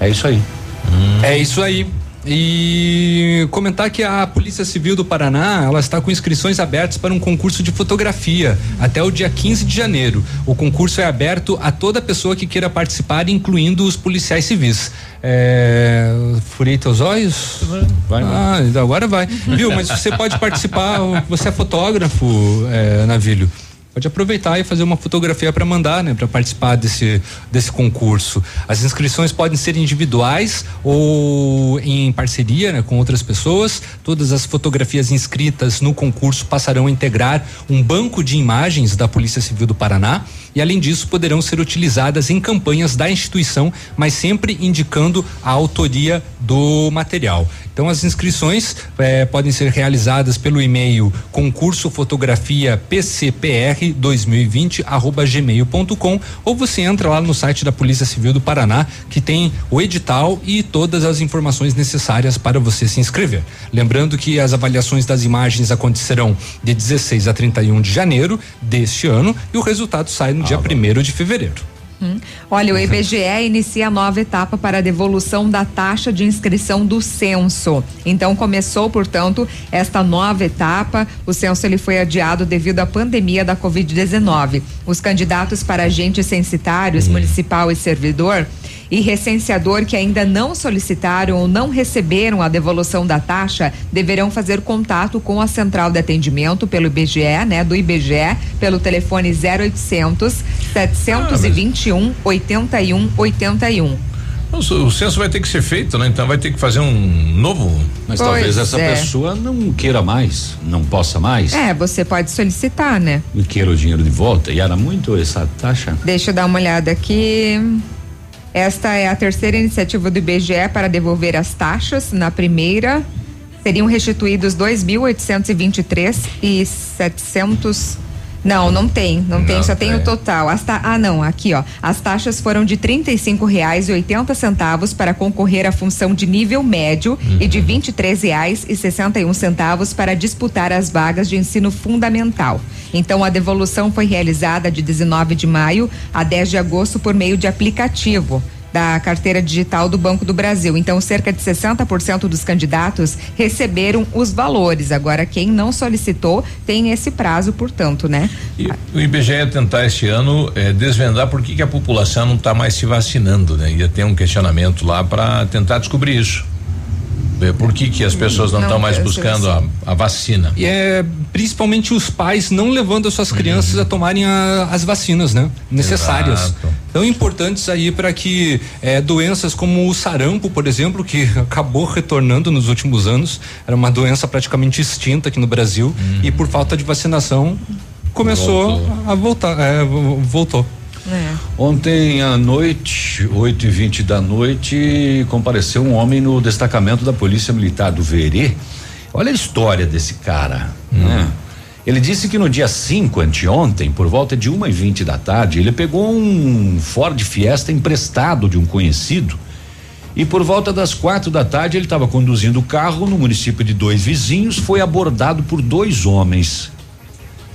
É isso aí. Hum. É isso aí. E comentar que a Polícia Civil do Paraná, ela está com inscrições abertas para um concurso de fotografia até o dia 15 de janeiro. O concurso é aberto a toda pessoa que queira participar, incluindo os policiais civis. É, furei teus olhos? Vai, ah, agora vai. Viu? Mas você pode participar, você é fotógrafo, é, Navilho pode aproveitar e fazer uma fotografia para mandar, né, para participar desse desse concurso. As inscrições podem ser individuais ou em parceria, né, com outras pessoas. Todas as fotografias inscritas no concurso passarão a integrar um banco de imagens da Polícia Civil do Paraná e além disso poderão ser utilizadas em campanhas da instituição, mas sempre indicando a autoria do material. Então as inscrições eh, podem ser realizadas pelo e-mail concurso fotografia pcpr 2020 arroba gmail.com ou você entra lá no site da Polícia Civil do Paraná que tem o edital e todas as informações necessárias para você se inscrever. Lembrando que as avaliações das imagens acontecerão de 16 a 31 de janeiro deste ano e o resultado sai no dia 1 de fevereiro. Hum. Olha, o IBGE inicia a nova etapa para a devolução da taxa de inscrição do censo. Então começou, portanto, esta nova etapa. O censo ele foi adiado devido à pandemia da Covid-19. Os candidatos para agentes censitários, hum. municipal e servidor e recenseador que ainda não solicitaram ou não receberam a devolução da taxa deverão fazer contato com a central de atendimento pelo IBGE, né, do IBGE, pelo telefone 0800 721 81 81. O, censo vai ter que ser feito, né? Então vai ter que fazer um novo. Mas pois talvez essa é. pessoa não queira mais, não possa mais. É, você pode solicitar, né? E queira o dinheiro de volta. E era muito essa taxa? Deixa eu dar uma olhada aqui. Esta é a terceira iniciativa do IBGE para devolver as taxas. Na primeira, seriam restituídos 2.823 e 700 não, não tem, não, não tem, só tem o total. As ta... Ah, não, aqui ó. As taxas foram de trinta e cinco reais e oitenta centavos para concorrer à função de nível médio uhum. e de vinte e três reais e sessenta e um centavos para disputar as vagas de ensino fundamental. Então a devolução foi realizada de 19 de maio a 10 de agosto por meio de aplicativo da carteira digital do Banco do Brasil. Então, cerca de 60% dos candidatos receberam os valores. Agora, quem não solicitou tem esse prazo, portanto, né? E o IBGE ia tentar este ano é, desvendar por que, que a população não está mais se vacinando, né? Ia ter um questionamento lá para tentar descobrir isso. Por que, que as pessoas não estão mais buscando a, a, vacina? E é principalmente os pais não levando as suas crianças uhum. a tomarem a, as vacinas, né? Necessárias. Exato. Tão importantes aí para que é, doenças como o sarampo, por exemplo, que acabou retornando nos últimos anos, era uma doença praticamente extinta aqui no Brasil uhum. e por falta de vacinação começou voltou. a voltar, é, voltou. É. Ontem à noite, 8 e 20 da noite, compareceu um homem no destacamento da Polícia Militar do Verê. Olha a história desse cara, hum. né? Ele disse que no dia 5, anteontem, por volta de uma e vinte da tarde, ele pegou um Ford Fiesta emprestado de um conhecido e por volta das quatro da tarde ele estava conduzindo o carro no município de dois vizinhos, foi abordado por dois homens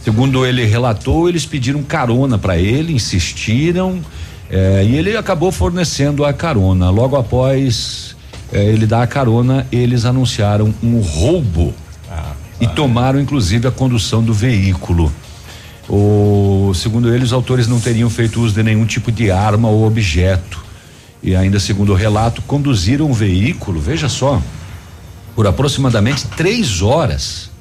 Segundo ele relatou, eles pediram carona para ele, insistiram eh, e ele acabou fornecendo a carona. Logo após eh, ele dar a carona, eles anunciaram um roubo ah, e tomaram inclusive a condução do veículo. O, segundo eles, os autores não teriam feito uso de nenhum tipo de arma ou objeto. E ainda segundo o relato, conduziram o veículo, veja só, por aproximadamente três horas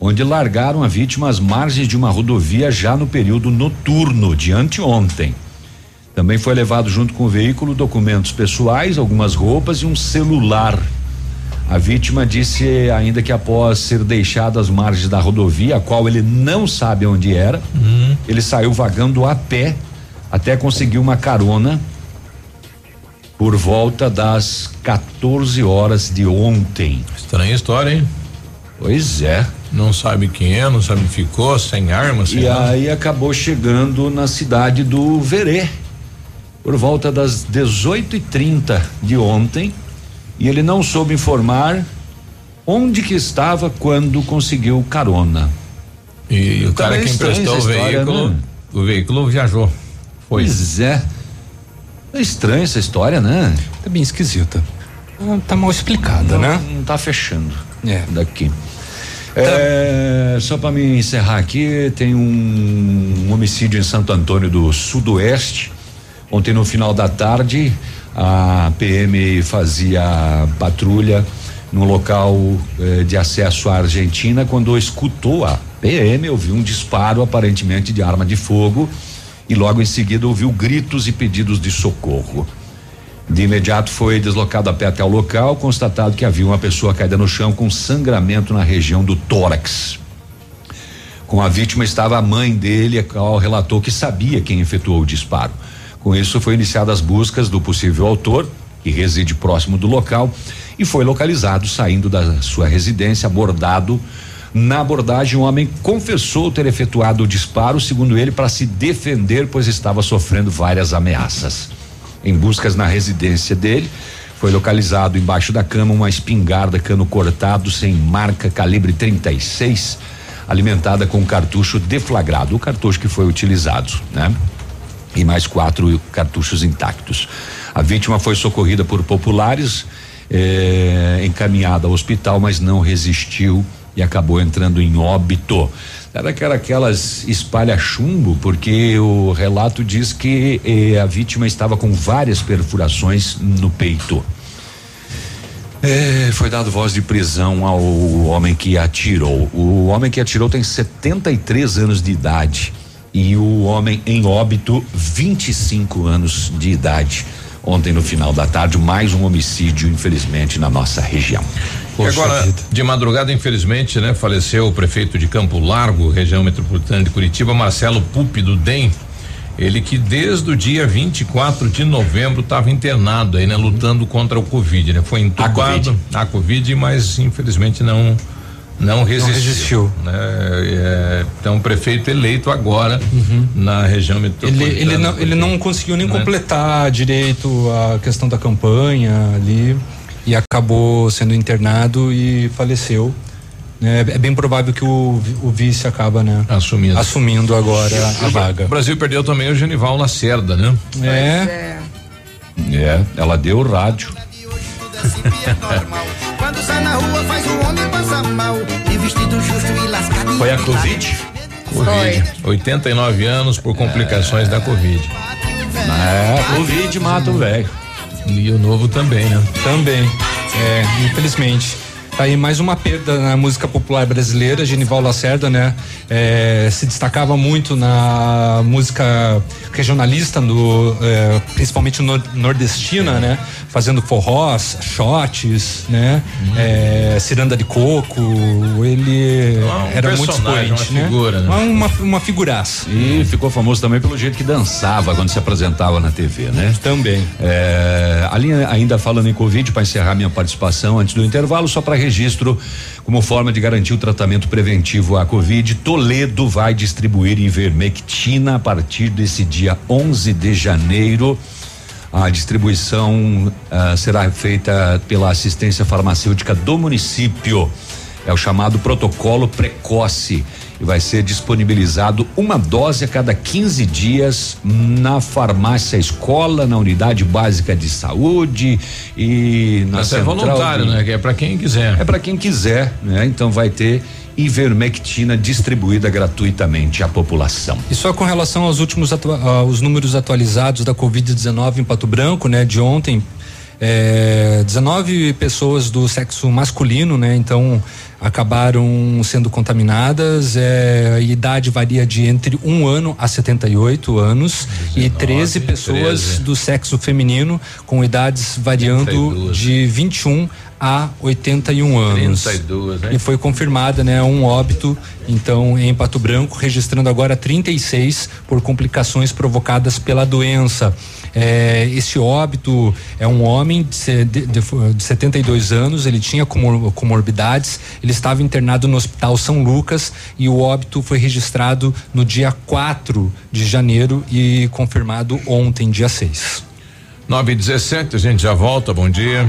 onde largaram a vítima às margens de uma rodovia já no período noturno de anteontem. Também foi levado junto com o veículo documentos pessoais, algumas roupas e um celular. A vítima disse ainda que após ser deixado às margens da rodovia, a qual ele não sabe onde era, uhum. ele saiu vagando a pé até conseguir uma carona por volta das 14 horas de ontem. Estranha história, hein? Pois é. Não sabe quem é, não sabe onde ficou, sem arma, sem E nada. aí acabou chegando na cidade do Verê, por volta das 18 e 30 de ontem, e ele não soube informar onde que estava quando conseguiu carona. E, o cara que emprestou o veículo, né? o veículo viajou. Foi. Pois é. É estranha essa história, né? Tá bem esquisita. Tá mal explicada, não, né? Não tá fechando. É. Daqui. É, só para me encerrar aqui, tem um, um, homicídio em Santo Antônio do Sudoeste. Ontem no final da tarde, a PM fazia patrulha no local eh, de acesso à Argentina quando escutou a PM ouviu um disparo aparentemente de arma de fogo e logo em seguida ouviu gritos e pedidos de socorro. De imediato foi deslocado a pé até o local, constatado que havia uma pessoa caída no chão com sangramento na região do tórax. Com a vítima estava a mãe dele, a qual relatou que sabia quem efetuou o disparo. Com isso, foi iniciadas as buscas do possível autor, que reside próximo do local, e foi localizado saindo da sua residência, abordado. Na abordagem, o homem confessou ter efetuado o disparo, segundo ele, para se defender, pois estava sofrendo várias ameaças em buscas na residência dele. Foi localizado embaixo da cama uma espingarda cano cortado sem marca calibre 36, alimentada com cartucho deflagrado, o cartucho que foi utilizado, né? E mais quatro cartuchos intactos. A vítima foi socorrida por populares, eh, encaminhada ao hospital, mas não resistiu e acabou entrando em óbito. Era que era aquelas espalha chumbo, porque o relato diz que eh, a vítima estava com várias perfurações no peito. É, foi dado voz de prisão ao homem que atirou. O homem que atirou tem 73 anos de idade e o homem em óbito 25 anos de idade. ontem no final da tarde, mais um homicídio, infelizmente, na nossa região. E agora, vida. de madrugada, infelizmente, né, faleceu o prefeito de Campo Largo, região metropolitana de Curitiba, Marcelo Pupi do DEM. Ele que desde o dia 24 de novembro estava internado aí, né, lutando contra o Covid, né? Foi entubado a COVID, a COVID mas infelizmente não não resistiu. Não resistiu. Né? É, então, prefeito eleito agora uhum. na região metropolitana. Ele, ele, não, ele não conseguiu nem né? completar direito a questão da campanha ali e acabou sendo internado e faleceu. É, é bem provável que o, o vice acaba, né? Assumindo. Assumindo agora a vaga. O Brasil perdeu também o Genival Lacerda, né? É. É, ela deu o rádio. Foi a Covid? Covid. Foi. 89 anos por complicações é. da Covid. É, Covid mata o velho. E o novo também, né? Também. É, infelizmente. Tá aí mais uma perda na música popular brasileira, Genival Lacerda, né? É, se destacava muito na música regionalista, no, é, principalmente no, nordestina, é. né? Fazendo forrós, shots, né? Hum. É, ciranda de coco, ele ah, um era muito expoente, uma né? Figura, né? Uma, uma figuraça. E ficou famoso também pelo jeito que dançava quando se apresentava na TV, né? Também. É, ali ainda falando em Covid, para encerrar minha participação antes do intervalo, só para registro como forma de garantir o tratamento preventivo à Covid. Toledo vai distribuir ivermectina a partir desse dia 11 de janeiro. A distribuição uh, será feita pela assistência farmacêutica do município. É o chamado protocolo precoce e vai ser disponibilizado uma dose a cada 15 dias na farmácia escola, na unidade básica de saúde e na Mas é voluntário, de, né? É para quem quiser. É para quem quiser, né? Então vai ter ivermectina distribuída gratuitamente à população. E só com relação aos últimos aos números atualizados da Covid-19 em Pato Branco, né, de ontem, é, 19 pessoas do sexo masculino, né? Então acabaram sendo contaminadas. É, a idade varia de entre um ano a 78 anos 19, e 13 pessoas 13. do sexo feminino com idades variando 32. de 21 a 81 anos. 32, né? E foi confirmada, né, um óbito, então, em Pato Branco, registrando agora 36 por complicações provocadas pela doença. É, esse óbito é um homem de, de, de 72 anos, ele tinha comor, comorbidades, ele estava internado no Hospital São Lucas e o óbito foi registrado no dia 4 de janeiro e confirmado ontem, dia 6. 9 e 17, a gente já volta, bom dia.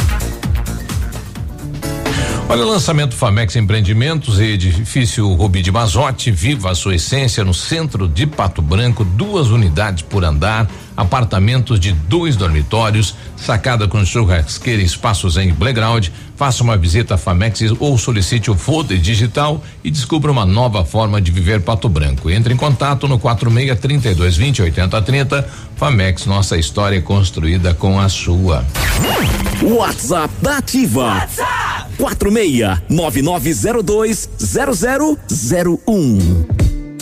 Olha o lançamento Famex Empreendimentos e edifício Rubi de Mazote, viva a sua essência no centro de Pato Branco, duas unidades por andar, apartamentos de dois dormitórios, sacada com churrasqueira espaços em playground. Faça uma visita a Famex ou solicite o folder digital e descubra uma nova forma de viver Pato Branco. Entre em contato no 46 32 20 80 30. Famex, nossa história é construída com a sua. WhatsApp da Ativa. WhatsApp 46 9902 0001.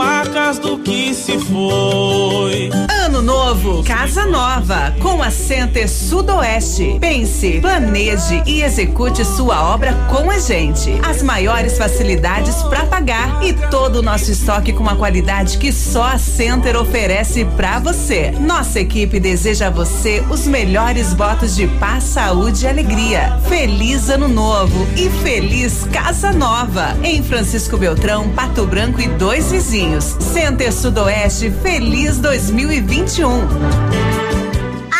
marcas do que se foi. Ano novo, casa nova, com a Center Sudoeste. Pense, planeje e execute sua obra com a gente. As maiores facilidades para pagar e todo o nosso estoque com uma qualidade que só a Center oferece para você. Nossa equipe deseja a você os melhores votos de paz, saúde e alegria. Feliz ano novo e feliz casa nova. Em Francisco Beltrão, Pato Branco e dois vizinhos Center Sudoeste Feliz 2021.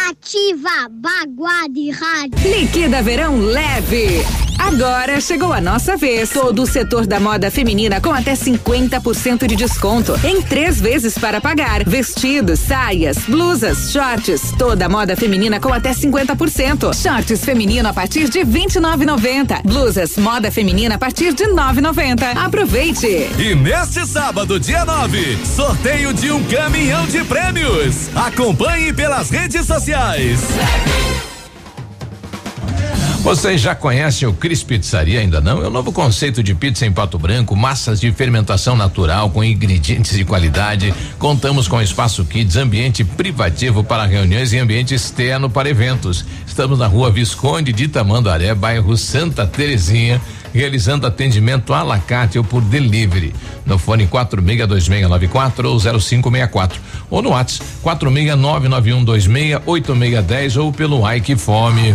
Ativa Baguá de Rádio. Liquida Verão Leve. Agora chegou a nossa vez. Todo o setor da moda feminina com até 50% de desconto em três vezes para pagar. Vestidos, saias, blusas, shorts. Toda a moda feminina com até 50%. Shorts feminino a partir de 29,90. Blusas moda feminina a partir de 9,90. Aproveite. E neste sábado, dia 9, sorteio de um caminhão de prêmios. Acompanhe pelas redes sociais. Vocês já conhecem o Cris Pizzaria ainda não? É o novo conceito de pizza em Pato Branco, massas de fermentação natural com ingredientes de qualidade. Contamos com espaço kids, ambiente privativo para reuniões e ambiente externo para eventos. Estamos na rua Visconde de Tamandaré, bairro Santa Terezinha, realizando atendimento à la carte ou por delivery. No fone 462694 ou 0564 ou no WhatsApp 46991268610 ou pelo Ike Fome.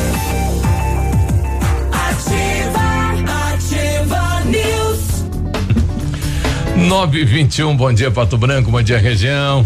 Nove vinte e um, bom dia Pato Branco, bom dia região.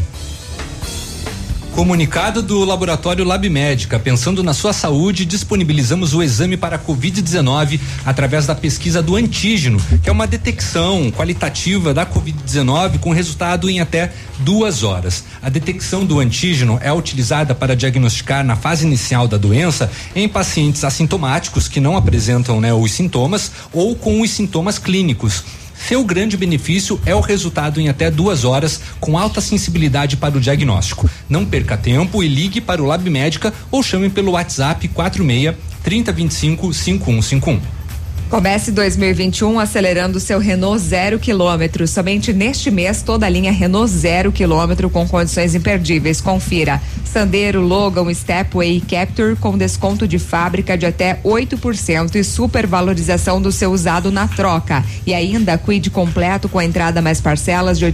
Comunicado do Laboratório Lab Médica, pensando na sua saúde, disponibilizamos o exame para Covid-19 através da pesquisa do antígeno, que é uma detecção qualitativa da Covid-19 com resultado em até duas horas. A detecção do antígeno é utilizada para diagnosticar na fase inicial da doença em pacientes assintomáticos que não apresentam né, os sintomas ou com os sintomas clínicos. Seu grande benefício é o resultado em até duas horas, com alta sensibilidade para o diagnóstico. Não perca tempo e ligue para o Lab Médica ou chame pelo WhatsApp 46 3025 5151. Comece 2021 acelerando seu Renault zero quilômetro. Somente neste mês, toda a linha Renault zero quilômetro com condições imperdíveis. Confira. Sandero, Logan, Stepway e Capture com desconto de fábrica de até 8% e supervalorização do seu usado na troca. E ainda Quid completo com entrada mais parcelas de R$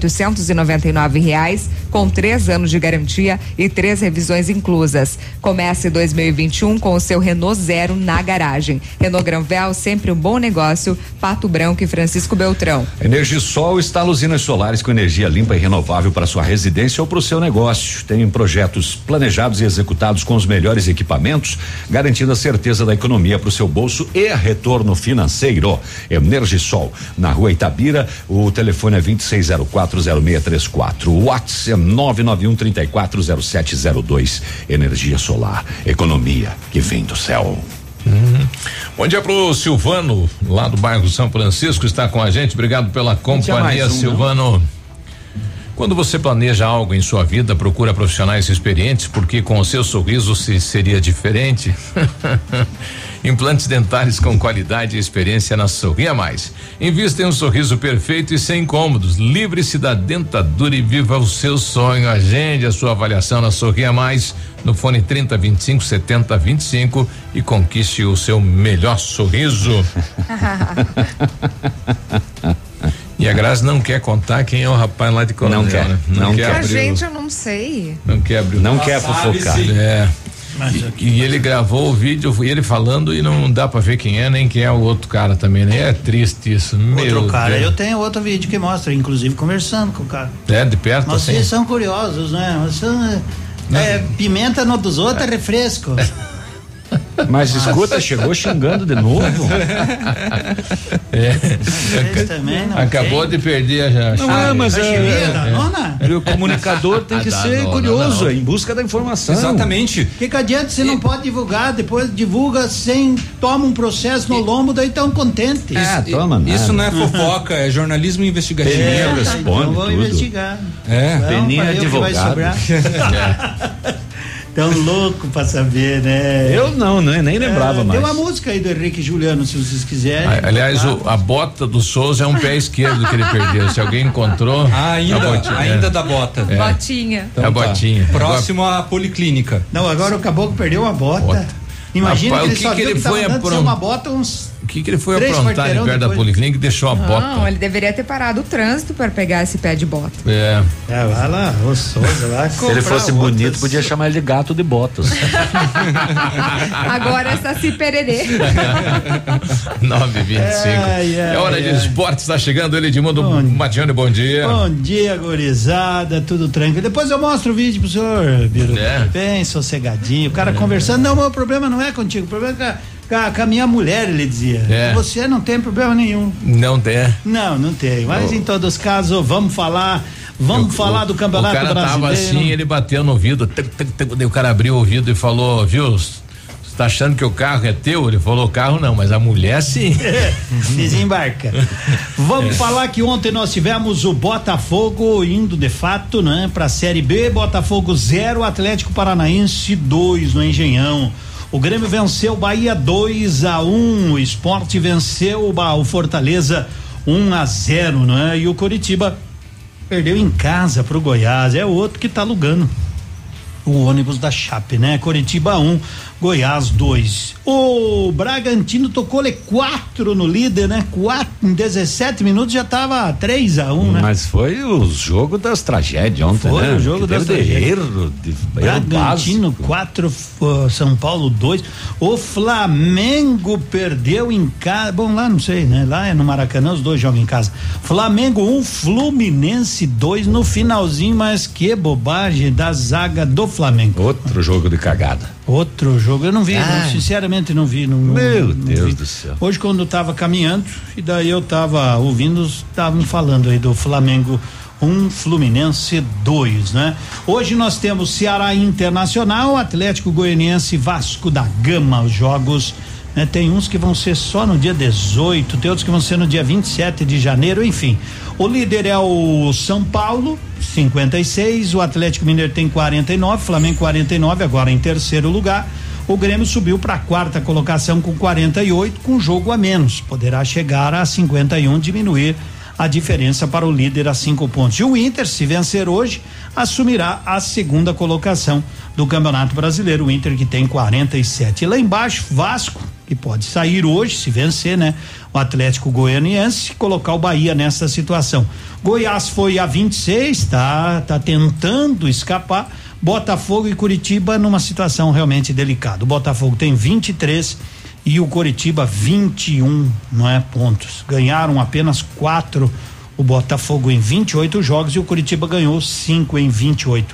reais, com três anos de garantia e três revisões inclusas. Comece 2021 com o seu Renault zero na garagem. Renault Granvel, sempre um bom negócio, Pato Branco e Francisco Beltrão. Energisol está usinas solares com energia limpa e renovável para sua residência ou para o seu negócio. Tem projetos planejados e executados com os melhores equipamentos, garantindo a certeza da economia para o seu bolso e retorno financeiro. Energisol, na rua Itabira, o telefone é 26040634. O WhatsApp é 991 340702. Energia solar, economia que vem do céu. Uhum. Bom dia pro Silvano, lá do bairro São Francisco, está com a gente. Obrigado pela companhia, um, Silvano. Não? Quando você planeja algo em sua vida, procura profissionais experientes, porque com o seu sorriso se seria diferente. Implantes dentários com qualidade e experiência na Sorria Mais. Invista em um sorriso perfeito e sem incômodos. Livre-se da dentadura e viva o seu sonho. Agende a sua avaliação na Sorria Mais no fone 30 25 70 25 e conquiste o seu melhor sorriso. E a Graça não quer contar quem é o rapaz lá de Coronel. Não quer. Né? Não, não quer. A gente, eu não sei. Não quer abrir. Não quer fofocar. É. E, e, ele gravou o vídeo, ele falando e não dá para ver quem é, nem quem é o outro cara também, né? É triste isso. Outro cara, Deus. eu tenho outro vídeo que mostra, inclusive conversando com o cara. É, de perto Mas assim? Vocês são curiosos, né? Vocês, é, pimenta no dos outros é refresco. Mas escuta, chegou xingando de novo. é. Também Acabou tem. de perder a Não, é, mas é, é, é, o comunicador tem que ser curioso, em busca da informação. Exatamente. O que, que adianta você e... não pode divulgar, depois divulga sem toma um processo no e... lombo, daí tão contente. Ah, toma, nada. Isso não é fofoca, é jornalismo investigativo. É, responde então vou tudo. investigar. É, Peninha advogado. Tão louco pra saber, né? Eu não, né? Nem lembrava é, mais. Tem uma música aí do Henrique Juliano, se vocês quiserem. Ah, aliás, o, a bota do Souza é um pé esquerdo que ele perdeu. Se alguém encontrou. Ah, ainda, botinha, ainda é. da bota. É. Botinha. Então, é a tá. botinha. Próximo à policlínica. Não, agora o caboclo perdeu a bota. bota. Imagina Rapaz, que ele que, que ele foi aprontar? uma bota uns o que, que ele foi aprontar ali perto da policlínica e deixou a não, bota? Não, ele deveria ter parado o trânsito para pegar esse pé de bota. É. É, vai lá, o Souza, vai Se ele fosse bonito, podia chamar ele de gato de botas. Agora é Saci Pererê. 925. É, é, é hora é. de esportes, está chegando ele de mundo Matione, bom dia. Bom dia, gorizada, tudo tranquilo. Depois eu mostro o vídeo pro senhor, Biro. É. Bem sossegadinho, o cara conversando. Não, meu problema não é contigo, o problema é a, com a minha mulher, ele dizia. É. Você não tem problema nenhum. Não tem. Não, não tem. Mas oh. em todos os casos, vamos falar. Vamos eu, falar do Campeonato Brasileiro. O cara Brasileiro. tava assim, ele bateu no vidro, o cara abriu o ouvido e falou, viu, tá achando que o carro é teu? Ele falou, carro não, mas a mulher sim. Desembarca. Vamos é. falar que ontem nós tivemos o Botafogo indo de fato, né, pra Série B, Botafogo 0, Atlético Paranaense 2 no Engenhão. O Grêmio venceu Bahia 2 a 1 um, o Esporte venceu o Fortaleza 1 um a 0 né? E o Coritiba perdeu em casa pro Goiás. É outro que tá alugando o ônibus da Chape, né? Coritiba 1, um, Goiás 2. O Bragantino tocou le 4 no líder, né? 4 em 17 minutos já tava 3 a 1, um, né? Mas foi o jogo das tragédias ontem, foi né? Foi o jogo que das tragédias. Erro, de, Bragantino 4, uh, São Paulo 2. O Flamengo perdeu em casa. Bom, lá não sei, né? Lá é no Maracanã, os dois jogam em casa. Flamengo 1, um, Fluminense 2 no finalzinho, mas que bobagem da zaga do Flamengo. Outro jogo de cagada. Outro jogo, eu não vi, ah. não, sinceramente não vi. Não, Meu não, Deus vi. do céu. Hoje quando eu tava caminhando, e daí eu tava ouvindo, estavam falando aí do Flamengo um Fluminense dois, né? Hoje nós temos Ceará Internacional, Atlético Goianiense, Vasco da Gama, os jogos né? Tem uns que vão ser só no dia 18, tem outros que vão ser no dia 27 de janeiro, enfim. O líder é o São Paulo, 56, o Atlético Mineiro tem 49, Flamengo 49, agora em terceiro lugar. O Grêmio subiu para a quarta colocação com 48, com jogo a menos. Poderá chegar a 51, diminuir a diferença para o líder a cinco pontos. E o Inter, se vencer hoje, assumirá a segunda colocação do Campeonato Brasileiro. O Inter que tem 47. E lá embaixo, Vasco, que pode sair hoje, se vencer, né? O Atlético Goianiense, colocar o Bahia nessa situação. Goiás foi a 26, tá, tá tentando escapar. Botafogo e Curitiba numa situação realmente delicada. O Botafogo tem 23 e o Coritiba 21, não é pontos. Ganharam apenas quatro o Botafogo em 28 jogos e o Curitiba ganhou cinco em 28.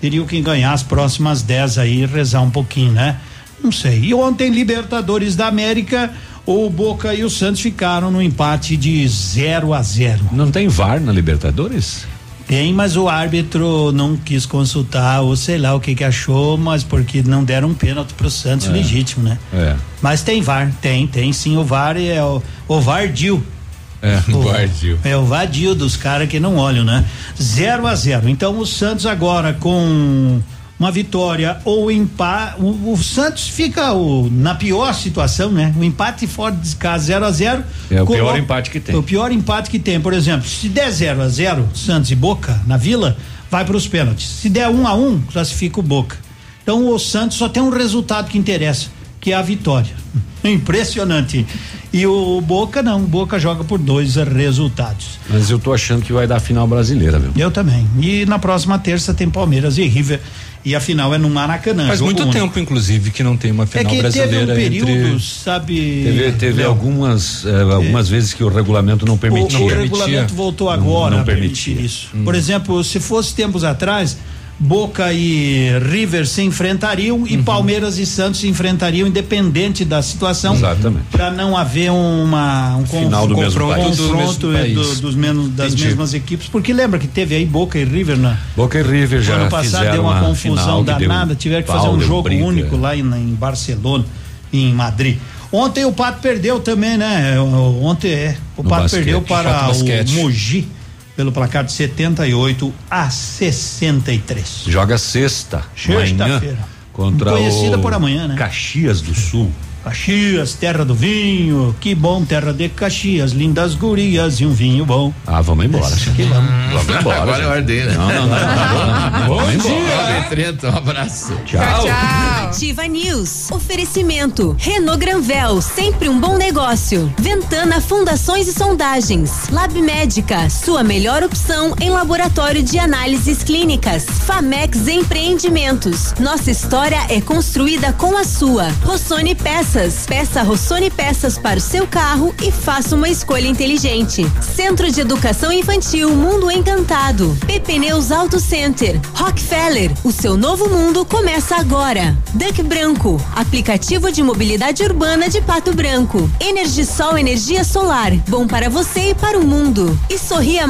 Teriam que ganhar as próximas 10 aí e rezar um pouquinho, né? Não sei. E ontem Libertadores da América, o Boca e o Santos ficaram no empate de 0 a 0. Não tem VAR na Libertadores? Tem, mas o árbitro não quis consultar, ou sei lá o que que achou, mas porque não deram um pênalti pro Santos é. legítimo, né? É. Mas tem VAR, tem, tem sim o VAR é o, o Vardil. É, o Vardil. É o Vadil dos caras que não olham, né? 0 a 0. Então o Santos agora com uma vitória ou empate, o, o, Santos fica o, na pior situação, né? O empate fora de casa 0 a 0 É o pior empate que tem. O pior empate que tem, por exemplo, se der 0 a 0 Santos e Boca na Vila, vai para os pênaltis. Se der 1 um a 1 um, classifica o Boca. Então o Santos só tem um resultado que interessa, que é a vitória. Impressionante. E o Boca não, o Boca joga por dois resultados. Mas eu tô achando que vai dar final brasileira, viu? Eu também. E na próxima terça tem Palmeiras e River e a final é no Maracanã. Faz muito único. tempo, inclusive, que não tem uma final é que brasileira. Teve um período, entre... sabe? Teve, teve algumas, eh, algumas é. vezes que o regulamento não permitia. O, o regulamento voltou agora não, não permitir isso. Hum. Por exemplo, se fosse tempos atrás, Boca e River se enfrentariam uhum. e Palmeiras e Santos se enfrentariam independente da situação. Exatamente. Para não haver uma um final do mesmo confronto, confronto do mesmo do, dos menos, das Entendi. mesmas equipes, porque lembra que teve aí Boca e River na Boca e River já ano passado deu uma confusão danada, tiveram que fazer um jogo briga. único lá em, em Barcelona, em Madrid. Ontem o Pato perdeu também, né? Ontem é. O no Pato basquete, perdeu para o Mogi pelo placar de 78 a 63. Joga sexta. Sexta-feira. Contra Conhecida o por amanhã, né? Caxias do Sul. Caxias, terra do vinho, que bom, terra de Caxias, lindas gurias e um vinho bom. Ah, vamos embora. Que vamos. Vamos embora. Agora é ordem, né? Não, não, não. não, Bom dia. Trento, um abraço. Tchau. tchau. Ativa News. Oferecimento. Renault Granvel, sempre um bom negócio. Ventana Fundações e Sondagens. Lab Médica, sua melhor opção em laboratório de análises clínicas. Famex Empreendimentos. Nossa história é construída com a sua. Rossoni Peças Peças. Peça Rossoni Peças para o seu carro e faça uma escolha inteligente. Centro de Educação Infantil Mundo Encantado. PP Neus Auto Center. Rockefeller. O seu novo mundo começa agora. Duck Branco. Aplicativo de mobilidade urbana de Pato Branco. Energisol Energia Solar. Bom para você e para o mundo. E sorria